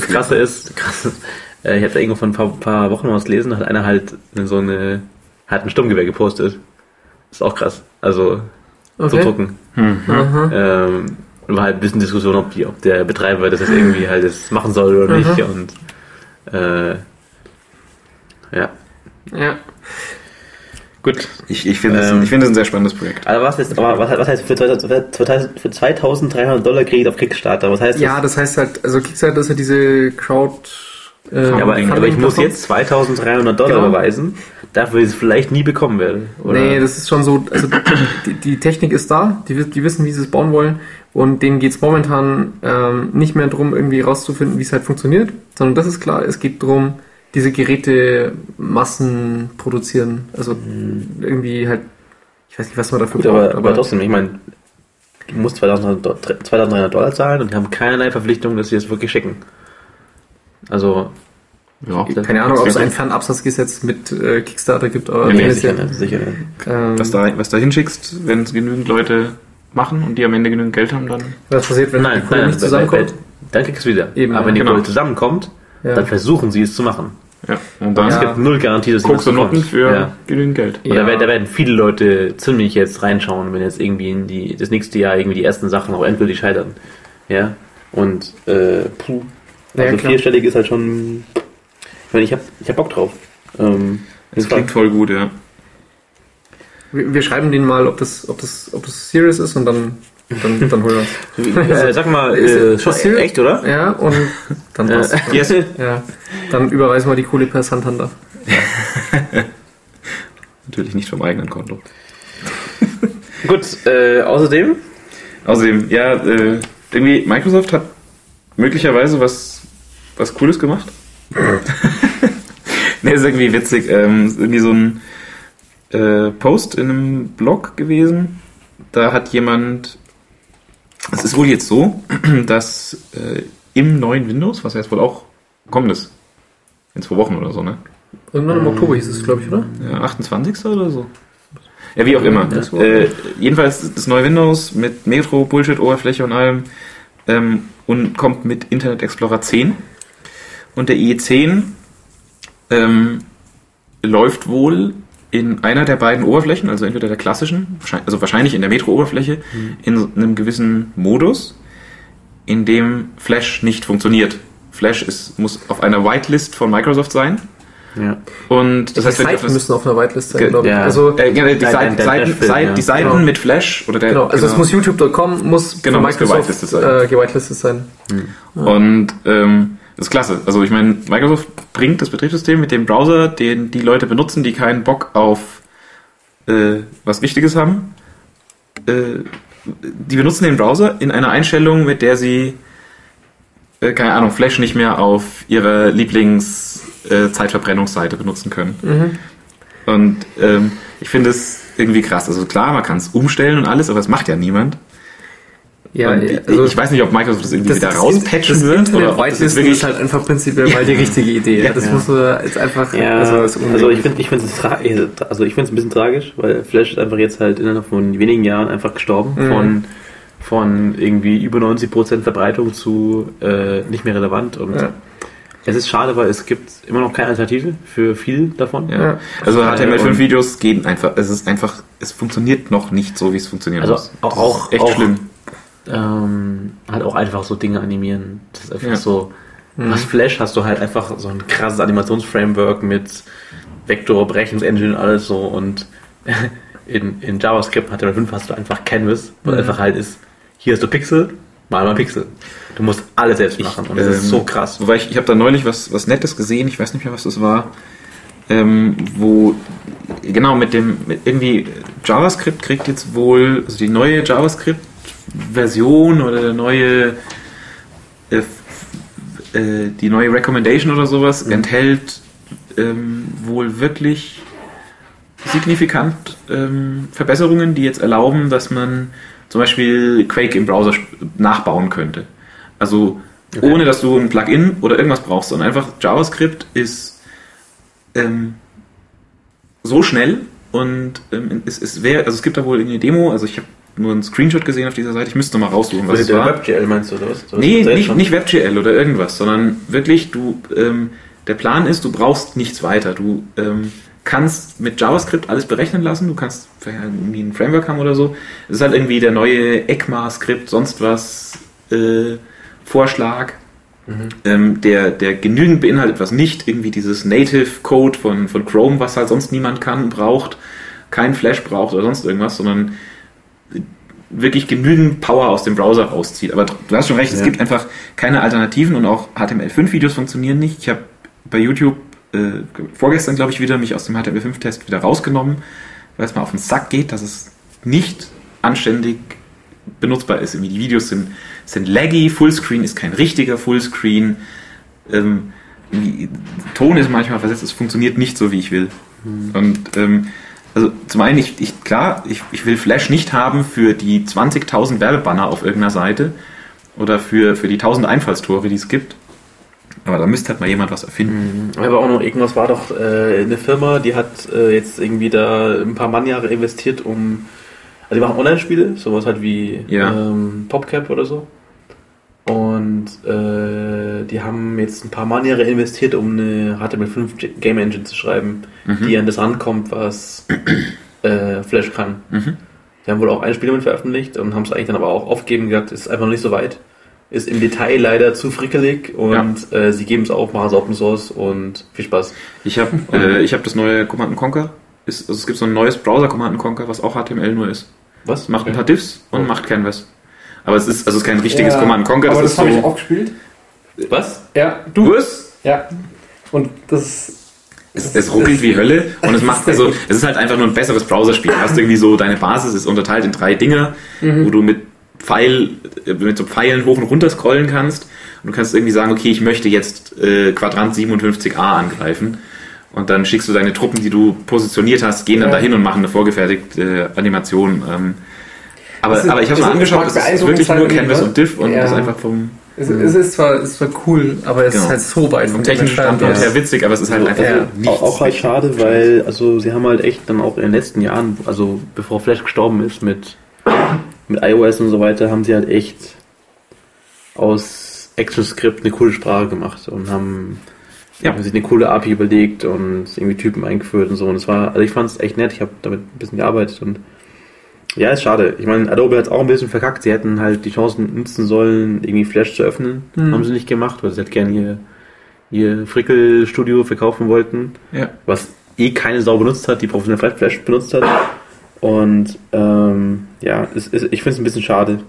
Krasse ist, krass, äh, ich habe da irgendwo vor ein paar, paar Wochen was gelesen, da hat einer halt so eine, hat ein Sturmgewehr gepostet. ist auch krass. Also, zu okay. drucken. Aha. Ähm, war halt ein bisschen Diskussion, ob, die, ob der Betreiber das jetzt irgendwie halt das machen soll oder nicht. Mhm. Und äh, ja, Ja. gut. ich, ich finde es Ähm, ich finde es ein sehr spannendes Projekt. Aber was, ist, aber was, was heißt für, 2000 für 2000 für 2300 Dollar Kredit auf Kickstarter? Was heißt ja, das? das heißt halt, also Kickstarter ist ja diese Crowd. Äh, Ja, aber, aber ich muss jetzt 2300 Dollar Genau. überweisen, dafür ich es vielleicht nie bekommen werde. Oder? Nee, das ist schon so, also die, die Technik ist da, die, die wissen, wie sie es bauen wollen und denen geht es momentan ähm, nicht mehr darum, irgendwie rauszufinden, wie es halt funktioniert, sondern das ist klar, es geht darum, diese Geräte Massen produzieren. Also irgendwie halt, ich weiß nicht, was man dafür Gut, aber, aber trotzdem, ich meine, du musst 2000 Do- 2300 Dollar zahlen und die haben keinerlei Verpflichtung, dass sie es wirklich schicken. Also, Ja. keine Ahnung, ob es ein Fernabsatzgesetz mit äh, Kickstarter gibt, aber nee, zumindest sicher ja, nicht, sicher ähm, Was da, was da hinschickst, wenn es genügend Leute machen und die am Ende genügend Geld haben, dann. was passiert, wenn Nein, die Kohle nein, nicht zusammenkommt. Dann kriegst du es wieder. Eben, aber ja. wenn die Genau. Kohle zusammenkommt, Ja. dann versuchen sie es zu machen. Ja. Und dann Es Ja. gibt null Garantie, dass guckst du Noten für Ja. genügend Geld. Und Ja. da, werden, da werden viele Leute ziemlich jetzt reinschauen, wenn jetzt irgendwie in die, das nächste Jahr irgendwie die ersten Sachen auch endgültig scheitern. Ja. Und äh, puh. Ja, Also klar. vierstellig ist halt schon. Ich meine, ich hab, ich hab Bock drauf. Ähm, Das klingt voll gut, ja. Wir, wir schreiben denen mal, ob das, ob das, ob das serious ist und dann, dann, dann holen wir es. äh, sag mal, Ist äh, schon echt, oder? Ja, und dann passt Yes. Ja, dann überweisen wir die Kohle per Santander. Natürlich nicht vom eigenen Konto. Gut, äh, außerdem. Außerdem, ja, äh, irgendwie Microsoft hat möglicherweise was, was Cooles gemacht. ne, ist irgendwie witzig. Ähm, ist irgendwie so ein äh, Post in einem Blog gewesen. Da hat jemand. Es ist wohl jetzt so, dass äh, im neuen Windows, was ja jetzt wohl auch kommt ist, in zwei Wochen oder so, ne? Irgendwann im Oktober hieß es, glaube ich, oder? Ja, 28. oder so. Ja, wie auch immer. War- Äh, jedenfalls das neue Windows mit Metro, Bullshit, Oberfläche und allem ähm, und kommt mit Internet Explorer 10. Und der IE10 ähm, läuft wohl in einer der beiden Oberflächen, also entweder der klassischen, also wahrscheinlich in der Metro-Oberfläche, in so einem gewissen Modus, in dem Flash nicht funktioniert. Flash ist, muss auf einer Whitelist von Microsoft sein. Ja. Und das heißt, die ich auf Seiten müssen auf einer Whitelist sein, glaube ich. ja. Also, äh, genau, die, Seiten, Seiten, Seiten, ja. die Seiten Genau. mit Flash oder der, genau, also es muss youtube.com, muss Genau, von muss Microsoft gewitelistet sein. äh, gewitelistet sein. Und ähm, ist klasse. Also ich meine, Microsoft bringt das Betriebssystem mit dem Browser, den die Leute benutzen, die keinen Bock auf äh, was Wichtiges haben. Äh, die benutzen den Browser in einer Einstellung, mit der sie äh, keine Ahnung, Flash nicht mehr auf ihrer Lieblings-Zeitverbrennungsseite benutzen können. Mhm. Und ähm, ich finde es irgendwie krass. Also klar, man kann es umstellen und alles, aber es macht ja niemand. Ja, ja, ich, weiß nicht, ob Microsoft das irgendwie wieder rauspatchen das wird oder das Whitelisten wirklich ist halt einfach prinzipiell mal die richtige Idee. Ja, das Ja. muss man jetzt einfach. Ja, also, also, das ist ich finde ich finde es also ich finde es ein bisschen tragisch, weil Flash ist einfach jetzt halt innerhalb von wenigen Jahren einfach gestorben Mhm. von von irgendwie über 90% Verbreitung zu äh, nicht mehr relevant und Ja. es ist schade, weil es gibt immer noch keine Alternative für viel davon. Ja. Also Äh, HTML5-Videos gehen einfach, es ist einfach, es funktioniert noch nicht so, wie es funktionieren Also muss. auch- Das ist echt auch- schlimm. Ähm, halt auch einfach so Dinge animieren. Das ist einfach Ja. so. Mhm. Was Flash hast du halt einfach so ein krasses Animationsframework mit Vektor, Berechnungsengine und alles so und in, in JavaScript HTML5 hast du einfach Canvas, wo Mhm. einfach halt ist, hier hast du Pixel, mal mal Pixel. Du musst alles selbst machen und das ist Ähm, so krass. Wobei ich, ich habe da neulich was, was Nettes gesehen, ich weiß nicht mehr, was das war, ähm, wo genau mit dem mit irgendwie JavaScript kriegt jetzt wohl, also die neue JavaScript-Version oder der neue äh, äh, die neue Recommendation oder sowas Mhm. enthält ähm, wohl wirklich signifikant ähm, Verbesserungen, die jetzt erlauben, dass man zum Beispiel Quake im Browser nachbauen könnte. Also Okay. ohne dass du ein Plugin oder irgendwas brauchst, sondern einfach JavaScript ist ähm, so schnell und ähm, es, es wäre, also es gibt da wohl eine Demo, also ich habe nur einen Screenshot gesehen auf dieser Seite, ich müsste noch mal raussuchen, was es der war. WebGL meinst du oder was? Nee, nicht, nicht WebGL oder irgendwas, sondern wirklich, du, ähm, der Plan ist, du brauchst nichts weiter. Du ähm, kannst mit JavaScript alles berechnen lassen, du kannst vielleicht irgendwie ein Framework haben oder so. Es ist halt irgendwie der neue ECMA-Skript, sonst was, äh, Vorschlag, Mhm. ähm, der, der genügend beinhaltet, was nicht irgendwie dieses Native-Code von, von Chrome, was halt sonst niemand kann, braucht, kein Flash braucht oder sonst irgendwas, sondern wirklich genügend Power aus dem Browser rauszieht. Aber du hast schon recht, es Ja. gibt einfach keine Alternativen und auch HTML5-Videos funktionieren nicht. Ich habe bei YouTube äh, vorgestern, glaube ich, wieder mich aus dem HTML5-Test wieder rausgenommen, weil es mal auf den Sack geht, dass es nicht anständig benutzbar ist. Irgendwie die Videos sind, sind laggy, Fullscreen ist kein richtiger Fullscreen. Ähm, Ton ist manchmal versetzt, es funktioniert nicht so, wie ich will. Und ähm, also zum einen, ich, ich klar, ich, ich will Flash nicht haben für die 20.000 Werbebanner auf irgendeiner Seite oder für, für die 1000 Einfallstore, die es gibt. Aber da müsste halt mal jemand was erfinden. Mhm. Aber auch noch irgendwas war doch äh, eine Firma, die hat äh, jetzt irgendwie da ein paar Mannjahre investiert, um. Also die machen Online-Spiele, sowas halt wie Ja. ähm, PopCap oder so. Und äh, die haben jetzt ein paar Maniere investiert, um eine HTML5 Game Engine zu schreiben, die an das rankommt, was äh, Flash kann. Mhm. Die haben wohl auch ein Spiel damit veröffentlicht und haben es eigentlich dann aber auch aufgegeben gesagt, ist einfach noch nicht so weit. Ist im Detail leider zu frickelig und äh, sie geben es auf, machen es Open Source und viel Spaß. Ich habe äh, ich hab das neue Command Conquer. Ist, also es gibt so ein neues Browser Command Conquer, was auch HTML nur ist. Was? Macht ein paar Diffs und macht Canvas. Aber es ist, also es ist kein richtiges Ja, Command Conquer, aber das, das, ist habe so. ich auch gespielt. Was? Ja, du es? ja. Und das Es, es ruckelt wie Hölle und es macht, also, es ist halt einfach nur ein besseres Browserspiel. Du hast irgendwie so, deine Basis ist unterteilt in drei Dinge, wo du mit Pfeil, äh, mit so Pfeilen hoch und runter scrollen kannst. Und du kannst irgendwie sagen, okay, ich möchte jetzt äh, Quadrant 57a angreifen. Und dann schickst du deine Truppen, die du positioniert hast, gehen dann Ja. dahin und machen eine vorgefertigte Animation. Ähm, aber, ist- aber ich habe es mal ist- angeschaut, es ist wirklich nur Canvas und Diff und Ja. das ist einfach vom, es, es ist zwar, es ist zwar cool, aber es Genau. ist halt so weit vom technischen Standpunkt her witzig, aber es ist halt einfach Ja. nichts. Auch, auch halt schade, weil also sie haben halt echt dann auch in den letzten Jahren, also bevor Flash gestorben ist mit, mit iOS und so weiter, haben sie halt echt aus ActionScript eine coole Sprache gemacht und haben, Ja. haben sich eine coole API überlegt und irgendwie Typen eingeführt und so. Und es war, also ich fand es echt nett, ich habe damit ein bisschen gearbeitet und ja, ist schade. Ich meine, Adobe hat es auch ein bisschen verkackt. Sie hätten halt die Chancen nutzen sollen, irgendwie Flash zu öffnen. Mhm. Haben sie nicht gemacht, weil sie halt gerne ihr, ihr Frickel-Studio verkaufen wollten Ja. was eh keine Sau benutzt hat, die professionell Flash benutzt hat. Und ähm, ja, es, es, ich finde es ein bisschen schade.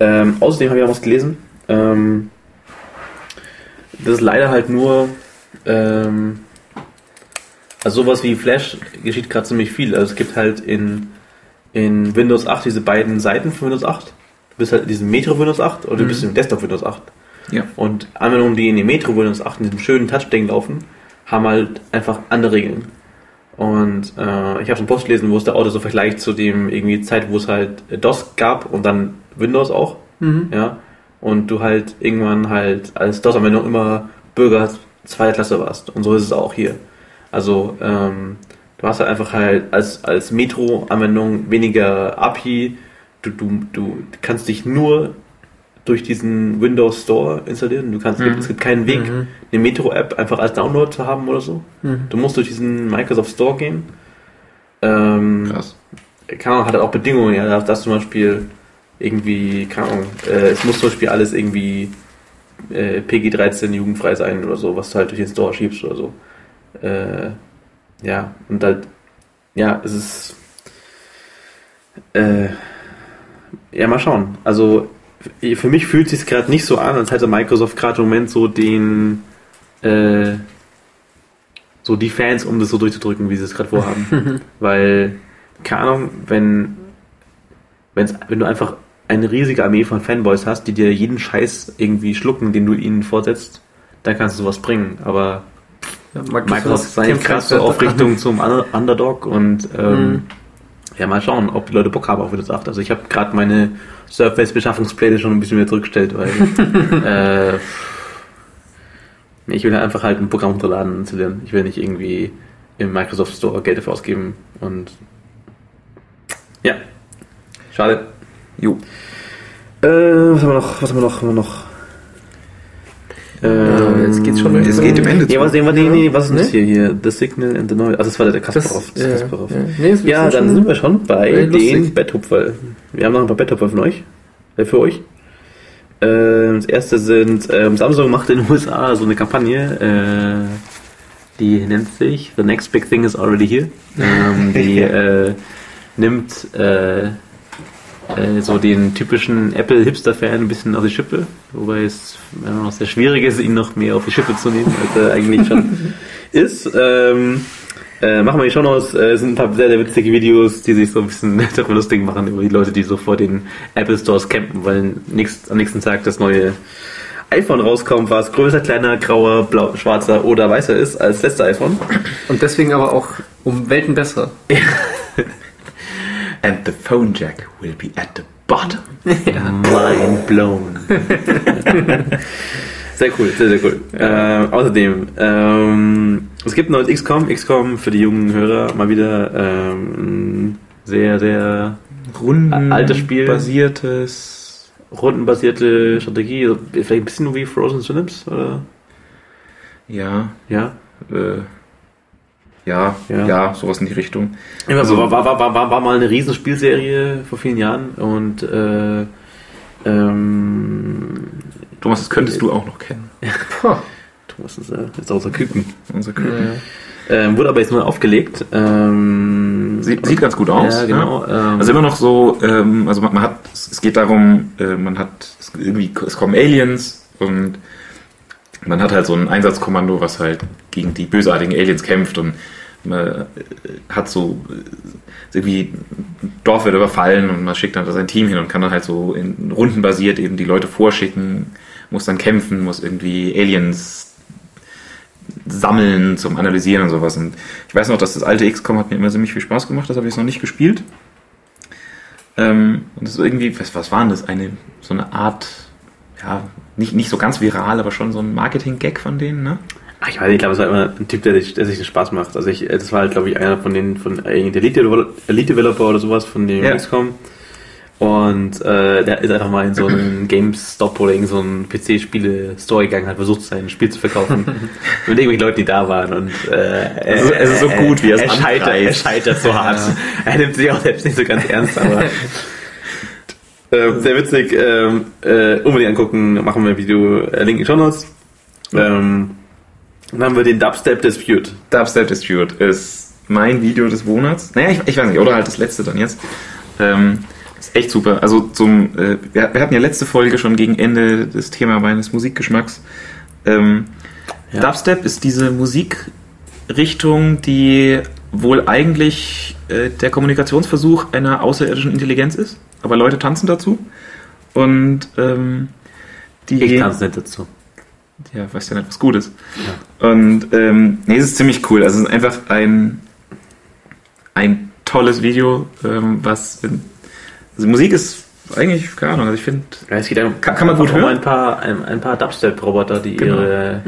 Ähm, außerdem habe ich auch was gelesen. Ähm, das ist leider halt nur, ähm, also sowas wie Flash geschieht gerade ziemlich viel. Also es gibt halt in, in Windows 8 diese beiden Seiten von Windows 8. Du bist halt in diesem Metro Windows 8 oder du Mhm. bist im Desktop Windows 8. Ja. Und Anwendungen, die in dem Metro Windows 8 in diesem schönen Touch-Ding laufen, haben halt einfach andere Regeln. Und äh, ich habe so einen Post gelesen, wo es der Auto so vergleicht zu dem irgendwie Zeit, wo es halt DOS gab und dann Windows auch. Mhm. Ja. Und du halt irgendwann halt als DOS-Anwendung immer Bürger zweiter Klasse warst. Und so ist es auch hier. Also ähm, du hast halt einfach halt als, als Metro-Anwendung weniger API. Du, du, du kannst dich nur durch diesen Windows Store installieren. Du kannst, Mhm. es gibt keinen Weg, Mhm. eine Metro-App einfach als Download zu haben oder so. Mhm. Du musst durch diesen Microsoft Store gehen. Ähm, Krass. keine Ahnung, hat halt auch Bedingungen, ja, dass, zum Beispiel irgendwie, keine Ahnung, äh, es muss zum Beispiel alles irgendwie äh, PG-13 jugendfrei sein oder so, was du halt durch den Store schiebst oder so. Äh, ja, und halt, ja, es ist, äh, ja, mal schauen. Also, für mich fühlt es sich gerade nicht so an, als hätte Microsoft gerade im Moment so den, äh, so die Fans, um das so durchzudrücken, wie sie es gerade vorhaben. Weil, keine Ahnung, wenn, wenn's, wenn du einfach eine riesige Armee von Fanboys hast, die dir jeden Scheiß irgendwie schlucken, den du ihnen vorsetzt, dann kannst du sowas bringen. Aber Ja, Microsoft ist eigentlich krass so auf Richtung zum Un- Underdog und ähm, Mhm. ja, mal schauen, ob die Leute Bock haben auf Windows 8. Also ich habe gerade meine Surface-Beschaffungspläne schon ein bisschen wieder zurückgestellt, weil äh, ich will halt einfach halt ein Programm runterladen und installieren. Ich will nicht irgendwie im Microsoft Store Geld dafür ausgeben und ja, schade. Jo. Äh, was haben wir noch? Was haben wir noch? Was haben wir noch? Ja, jetzt geht's schon Es geht im Ende zu. was, nee, nee, was ist denn das hier? hier? The Signal and the Noise. Also das war der Kasparov. Das ja, Kasparov. ja. Nee, Ja, dann sind wir schon bei den Betthupferl. Wir haben noch ein paar Betthupferl von euch. Äh, für euch. Äh, das erste sind, ähm, Samsung macht in den USA so eine Kampagne, äh, die nennt sich The Next Big Thing is Already Here. Ähm, die äh, nimmt äh, so den typischen Apple-Hipster-Fan ein bisschen auf die Schippe, wobei es immer noch sehr schwierig ist, ihn noch mehr auf die Schippe zu nehmen, als er eigentlich schon ist. Ähm, äh, machen wir die schon aus. Äh, es sind ein paar sehr, sehr witzige Videos, die sich so ein bisschen darüber lustig machen über die Leute, die so vor den Apple Stores campen, weil nächst, am nächsten Tag das neue iPhone rauskommt, was größer, kleiner, grauer, blau, schwarzer oder weißer ist als das letzte iPhone. Und deswegen aber auch um Welten besser. And the phone jack will be at the bottom. Mind blown. sehr cool, sehr, sehr cool. Ähm, außerdem, ähm, es gibt ein neues XCOM. XCOM für die jungen Hörer mal wieder ähm, sehr, sehr Runden Altes Spiel. basiertes rundenbasierte Strategie, so vielleicht ein bisschen wie Frozen Synapse, oder? Ja, Ja. äh, ja, Ja. ja, sowas in die Richtung. Ja, Also- war, war, war, war, war, mal eine Riesenspielserie vor vielen Jahren und äh, ähm, Thomas, das könntest du auch noch kennen. Thomas ist, äh, ist außer Küken. Unser König. Ähm, wurde aber jetzt neu aufgelegt. Ähm, Sieht, sieht ganz gut aus. Ja, genau. Ähm, Also immer noch so, ähm, also man, man hat, es es geht darum, äh, man hat es irgendwie, es kommen Aliens und man hat halt so ein Einsatzkommando, was halt gegen die bösartigen Aliens kämpft und man äh, hat so äh, irgendwie ein Dorf wird überfallen und man schickt dann da sein Team hin und kann dann halt so in Runden basiert eben die Leute vorschicken, muss dann kämpfen, muss irgendwie Aliens sammeln zum Analysieren und sowas. Und ich weiß noch, dass das alte XCOM hat mir immer ziemlich viel Spaß gemacht, das habe ich jetzt noch nicht gespielt. Ähm, und das ist irgendwie, was, was war denn das? Eine, so eine Art, ja, nicht, nicht so ganz viral, aber schon so ein Marketing-Gag von denen, ne? Ach, ich weiß nicht, ich glaube, es war immer ein Typ, der sich, der sich den Spaß macht. Also ich, äh, das war halt, glaube ich, einer von den, von irgendeinem Elite, Elite Developer oder sowas von dem Ja. XCOM. Und äh, der ist einfach mal in so einen GameStop oder in so einen PC-Spiele-Store gegangen, hat versucht, sein Spiel zu verkaufen. Mit irgendwelchen Leuten, die da waren. Und äh, Es ist- es ist so gut, wie er es er scheitert, er scheitert so hart. Er nimmt sich auch selbst nicht so ganz ernst, aber äh, sehr witzig. Ähm, äh, unbedingt angucken, machen wir ein Video, äh, Link in Show Notes. Ähm, dann haben wir den Dubstep Dispute. Dubstep Dispute ist mein Video des Monats. Naja, ich, ich weiß nicht, oder halt das letzte dann jetzt. Ähm, ist echt super. Also zum, äh, wir, wir hatten ja letzte Folge schon gegen Ende das Thema meines Musikgeschmacks. Ähm, Ja. Dubstep ist diese Musikrichtung, die wohl eigentlich äh, der Kommunikationsversuch einer außerirdischen Intelligenz ist, aber Leute tanzen dazu. Und ähm, die Ich tanze nicht dazu. ja, weiß ja nicht, was gut ist. Und ähm, nee, es ist ziemlich cool. Also es ist einfach ein, ein tolles Video, ähm, was also Musik ist eigentlich, keine Ahnung, also ich finde, Ja, es geht um, Kann- kann man gut um hören? ein paar, ein, ein paar Dubstep-Roboter, die Genau. ihre,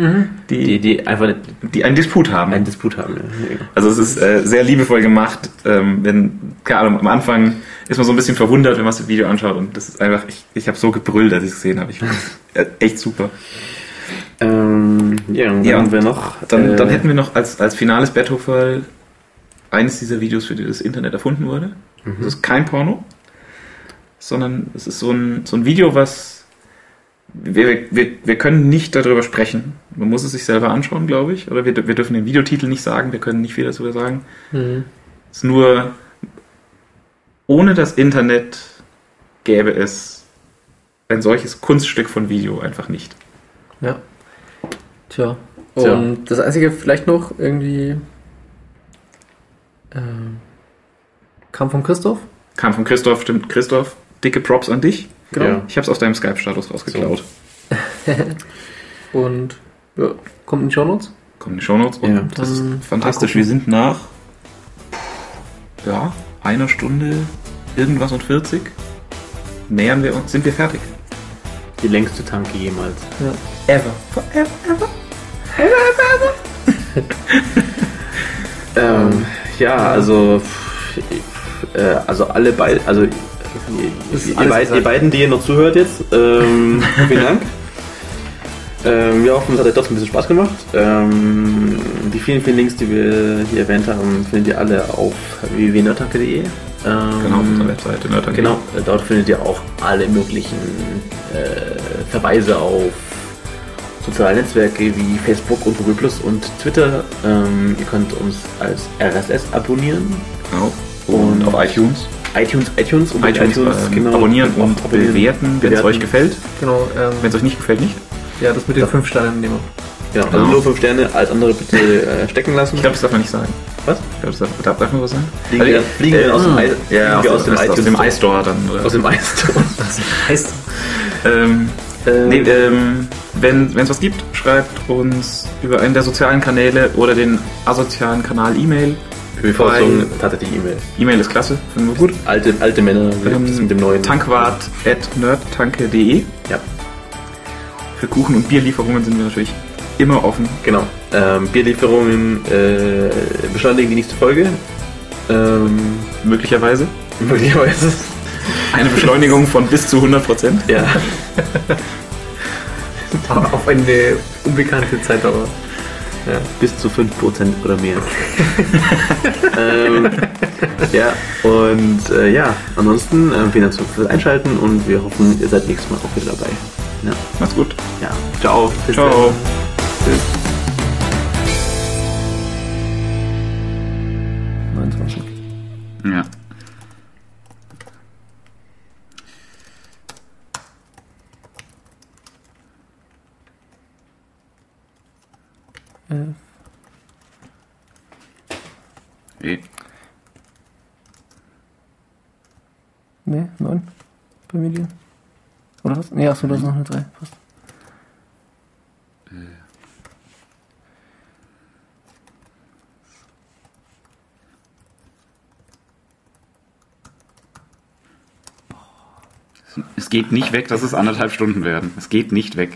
die, die, die einfach die einen Disput haben. einen Disput haben. Ja. Also es ist äh, sehr liebevoll gemacht. Ähm, wenn, keine Ahnung, am Anfang ist man so ein bisschen verwundert, wenn man sich das Video anschaut und das ist einfach, ich, ich habe so gebrüllt, als ich es gesehen habe. Ich find's, äh, echt super. Ähm, ja, und dann Ja, haben wir noch. Dann, äh, dann hätten wir noch als, als finales Battlefall eines dieser Videos, für die das Internet erfunden wurde. Das ist kein Porno, sondern es ist so ein, so ein Video, was wir, wir, wir können nicht darüber sprechen. Man muss es sich selber anschauen, glaube ich. Oder wir, wir dürfen den Videotitel nicht sagen, wir können nicht viel dazu sagen. Mhm. Es ist nur, ohne das Internet gäbe es ein solches Kunststück von Video einfach nicht. Ja. Tja. Tja. Und das einzige vielleicht noch irgendwie ähm, kam von Christoph. Kam von Christoph, stimmt, Christoph, dicke Props an dich. Ja. Ich habe es aus deinem Skype-Status rausgeklaut. Und ja, kommt in die Show Notes. Kommen in die Shownotes und Ja, das ist fantastisch. Wir sind nach ja, einer Stunde irgendwas und 40 nähern wir uns, sind wir fertig. Die längste Tanke jemals. Ja. Ever. Forever, ever. Ähm, ja, also, äh, also alle beide, also ihr, ihr, beid, ihr beiden, die ihr noch zuhört jetzt, ähm, vielen Dank. Ähm, wir hoffen, es hat euch trotzdem ein bisschen Spaß gemacht. Ähm, die vielen, vielen Links, die wir hier erwähnt haben, findet ihr alle auf www.nerdtanke.de. Ähm, Genau, auf unserer Webseite. Ne, dann Genau, dort findet ihr auch alle möglichen äh, Verweise auf soziale Netzwerke wie Facebook und Google Plus und Twitter. Ähm, ihr könnt uns als RSS abonnieren. Genau. Und, Und- auf iTunes. iTunes, iTunes, und iTunes, ähm, genau, abonnieren und bewerten, wenn es euch gefällt. Genau, ähm, Wenn es euch nicht gefällt, nicht. ja, das mit den fünf Sternen nehmen Genau, also Genau. nur 5 Sterne, als andere bitte äh, stecken lassen. Ich glaube, das darf man nicht sagen. Was? Ich glaube, das darf, darf, darf man was sagen? Fliegen wir, fliegen wir aus dem, I- Ja, wir aus, dem, aus, iTunes dem Store. iStore dann. Oder? Aus dem iStore. wir. Heißt, ähm, Ähm, nee, ähm, wenn es was gibt, schreibt uns über einen der sozialen Kanäle oder den asozialen Kanal E-Mail. Wir bevorzugen tatsächlich E-Mail. E-Mail ist klasse, finden wir gut. Alte, alte Männer das mit dem neuen. Tankwart at nerdtanke.de. Ja, Für Kuchen- und Bierlieferungen sind wir natürlich immer offen. genau. Ähm, Bierlieferungen äh, beschleunigen die nächste Folge. Ähm, Möglicherweise. möglicherweise. Eine Beschleunigung von bis zu 100 Prozent. Ja. Auf eine unbekannte Zeitdauer. Ja. Bis zu 5% oder mehr. ähm, ja, und äh, ja, ansonsten äh, vielen Dank fürs Einschalten und wir hoffen, ihr seid nächstes Mal auch wieder dabei. Ja, Macht's gut. ja. ciao. Bis Ciao. Tschüss. 29. Ja. Äh, Eh. ne, 9. Bei mir liegen. Oder was? Ne, achso, da ist noch eine 3. Passt. Es geht nicht weg, dass es anderthalb Stunden werden. Es geht nicht weg.